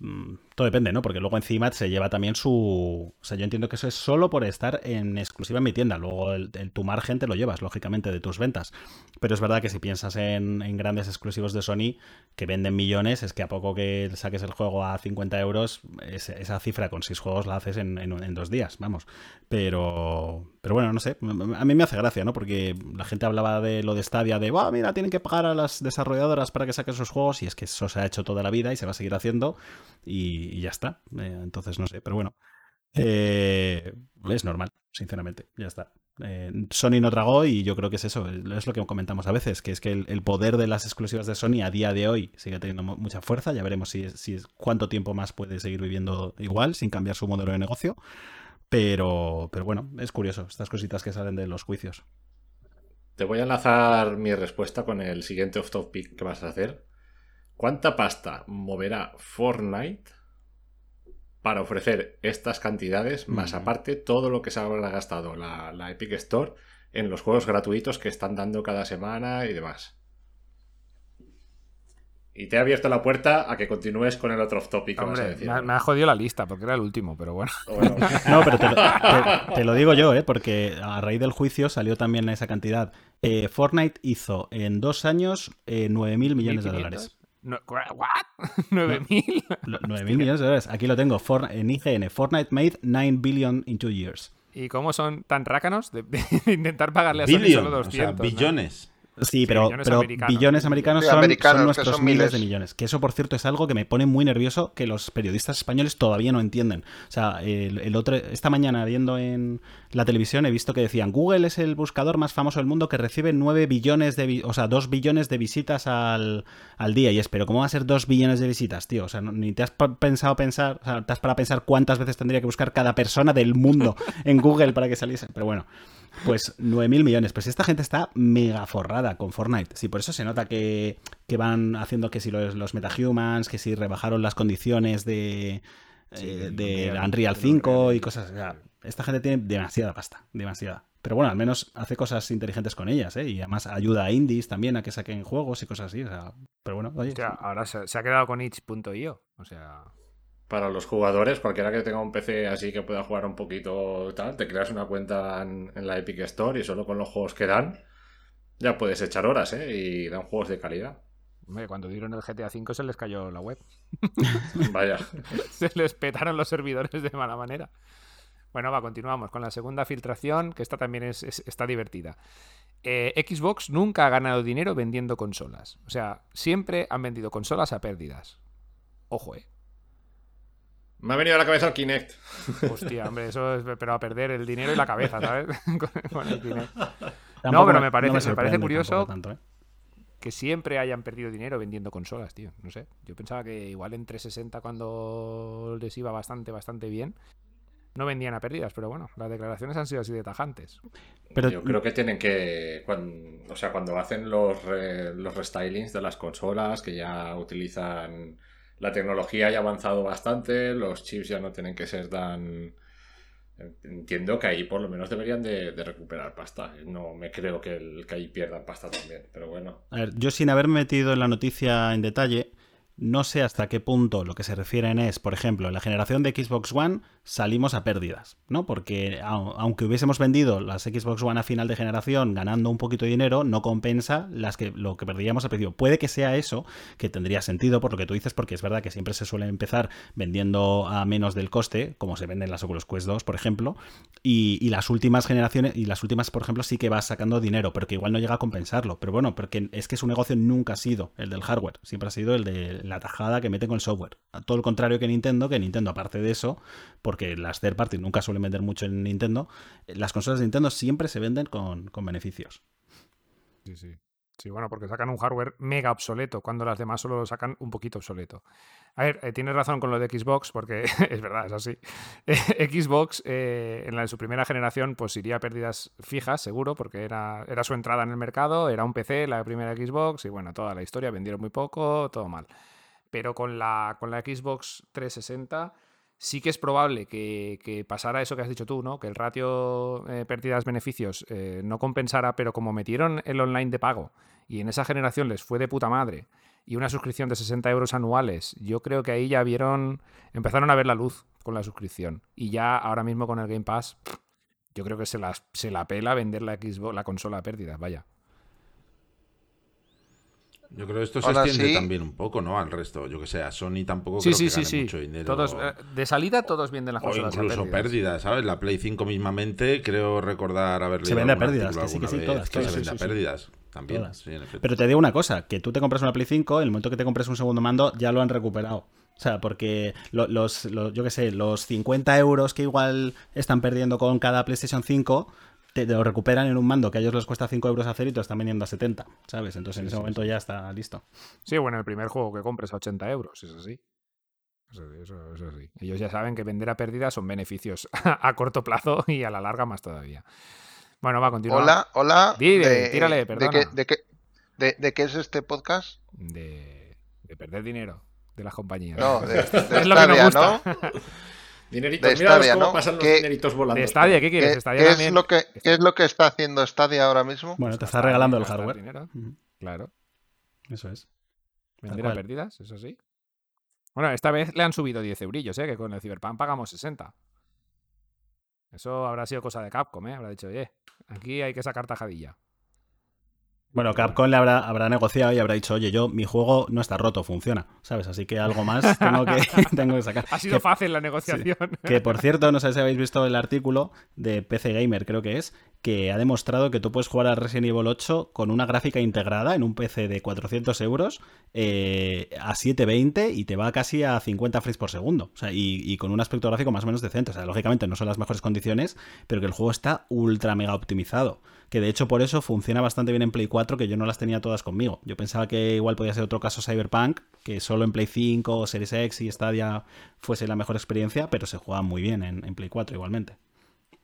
Speaker 3: Mm, todo depende, ¿no? Porque luego encima se lleva también su... O sea, yo entiendo que eso es solo por estar en exclusiva en mi tienda. Luego el, tu margen te lo llevas, lógicamente, de tus ventas. Pero es verdad que si piensas en, grandes exclusivos de Sony que venden millones, es que a poco que saques el juego a 50 euros, esa cifra con 6 juegos la haces en, en, dos días, vamos. Pero, pero bueno, no sé. A mí me hace gracia, ¿no? Porque la gente hablaba de lo de Stadia, de, va, mira, tienen que pagar a las desarrolladoras para que saquen sus juegos. Y es que eso se ha hecho toda la vida y se va a seguir haciendo. Y, y ya está. Eh, entonces, no sé, pero bueno. Eh, es normal, sinceramente, ya está. Eh, Sony no tragó y yo creo que es eso, es lo que comentamos a veces, que es que el, poder de las exclusivas de Sony a día de hoy sigue teniendo mucha fuerza, ya veremos si, si cuánto tiempo más puede seguir viviendo igual sin cambiar su modelo de negocio, pero, pero bueno, es curioso estas cositas que salen de los juicios.
Speaker 2: Te voy a enlazar mi respuesta con el siguiente off-topic que vas a hacer. ¿Cuánta pasta moverá Fortnite para ofrecer estas cantidades, más aparte todo lo que se habrá gastado la, Epic Store en los juegos gratuitos que están dando cada semana y demás? Y te he abierto la puerta a que continúes con el otro off topic a decir.
Speaker 1: Me, ha jodido la lista porque era el último, pero bueno.
Speaker 3: no, pero te lo, digo yo, ¿eh? porque a raíz del juicio salió también esa cantidad. Eh, Fortnite hizo en dos años eh, 9.000 millones de dólares.
Speaker 1: No, ¿What? ¿9.000?
Speaker 3: 9.000 millones de dólares. Aquí lo tengo en IGN. Fortnite made 9 billion in two years.
Speaker 1: ¿Y cómo son tan rácanos de, intentar pagarle a Sony solo 200? O sea,
Speaker 4: billones.
Speaker 3: Sí, pero, billones americanos, son, nuestros miles de millones. Que eso, por cierto, es algo que me pone muy nervioso que los periodistas españoles todavía no entienden. O sea, el, otro, esta mañana viendo en la televisión he visto que decían Google es el buscador más famoso del mundo que recibe 9 billones de, o sea, 2 billones de visitas al, día. Y es, pero ¿cómo va a ser 2 billones de visitas, tío? O sea, ni te has pensado pensar, o sea, te has para pensar cuántas veces tendría que buscar cada persona del mundo en Google para que saliese. Pero bueno. Pues 9.000 millones. Pues esta gente está mega forrada con Fortnite. Sí, por eso se nota que, van haciendo que si los, los, metahumans, que si rebajaron las condiciones de, eh, de Unreal 5 y cosas. esta gente tiene demasiada pasta, demasiada. Pero bueno, al menos hace cosas inteligentes con ellas, ¿eh? Y además ayuda a indies también a que saquen juegos y cosas así. O sea, pero bueno, oye.
Speaker 1: ahora se, se, ha quedado con itch.io. O sea
Speaker 2: para los jugadores, cualquiera que tenga un PC así que pueda jugar un poquito tal, te creas una cuenta en, la Epic Store y solo con los juegos que dan, ya puedes echar horas, ¿eh? Y dan juegos de calidad.
Speaker 1: cuando dieron el GTA V se les cayó la web.
Speaker 2: Vaya.
Speaker 1: se les petaron los servidores de mala manera. Bueno, va, continuamos con la segunda filtración, que esta también es, está divertida. Eh, Xbox nunca ha ganado dinero vendiendo consolas. O sea, siempre han vendido consolas a pérdidas. Ojo, eh.
Speaker 2: Me ha venido a la cabeza el Kinect.
Speaker 1: Hostia, hombre, eso es pero a perder el dinero y la cabeza, ¿sabes? con, el Kinect.
Speaker 3: Tampoco
Speaker 1: pero me parece- me parece curioso
Speaker 3: tanto, ¿eh?
Speaker 1: que siempre hayan perdido dinero vendiendo consolas, tío. No sé. Yo pensaba que igual en 360 cuando les iba bastante, bastante bien, no vendían a pérdidas, pero bueno, las declaraciones han sido así de tajantes.
Speaker 3: Pero-
Speaker 2: Yo creo que tienen que. o sea, cuando hacen los, re- los restylings de las consolas, que ya utilizan. La tecnología ya ha avanzado bastante, los chips ya no tienen que ser tan. Entiendo que ahí por lo menos deberían de, recuperar pasta. No me creo que, el, que ahí pierdan pasta también, pero bueno.
Speaker 3: A ver, yo sin haberme metido en la noticia en detalle, no sé hasta qué punto lo que se refieren es, por ejemplo, en la generación de Xbox One salimos a pérdidas, ¿no? Porque au- aunque hubiésemos vendido las Xbox One a final de generación ganando un poquito de dinero, no compensa las que, lo que perdíamos al principio. Puede que sea eso, que tendría sentido por lo que tú dices, porque es verdad que siempre se suele empezar vendiendo a menos del coste, como se venden las Oculus Quest 2, por ejemplo, y, y las últimas generaciones, y las últimas, por ejemplo, sí que vas sacando dinero, pero que igual no llega a compensarlo. Pero bueno, porque es que su negocio nunca ha sido el del hardware, siempre ha sido el de la tajada que mete con el software. A todo el contrario que Nintendo, que Nintendo, aparte de eso, porque las third party nunca suelen vender mucho en Nintendo, eh, las consolas de Nintendo siempre se venden con, con beneficios.
Speaker 1: Sí, sí. Sí, bueno, porque sacan un hardware mega obsoleto, cuando las demás solo lo sacan un poquito obsoleto. A ver, eh, tienes razón con lo de Xbox, porque es verdad, es así. Xbox, eh, en la de su primera generación, pues iría a pérdidas fijas, seguro, porque era, era su entrada en el mercado, era un PC, la primera Xbox, y bueno, toda la historia, vendieron muy poco, todo mal. Pero con la, con la Xbox 360 sí que es probable que, que pasara eso que has dicho tú, ¿no? Que el ratio eh, pérdidas-beneficios eh, no compensara, pero como metieron el online de pago y en esa generación les fue de puta madre y una suscripción de 60 euros anuales, yo creo que ahí ya vieron, empezaron a ver la luz con la suscripción. Y ya ahora mismo con el Game Pass, yo creo que se, las, se la pela vender la Xbox, la consola a pérdidas, vaya.
Speaker 4: Yo creo que esto se
Speaker 5: Ahora
Speaker 4: extiende
Speaker 5: sí.
Speaker 4: también un poco, ¿no? Al resto. Yo que sé, a Sony tampoco
Speaker 1: Sí,
Speaker 4: creo
Speaker 1: sí,
Speaker 4: que
Speaker 1: sí,
Speaker 4: gane
Speaker 1: sí.
Speaker 4: mucho dinero.
Speaker 1: Todos, eh, de salida todos venden las
Speaker 4: o
Speaker 1: consolas a
Speaker 4: incluso
Speaker 1: pérdidas.
Speaker 4: pérdidas, ¿sabes? La Play 5 mismamente, creo recordar haber leído
Speaker 3: Se vende a pérdidas, que sí, que sí, todas,
Speaker 4: que
Speaker 3: todas,
Speaker 4: se vende
Speaker 3: sí,
Speaker 4: a
Speaker 3: sí.
Speaker 4: pérdidas. También,
Speaker 3: Todas.
Speaker 4: en.
Speaker 3: Pero te digo una cosa, que tú te compras una Play 5, el momento que te compres un segundo mando ya lo han recuperado. O sea, porque lo- los, los- yo qué sé, los 50 euros que igual están perdiendo con cada PlayStation 5, te, te lo recuperan en un mando que a ellos les cuesta 5 euros hacer y te lo están vendiendo a 70, ¿sabes? Entonces en ese momento ya está listo.
Speaker 1: Sí, bueno, el primer juego que compres a 80 euros, eso sí. Eso, sí, eso, eso sí. Ellos ya saben que vender a pérdidas son beneficios a corto plazo y a la larga más todavía. Bueno, va, continúa.
Speaker 5: Hola, hola.
Speaker 1: Dile, tírale,
Speaker 5: ¿de
Speaker 1: perdona.
Speaker 5: qué, de, qué, de, de qué es este podcast?
Speaker 1: De, de perder dinero de las compañías.
Speaker 5: No, de, de
Speaker 1: Es lo que nos gusta.
Speaker 5: ¿no?
Speaker 2: Dineritos,
Speaker 5: De Stadia,
Speaker 2: cómo
Speaker 5: ¿no?
Speaker 2: pasan los
Speaker 5: ¿Qué-
Speaker 2: dineritos volando.
Speaker 1: De Stadia, ¿qué
Speaker 5: ¿Qué,
Speaker 1: quieres? Stadia
Speaker 5: qué es
Speaker 1: también.
Speaker 5: lo que, ¿Qué es lo que está haciendo Stadia ahora mismo?
Speaker 3: Bueno, te está regalando el hardware.
Speaker 1: dinero, Claro.
Speaker 3: Eso es.
Speaker 1: Vender a pérdidas, eso sí. Bueno, esta vez le han subido 10 eurillos, ¿eh? Que con el Cyberpunk pagamos 60. Eso habrá sido cosa de Capcom, ¿eh? Habrá dicho, oye, aquí hay que sacar tajadilla.
Speaker 3: Bueno, Capcom le habrá, habrá negociado y habrá dicho, oye, yo, mi juego no está roto, funciona, ¿sabes? Así que algo más tengo que, tengo que sacar.
Speaker 1: Ha sido
Speaker 3: Que-
Speaker 1: fácil la negociación.
Speaker 3: Que por cierto, no sé si habéis visto el artículo de PC Gamer, creo que es, que ha demostrado que tú puedes jugar a Resident Evil 8 con una gráfica integrada en un PC de 400 euros eh, a 720 y te va casi a 50 frames por segundo. O sea, y, con un aspecto gráfico más o menos decente. O sea, lógicamente no son las mejores condiciones, pero que el juego está ultra mega optimizado. Que de hecho por eso funciona bastante bien en Play 4, que yo no las tenía todas conmigo. Yo pensaba que igual podía ser otro caso Cyberpunk, que solo en Play 5 o Series X y Stadia fuese la mejor experiencia, pero se juega muy bien en, en Play 4 igualmente.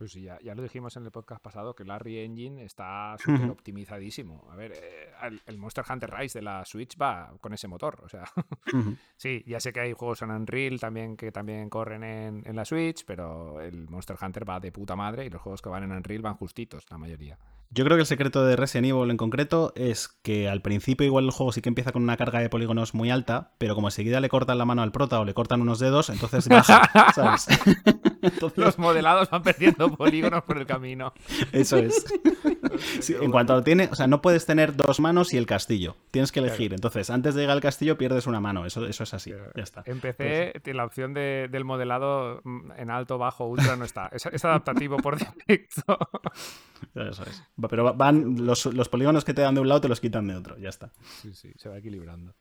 Speaker 1: Pues sí, ya, ya lo dijimos en el podcast pasado que Larry Engine está súper optimizadísimo. A ver, eh, el, el Monster Hunter Rise de la Switch va con ese motor. O sea, sí, ya sé que hay juegos en Unreal también que también corren en, en la Switch, pero el Monster Hunter va de puta madre y los juegos que van en Unreal van justitos, la mayoría.
Speaker 3: Yo creo que el secreto de Resident Evil en concreto es que al principio igual el juego sí que empieza con una carga de polígonos muy alta, pero como enseguida le cortan la mano al prota o le cortan unos dedos, entonces baja, ¿sabes? Entonces,
Speaker 1: Los modelados van perdiendo polígonos por el camino.
Speaker 3: eso es. Sí, en cuanto lo tiene, o sea, no puedes tener dos manos y el castillo. Tienes que elegir. Entonces, antes de llegar al castillo pierdes una mano. Eso, eso es así. Ya está.
Speaker 1: Empecé, la opción de- del modelado mm, en alto, bajo, ultra no está. Es, es adaptativo por defecto.
Speaker 3: Eso es. Pero va- van los, los polígonos que te dan de un lado te los quitan de otro. Ya está.
Speaker 1: Sí, sí, se va equilibrando.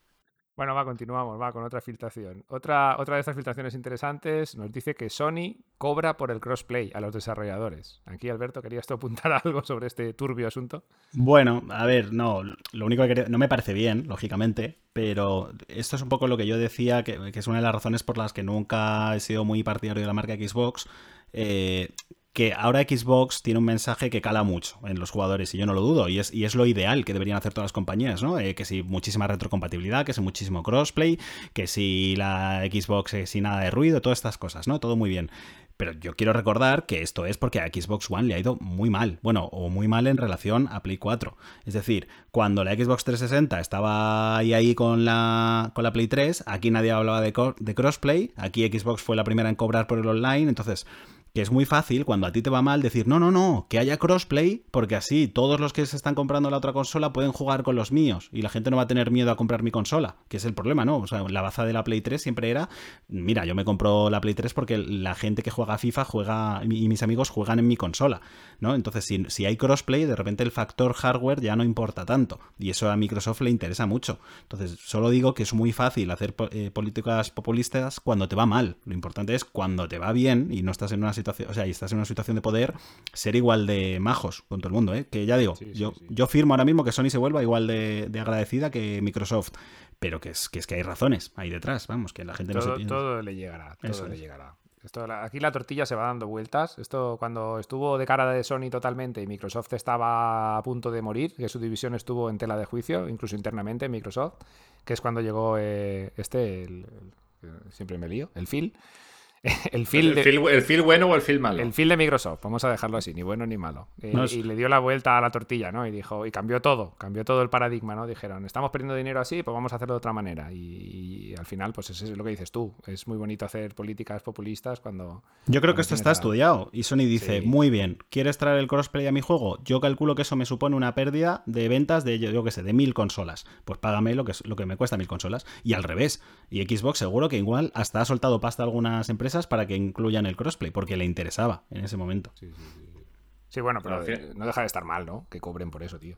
Speaker 1: Bueno, va, continuamos, va con otra filtración. Otra, otra de estas filtraciones interesantes nos dice que Sony cobra por el crossplay a los desarrolladores. Aquí, Alberto, ¿querías tú apuntar algo sobre este turbio asunto?
Speaker 3: Bueno, a ver, no, lo único que no me parece bien, lógicamente, pero esto es un poco lo que yo decía, que, que es una de las razones por las que nunca he sido muy partidario de la marca Xbox. eh, que ahora Xbox tiene un mensaje que cala mucho en los jugadores y yo no lo dudo y es, y es lo ideal que deberían hacer todas las compañías, ¿no? Eh, que si muchísima retrocompatibilidad, que si muchísimo crossplay, que si la Xbox eh, sin nada de ruido, todas estas cosas, ¿no? Todo muy bien. Pero yo quiero recordar que esto es porque a Xbox One le ha ido muy mal. Bueno, o muy mal en relación a Play 4. Es decir, cuando la Xbox 360 estaba ahí, ahí con, la, con la Play 3, aquí nadie hablaba de, de crossplay. Aquí Xbox fue la primera en cobrar por el online. Entonces, que es muy fácil cuando a ti te va mal decir, no, no, no, que haya crossplay, porque así todos los que se están comprando la otra consola pueden jugar con los míos y la gente no va a tener miedo a comprar mi consola, que es el problema, ¿no? O sea, la baza de la Play 3 siempre era, mira, yo me compro la Play 3 porque la gente que juega FIFA juega y mis amigos juegan en mi consola, ¿no? Entonces, si, si hay crossplay, de repente el factor hardware ya no importa tanto y eso a Microsoft le interesa mucho. Entonces, solo digo que es muy fácil hacer eh, políticas populistas cuando te va mal. Lo importante es cuando te va bien y no estás en una situación, o sea, y estás en una situación de poder, ser igual de majos con todo el mundo, ¿eh? Que ya digo,
Speaker 1: Sí,
Speaker 3: yo,
Speaker 1: sí.
Speaker 3: yo firmo ahora mismo que Sony se vuelva igual de, de agradecida que Microsoft. Pero que es, que es que hay razones ahí detrás, vamos, que la gente no se
Speaker 1: Todo,
Speaker 3: piensa.
Speaker 1: todo le llegará, todo
Speaker 3: Eso
Speaker 1: le
Speaker 3: es.
Speaker 1: llegará. Esto, aquí la tortilla se va dando vueltas. Esto cuando estuvo de cara de Sony totalmente y Microsoft estaba a punto de morir, que su división estuvo en tela de juicio, incluso internamente en Microsoft, que es cuando llegó eh, este, el- el- siempre me lío, el Phil. El Phil,
Speaker 2: ¿El,
Speaker 1: de,
Speaker 2: feel, el feel bueno o el feel malo?
Speaker 1: el Phil de Microsoft, vamos a dejarlo así, ni bueno ni malo. Eh,
Speaker 3: No es-
Speaker 1: Y le dio la vuelta a la tortilla, ¿no? Y dijo, y cambió todo, cambió todo el paradigma, ¿no? Dijeron, estamos perdiendo dinero así, pues vamos a hacerlo de otra manera. Y, y al final, pues eso es lo que dices tú. Es muy bonito hacer políticas populistas cuando.
Speaker 3: Yo creo
Speaker 1: cuando
Speaker 3: que esto está
Speaker 1: a-
Speaker 3: estudiado y Sony dice,
Speaker 1: Sí.
Speaker 3: muy bien, ¿quieres traer el crossplay a mi juego? Yo calculo que eso me supone una pérdida de ventas de, yo, yo qué sé, de mil consolas. Pues págame lo que, es- lo que me cuesta mil consolas. Y al revés. Y Xbox seguro que igual hasta ha soltado pasta a algunas empresas para que incluyan el crossplay, porque le interesaba en ese momento.
Speaker 1: Sí, bueno, pero no deja de estar mal, ¿no? Que cobren por eso, tío.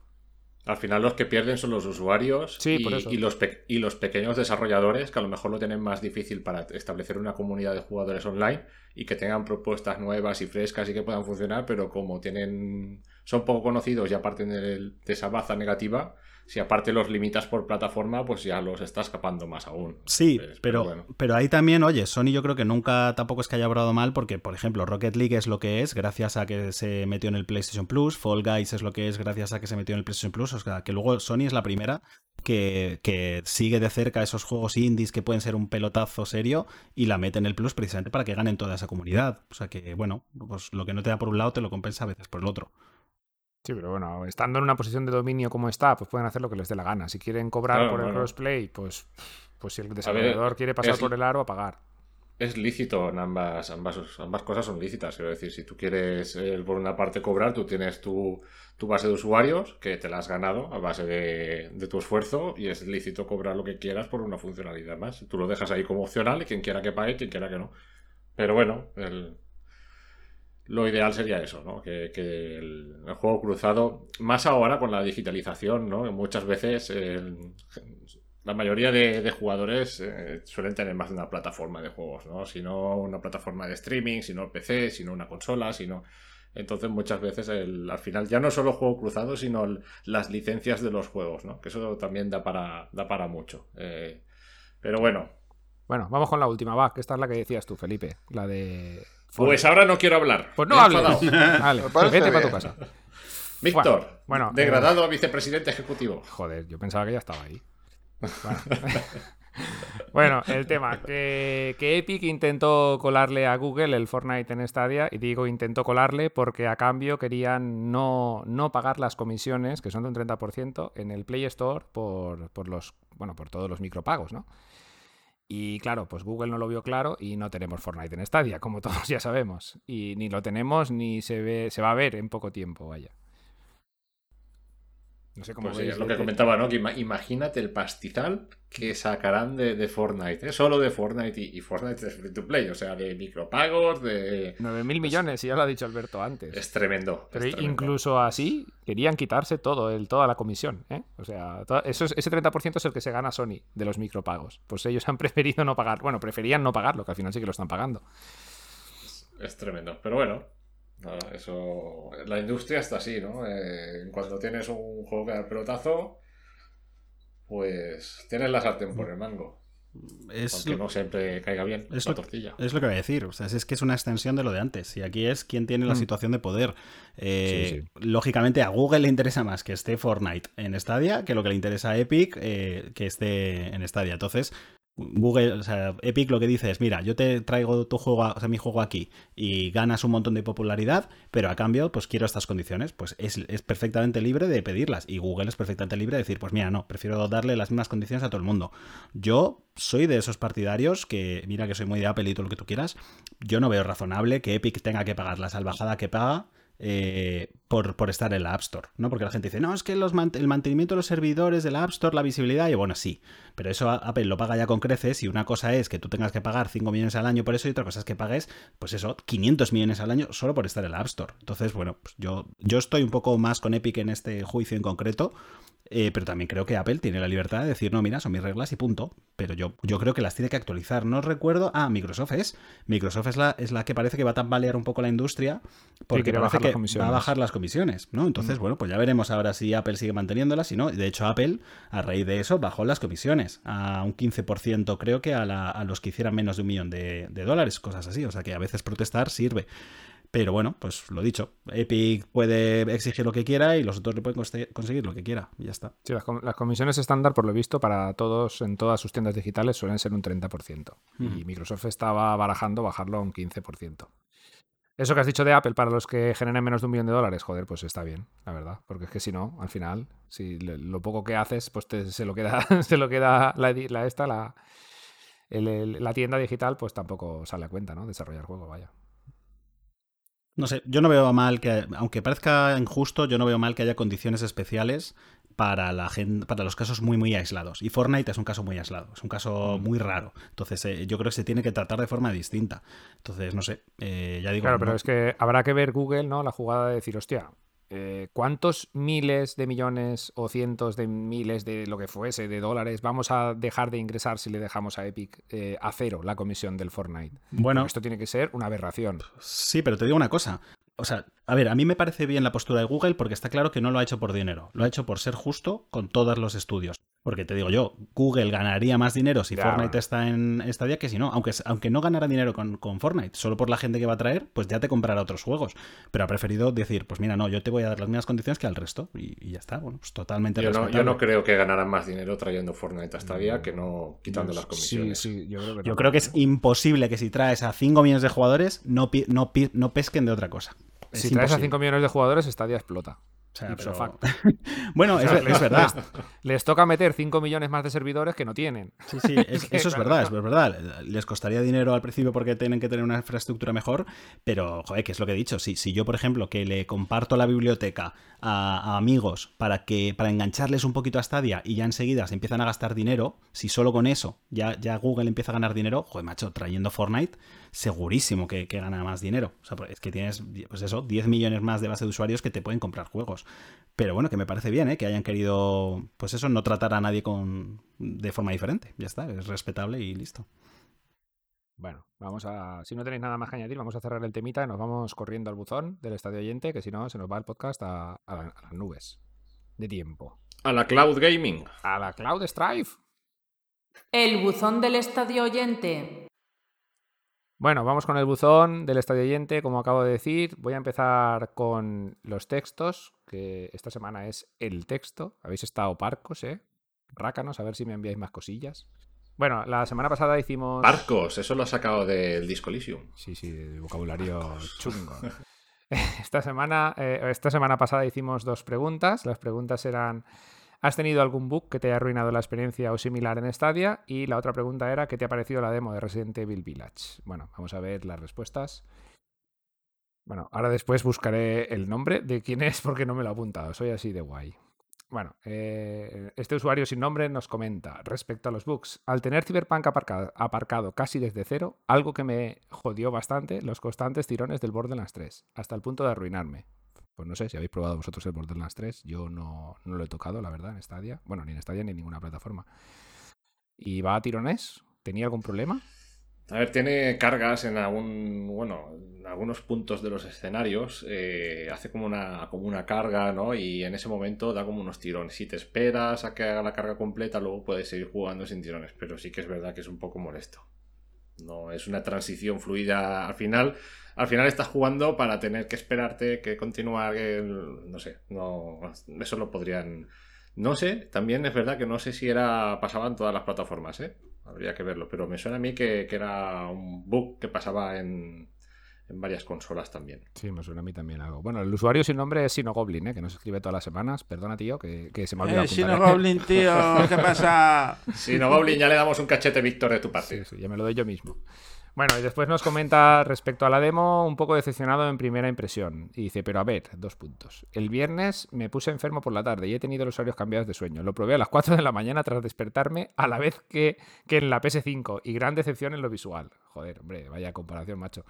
Speaker 2: Al final los que pierden son los usuarios
Speaker 1: Sí,
Speaker 2: y,
Speaker 1: por eso.
Speaker 2: y los pe- y los pequeños desarrolladores que a lo mejor lo tienen más difícil para establecer una comunidad de jugadores online y que tengan propuestas nuevas y frescas y que puedan funcionar, pero como tienen son poco conocidos y aparte de, de esa baza negativa, si aparte los limitas por plataforma, pues ya los está escapando más aún.
Speaker 3: Sí,
Speaker 2: Entonces,
Speaker 3: pero,
Speaker 2: bueno.
Speaker 3: pero ahí también, oye, Sony yo creo que nunca tampoco es que haya obrado mal porque, por ejemplo, Rocket League es lo que es gracias a que se metió en el PlayStation Plus, Fall Guys es lo que es gracias a que se metió en el PlayStation Plus, o sea, que luego Sony es la primera que, que sigue de cerca esos juegos indies que pueden ser un pelotazo serio y la mete en el Plus precisamente para que ganen toda esa comunidad. O sea que, bueno, pues lo que no te da por un lado te lo compensa a veces por el otro.
Speaker 1: Sí, pero bueno, estando en una posición de dominio como está, pues pueden hacer lo que les dé la gana. Si quieren cobrar
Speaker 2: Claro,
Speaker 1: por el crossplay, pues, pues si el desarrollador quiere pasar
Speaker 2: es-
Speaker 1: por el aro, a pagar.
Speaker 2: Es lícito en ambas, ambas, ambas cosas son lícitas. Quiero decir, si tú quieres eh, por una parte cobrar, tú tienes tu, tu base de usuarios que te la has ganado a base de, de tu esfuerzo y es lícito cobrar lo que quieras por una funcionalidad más. Tú lo dejas ahí como opcional y quien quiera que pague, quien quiera que no. Pero bueno, el- lo ideal sería eso, ¿no? Que, el, el juego cruzado, más ahora con la digitalización, ¿no? Muchas veces el- la mayoría de, jugadores eh, suelen tener más de una plataforma de juegos, ¿no? Si no una plataforma de streaming, si no PC, si no una consola, si no... Entonces muchas veces el- al final ya no solo juego cruzado, sino el- las licencias de los juegos, ¿no? Que eso también da para, da para mucho. Eh, pero bueno,
Speaker 1: Bueno, vamos con la última, va, que esta es la que decías tú, Felipe. La de.
Speaker 2: Pues ahora no quiero hablar.
Speaker 1: Pues no hables. Vale, vete para tu casa.
Speaker 2: Víctor,
Speaker 1: Bueno,
Speaker 2: degradado a vicepresidente ejecutivo.
Speaker 1: Joder, yo pensaba que ya estaba ahí. Bueno, Bueno, el tema, que, que Epic intentó colarle a Google el Fortnite en Stadia, y digo intentó colarle porque a cambio querían no, no pagar las comisiones, que son de un 30%, en el Play Store por, por los, bueno, por todos los micropagos, ¿no? Y claro, pues Google no lo vio claro y no tenemos Fortnite en Stadia, como todos ya sabemos. Y ni lo tenemos ni se ve, se va a ver en poco tiempo, vaya. No sé cómo
Speaker 2: Pues sí, es lo que comentaba, ¿no? Que ima- imagínate el pastizal que sacarán de, de Fortnite, ¿eh? solo de Fortnite y, y Fortnite es free to play, o sea, de micropagos, de...
Speaker 1: 9.000 millones, y ya lo ha dicho Alberto antes.
Speaker 2: Es tremendo. es
Speaker 1: Pero
Speaker 2: tremendo.
Speaker 1: incluso así querían quitarse todo, el, toda la comisión. ¿eh? O sea, eso es- ese 30% es el que se gana Sony de los micropagos. Pues ellos han preferido no pagar. Bueno, preferían no pagarlo, que al final sí que lo están pagando.
Speaker 2: Es tremendo. Pero bueno, nada, eso. La industria está así, ¿no? Eh, cuando tienes un juego que da el pelotazo, pues tienes la sartén por el mango.
Speaker 3: Es,
Speaker 2: Aunque no siempre caiga bien
Speaker 3: es
Speaker 2: la
Speaker 3: lo-
Speaker 2: tortilla.
Speaker 3: es lo que voy a decir. O sea, es que es una extensión de lo de antes. Y aquí es quien tiene la
Speaker 1: Mm.
Speaker 3: situación de poder. Eh,
Speaker 1: Sí,
Speaker 3: Lógicamente, a Google le interesa más que esté Fortnite en Stadia que lo que le interesa a Epic eh, que esté en Stadia. Entonces, Google, o sea, Epic lo que dice es, mira, yo te traigo tu juego, o sea, mi juego aquí y ganas un montón de popularidad, pero a cambio, pues quiero estas condiciones. Pues es, es perfectamente libre de pedirlas. Y Google es perfectamente libre de decir, pues mira, no, prefiero darle las mismas condiciones a todo el mundo. Yo soy de esos partidarios que, mira que soy muy de Apple y todo lo que tú quieras, yo no veo razonable que Epic tenga que pagar la salvajada que paga eh, por, estar en la App Store, ¿no? Porque la gente dice, no, es que el mantenimiento de los servidores de la App Store, la visibilidad, y bueno, sí, pero eso Apple lo paga ya con creces y una cosa es que tú tengas que pagar 5 millones al año por eso y otra cosa es que pagues, pues eso, 500 millones al año solo por estar en la App Store. Entonces, bueno, pues yo, yo estoy un poco más con Epic en este juicio en concreto, eh, pero también creo que Apple tiene la libertad de decir, no, mira, son mis reglas y punto. Pero yo, yo creo que las tiene que actualizar. No recuerdo. Ah, Microsoft es. Microsoft es la, es la que parece que va a tambalear un poco la industria. Porque parece
Speaker 1: bajar
Speaker 3: que va a bajar las comisiones, ¿no? Entonces, bueno, pues ya veremos ahora si Apple sigue manteniéndolas. Si no, de hecho, Apple, a raíz de eso, bajó las comisiones a un 15%, creo que a, la- a los que hicieran menos de un millón de, de dólares, cosas así. O sea que a veces protestar sirve. Pero bueno, pues lo dicho, Epic puede exigir lo que quiera y los otros le pueden conseguir lo que quiera. Y ya está.
Speaker 1: Sí, las, com- las comisiones estándar, por lo visto, para todos en todas sus tiendas digitales suelen ser un 30%. Y
Speaker 3: Ujú.
Speaker 1: Microsoft estaba barajando bajarlo a un 15%. Eso que has dicho de Apple para los que generen menos de un millón de dólares, joder, pues está bien, la verdad. Porque es que si no, al final, si lo poco que haces, pues te- se lo queda, se lo queda la, esta, la, el- el- la tienda digital, pues tampoco sale a cuenta, ¿no? Desarrollar juego, vaya.
Speaker 3: No sé, yo no veo mal que, aunque parezca injusto, yo no veo mal que haya condiciones especiales para la gente, para los casos muy muy aislados. Y Fortnite es un caso muy aislado, es un caso muy raro. Entonces, eh, yo creo que se tiene que tratar de forma distinta. Entonces, no sé, eh, ya digo.
Speaker 1: Claro, pero
Speaker 3: no-
Speaker 1: es que habrá que ver Google, ¿no? La jugada de decir, hostia, eh, ¿cuántos miles de millones o cientos de miles de lo que fuese de dólares vamos a dejar de ingresar si le dejamos a Epic eh, a cero la comisión del Fortnite?
Speaker 3: Bueno,
Speaker 1: Porque esto tiene que ser una aberración.
Speaker 3: Sí, pero te digo una cosa. O sea, a ver, a mí me parece bien la postura de Google porque está claro que no lo ha hecho por dinero. Lo ha hecho por ser justo con todos los estudios. Porque te digo yo, Google ganaría más dinero si
Speaker 1: Ya,
Speaker 3: Fortnite
Speaker 1: bueno.
Speaker 3: está en Stadia que si no. Aunque, aunque no ganara dinero con, con Fortnite, solo por la gente que va a traer, pues ya te comprará otros juegos. Pero ha preferido decir, pues mira, no, yo te voy a dar las mismas condiciones que al resto. Y, y ya está, bueno, pues totalmente
Speaker 2: Yo no, yo no creo que ganaran más dinero trayendo Fortnite hasta día que no quitando las comisiones.
Speaker 1: Sí, sí, yo creo que
Speaker 3: Yo
Speaker 1: no.
Speaker 3: creo que es imposible que si traes a 5 millones de jugadores, no, pi- no, pi- no pesquen de otra cosa. Es
Speaker 1: Si traes a
Speaker 3: imposible.
Speaker 1: 5 millones de jugadores, Stadia explota.
Speaker 3: O sea,
Speaker 1: Ipso
Speaker 3: pero-
Speaker 1: facto.
Speaker 3: bueno, es, es verdad.
Speaker 1: Les toca meter 5 millones más de servidores que no tienen.
Speaker 3: Sí, sí, es- eso es verdad, es verdad. Les costaría dinero al principio porque tienen que tener una infraestructura mejor, pero, joder, que es lo que he dicho. Si, si yo, por ejemplo, que le comparto la biblioteca a, a amigos para que para engancharles un poquito a Stadia y ya enseguida se empiezan a gastar dinero, si solo con eso ya, ya Google empieza a ganar dinero, joder, macho, trayendo Fortnite, segurísimo que, que gana más dinero. O sea, pues es que tienes, pues eso, 10 millones más de base de usuarios que te pueden comprar juegos. Pero bueno, que me parece bien, ¿eh? Que hayan querido, pues eso, no tratar a nadie con de forma diferente. Ya está, es respetable y listo.
Speaker 1: Bueno, vamos a. Si no tenéis nada más que añadir, vamos a cerrar el temita y nos vamos corriendo al buzón del estadio oyente, que si no, se nos va el podcast a, a la- a las nubes de tiempo.
Speaker 2: A la cloud gaming.
Speaker 1: A la Cloud Strife.
Speaker 6: El buzón del estadio oyente.
Speaker 1: Bueno, vamos con el buzón del estadio oyente, como acabo de decir. Voy a empezar con los textos, que esta semana es el texto. Habéis estado parcos, ¿eh? Rácanos, a ver si me enviáis más cosillas. Bueno, la semana pasada hicimos.
Speaker 2: Arcos, eso lo ha sacado del Disco Elysium.
Speaker 1: Sí, sí, de vocabulario chungo. Esta semana, eh, esta semana pasada hicimos dos preguntas. Las preguntas eran: ¿Has tenido algún bug que te haya arruinado la experiencia o similar en Stadia? Y la otra pregunta era: ¿qué te ha parecido la demo de Resident Evil Village? Bueno, vamos a ver las respuestas. Bueno, ahora después buscaré el nombre de quién es porque no me lo he apuntado. Soy así de guay. Bueno, eh, este usuario sin nombre nos comenta respecto a los bugs. Al tener Cyberpunk aparcado, casi desde cero, algo que me jodió bastante, los constantes tirones del Borderlands 3, hasta el punto de arruinarme. Pues no sé si habéis probado vosotros el Borderlands 3, yo no, no lo he tocado, la verdad, en Stadia. Bueno, ni en Stadia ni en ninguna plataforma. ¿Y va a tirones? ¿Tenía algún problema?
Speaker 2: A ver, tiene cargas en algún, bueno, en algunos puntos de los escenarios, eh, hace como una, como una carga, ¿no? Y en ese momento da como unos tirones. Si te esperas a que haga la carga completa, luego puedes seguir jugando sin tirones, pero sí que es verdad que es un poco molesto. No es una transición fluida al final. Al final estás jugando para tener que esperarte, que continuar, que, no sé, no, eso lo podrían... No sé, también es verdad que no sé si era pasaba en todas las plataformas, ¿eh? Habría que verlo, pero me suena a mí que, que era un bug que pasaba en, en, varias consolas también.
Speaker 1: Sí, me suena a mí también algo. Bueno, el usuario sin nombre es Sinogoblin, ¿eh? que nos escribe todas las semanas. Perdona, tío, que, que se me ha olvidado.
Speaker 4: Eh, Sinogoblin, tío, ¿qué pasa?
Speaker 2: Sinogoblin, ya le damos un cachete Víctor de tu parte.
Speaker 1: Sí, sí, ya me lo doy yo mismo. Bueno, y después nos comenta respecto a la demo, un poco decepcionado en primera impresión. Y dice, pero a ver, dos puntos. El viernes me puse enfermo por la tarde y he tenido los horarios cambiados de sueño. Lo probé a las 4 de la mañana tras despertarme a la vez que, que en la PS5 y gran decepción en lo visual. Joder, hombre, vaya comparación, macho.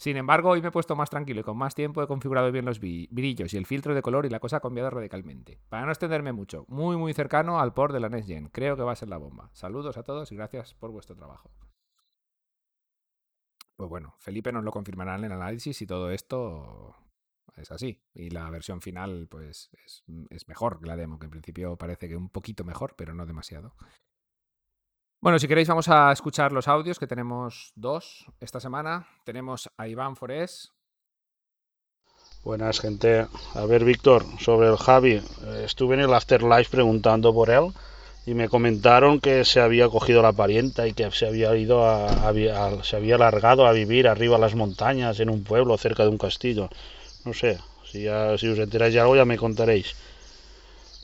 Speaker 1: Sin embargo, hoy me he puesto más tranquilo y con más tiempo he configurado bien los brillos y el filtro de color y la cosa ha cambiado radicalmente. Para no extenderme mucho, muy muy cercano al port de la Next Gen. Creo que va a ser la bomba. Saludos a todos y gracias por vuestro trabajo. Pues bueno, Felipe nos lo confirmará en el análisis y todo esto es así. Y la versión final, pues, es, es, mejor que la demo, que en principio parece que un poquito mejor, pero no demasiado. Bueno, si queréis, vamos a escuchar los audios, que tenemos dos esta semana. Tenemos a Iván Forés.
Speaker 8: Buenas, gente. A ver, Víctor, sobre el Javi. Estuve en el Afterlife preguntando por él y me comentaron que se había cogido la parienta y que se había ido a, a, a, se había largado a vivir arriba a las montañas en un pueblo cerca de un castillo no sé si, si os enteráis de algo ya me contaréis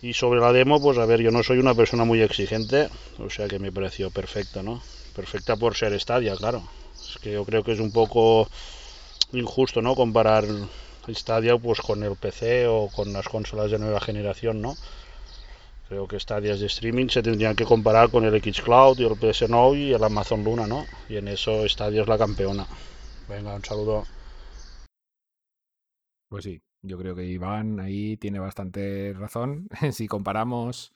Speaker 8: y sobre la demo pues a ver yo no soy una persona muy exigente o sea que me pareció perfecta no perfecta por ser Stadia claro es que yo creo que es un poco injusto no comparar Stadia pues con el PC o con las consolas de nueva generación no Creo que estadios de streaming se tendrían que comparar con el Xcloud y el PS9 y el Amazon Luna, ¿no? Y en eso Stadia es la campeona. Venga, un saludo.
Speaker 1: Pues sí, yo creo que Iván ahí tiene bastante razón. si comparamos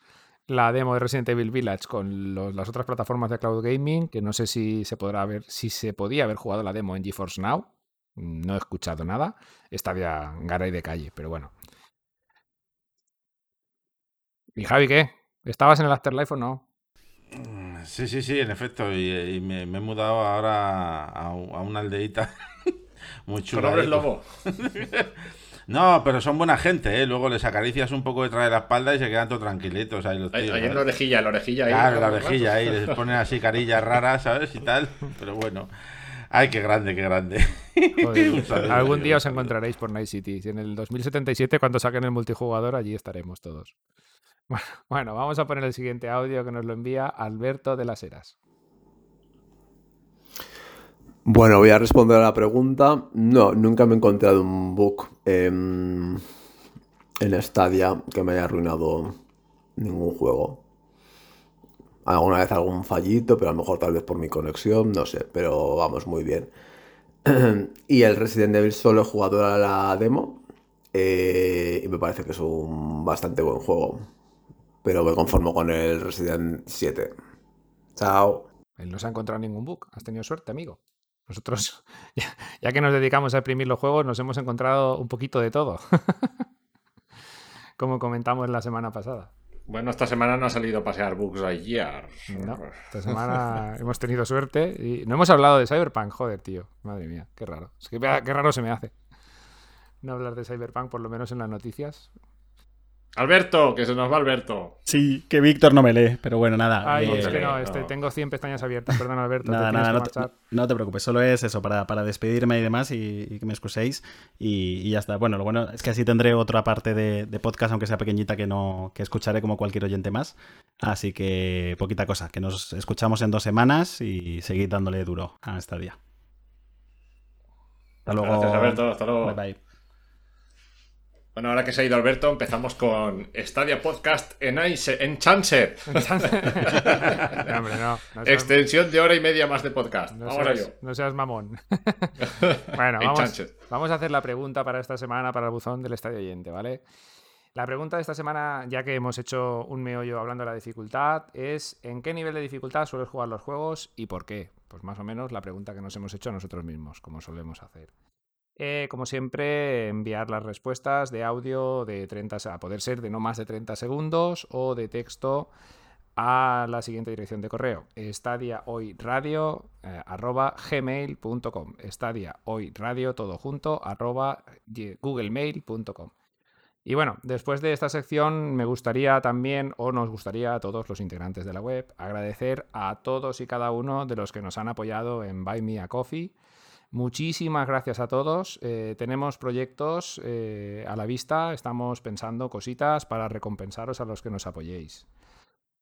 Speaker 1: la demo de Resident Evil Village con los, las otras plataformas de cloud gaming, que no sé si se podrá ver, si se podía haber jugado la demo en GeForce Now. No he escuchado nada. Stadia garay de calle, pero bueno. ¿Y Javi qué? ¿Estabas en el Afterlife o no?
Speaker 4: Sí, sí, sí, en efecto. Y, y me, me, he mudado ahora a, a una aldeita muy chula.
Speaker 2: ¿Con lobo?
Speaker 4: no, pero son buena gente, ¿eh? Luego les acaricias un poco detrás de la espalda y se quedan todos tranquilitos ahí los tíos.
Speaker 2: Ahí en la orejilla, la orejilla ahí.
Speaker 4: Claro, la orejilla ahí. Les ponen así carillas raras, ¿sabes? Y tal. Pero bueno. Ay, qué grande, qué grande.
Speaker 1: Joder, algún día os encontraréis por Night City. En el 2077, cuando saquen el multijugador, allí estaremos todos. Bueno, bueno, vamos a poner el siguiente audio que nos lo envía Alberto de las Heras.
Speaker 9: Bueno, voy a responder a la pregunta. No, nunca me he encontrado un bug en, en Stadia que me haya arruinado ningún juego. Alguna vez algún fallito, pero a lo mejor tal vez por mi conexión, no sé, pero vamos muy bien. y el Resident Evil solo he jugado a la demo eh, y me parece que es un bastante buen juego pero me conformo con el Resident 7. Chao.
Speaker 1: Él no se ha encontrado ningún bug. Has tenido suerte, amigo. Nosotros, ya, ya, que nos dedicamos a exprimir los juegos, nos hemos encontrado un poquito de todo. Como comentamos la semana pasada.
Speaker 2: Bueno, esta semana no ha salido a pasear bugs ayer.
Speaker 1: No, esta semana hemos tenido suerte y no hemos hablado de Cyberpunk, joder, tío. Madre mía, qué raro. Es que qué raro se me hace no hablar de Cyberpunk, por lo menos en las noticias.
Speaker 2: Alberto, que se nos va Alberto.
Speaker 3: Sí, que Víctor no me lee, pero bueno, nada.
Speaker 1: Ay, eh, es que no, este, tengo 100 pestañas abiertas, perdón Alberto.
Speaker 3: Nada,
Speaker 1: te
Speaker 3: nada, no te, no te, preocupes, solo es eso, para, para despedirme y demás y, y que me excuséis y, y, ya está. Bueno, lo bueno es que así tendré otra parte de, de, podcast, aunque sea pequeñita, que no que escucharé como cualquier oyente más. Así que poquita cosa, que nos escuchamos en dos semanas y seguid dándole duro a esta día. Hasta luego.
Speaker 2: Gracias, Alberto. Hasta luego.
Speaker 3: Bye, bye.
Speaker 2: Bueno, ahora que se ha ido Alberto, empezamos con Stadia Podcast en, Ice, en Chancer.
Speaker 1: No, hombre, no. no seas-
Speaker 2: Extensión de hora y media más de podcast.
Speaker 1: No
Speaker 2: ahora
Speaker 1: seas,
Speaker 2: yo.
Speaker 1: no seas mamón. bueno,
Speaker 2: En
Speaker 1: vamos, vamos a hacer la pregunta para esta semana para el buzón del estadio oyente, ¿vale? La pregunta de esta semana, ya que hemos hecho un meollo hablando de la dificultad, es ¿en qué nivel de dificultad sueles jugar los juegos y por qué? Pues más o menos la pregunta que nos hemos hecho nosotros mismos, como solemos hacer. Eh, como siempre, enviar las respuestas de audio de 30, se- a poder ser de no más de 30 segundos o de texto a la siguiente dirección de correo estadiahoyradio eh, estadiahoyradio todo junto arroba googlemail.com y bueno, después de esta sección me gustaría también, o nos gustaría a todos los integrantes de la web, agradecer a todos y cada uno de los que nos han apoyado en Buy Me a Coffee. Muchísimas gracias a todos. Eh, tenemos proyectos eh, a la vista, estamos pensando cositas para recompensaros a los que nos apoyéis.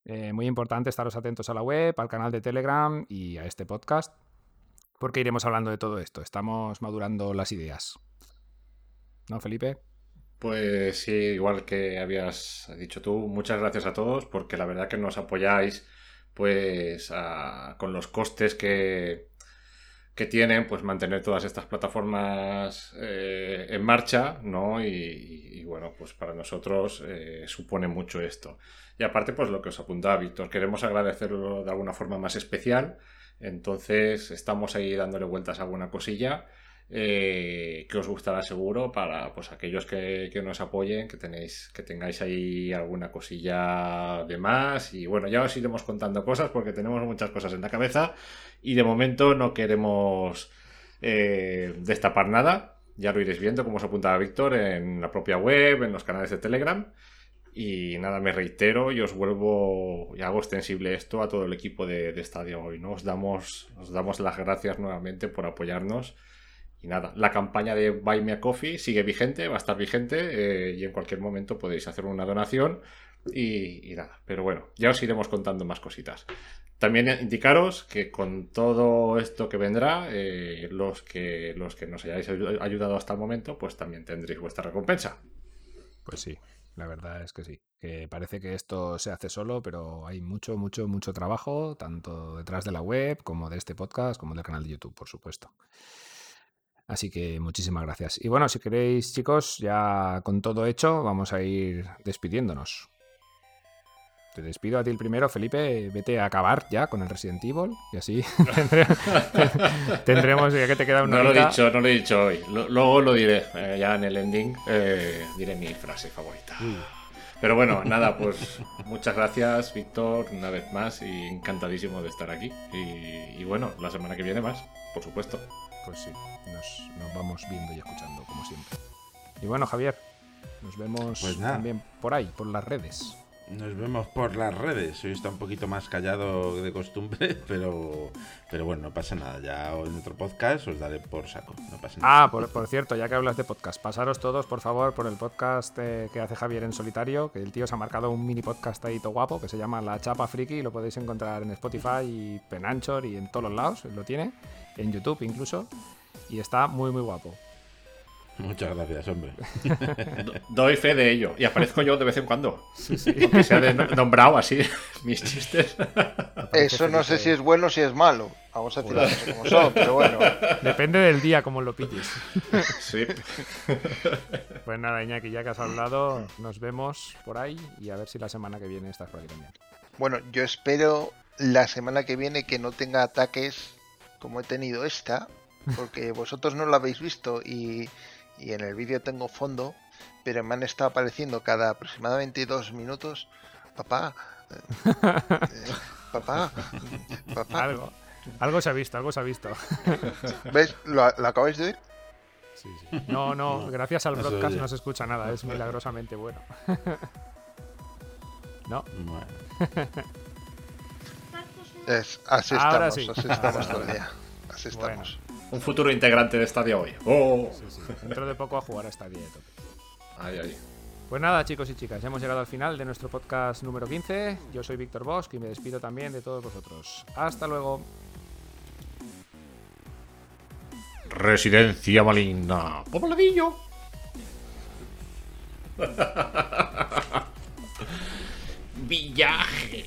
Speaker 1: Eh, muy importante estaros atentos a la web, al canal de Telegram y a este podcast, porque iremos hablando de todo esto. Estamos madurando las ideas. ¿No, Felipe?
Speaker 2: Pues sí, igual que habías dicho tú, muchas gracias a todos porque la verdad que nos apoyáis pues con los costes que, que tienen pues mantener todas estas plataformas eh, en marcha, ¿no? Y, y, bueno, pues para nosotros eh, supone mucho esto. Y aparte pues lo que os apuntaba Víctor, queremos agradecerlo de alguna forma más especial, entonces estamos ahí dándole vueltas a alguna cosilla eh, que os gustará seguro para pues aquellos que, que nos apoyen, que tenéis, que tengáis ahí alguna cosilla de más. Y bueno, ya os iremos contando cosas porque tenemos muchas cosas en la cabeza y de momento no queremos eh, destapar nada. Ya lo iréis viendo, como os apuntaba Víctor, en la propia web, en los canales de Telegram. Y nada, me reitero y os vuelvo y hago extensible esto a todo el equipo de, de Estadio hoy. ¿no? Os, damos, os damos las gracias nuevamente por apoyarnos. Y nada, la campaña de Buy Me a Coffee sigue vigente, va a estar vigente eh, y en cualquier momento podéis hacer una donación y, nada. Pero bueno, ya os iremos contando más cositas. También indicaros que con todo esto que vendrá, eh, los, que, los que nos hayáis ayu- ayudado hasta el momento, pues también tendréis vuestra recompensa.
Speaker 1: Pues sí, la verdad es que sí. Que parece que esto se hace solo, pero hay mucho, mucho, mucho trabajo, tanto detrás de la web como de este podcast, como del canal de YouTube, por supuesto. Así que muchísimas gracias. Y bueno, si queréis, chicos, ya con todo hecho, vamos a ir despidiéndonos. Te despido a ti el primero, Felipe. Vete a acabar ya con el Resident Evil y así tendremos- ya que te queda una
Speaker 2: No lo he dicho, no lo he dicho hoy. Lo- luego lo diré, eh, ya en el ending, eh, diré mi frase favorita. Pero bueno, nada, pues muchas gracias, Víctor, una vez más, y encantadísimo de estar aquí. Y, y bueno, la semana que viene más, por supuesto.
Speaker 1: Pues sí, nos, nos vamos viendo y escuchando, como siempre. Y bueno, Javier, nos vemos
Speaker 4: Pues
Speaker 1: también por ahí, por las redes.
Speaker 4: Nos vemos por las redes. Hoy está un poquito más callado de costumbre, pero, pero bueno, no pasa nada. Ya en otro podcast os daré por saco. No pasa nada.
Speaker 1: Ah, por, por cierto, ya que hablas de podcast, pasaros todos, por favor, por el podcast eh, que hace Javier en solitario, que el tío se ha marcado un mini podcast ahí todo guapo, que se llama La Chapa Friki, y lo podéis encontrar en Spotify y en Anchor y en todos los lados, lo tiene, en YouTube incluso, y está muy, muy guapo.
Speaker 4: Muchas gracias, hombre.
Speaker 2: Do- Doy fe de ello. Y aparezco yo de vez en cuando. Aunque sea de no- nombrado así, mis chistes.
Speaker 5: Eso no sé si es bueno o si es malo. Vamos a tirar como son, pero bueno.
Speaker 1: Depende del día como lo pilles.
Speaker 2: Sí.
Speaker 1: Pues nada, Iñaki, ya que has hablado, nos vemos por ahí y a ver si la semana que viene estás por aquí también.
Speaker 5: Bueno, yo espero la semana que viene que no tenga ataques como he tenido esta, porque vosotros no lo habéis visto y, y en el vídeo tengo fondo, pero me han estado apareciendo cada aproximadamente dos minutos. Papá, eh, eh, papá, papá.
Speaker 1: Algo, algo se ha visto, algo se ha visto.
Speaker 5: ¿Ves? ¿Lo, lo acabáis de oír?
Speaker 1: Sí, sí. No, no, gracias al broadcast no se escucha nada, es milagrosamente bueno. ¿No?
Speaker 4: Bueno,
Speaker 5: Es, así
Speaker 1: Ahora
Speaker 5: estamos,
Speaker 1: sí.
Speaker 5: así estamos
Speaker 1: Ahora
Speaker 5: todo el
Speaker 1: sí.
Speaker 5: día. Así
Speaker 1: Bueno.
Speaker 5: estamos.
Speaker 2: Un futuro integrante de Estadio hoy. ¡Oh!
Speaker 1: Sí, sí. Dentro de poco a jugar a esta dieta.
Speaker 2: Ay, ay.
Speaker 1: Pues nada, chicos y chicas, ya hemos llegado al final de nuestro podcast número 15. Yo soy Víctor Bosch y me despido también de todos vosotros. Hasta luego.
Speaker 2: Residencia maligna. Pobladillo. Villaje.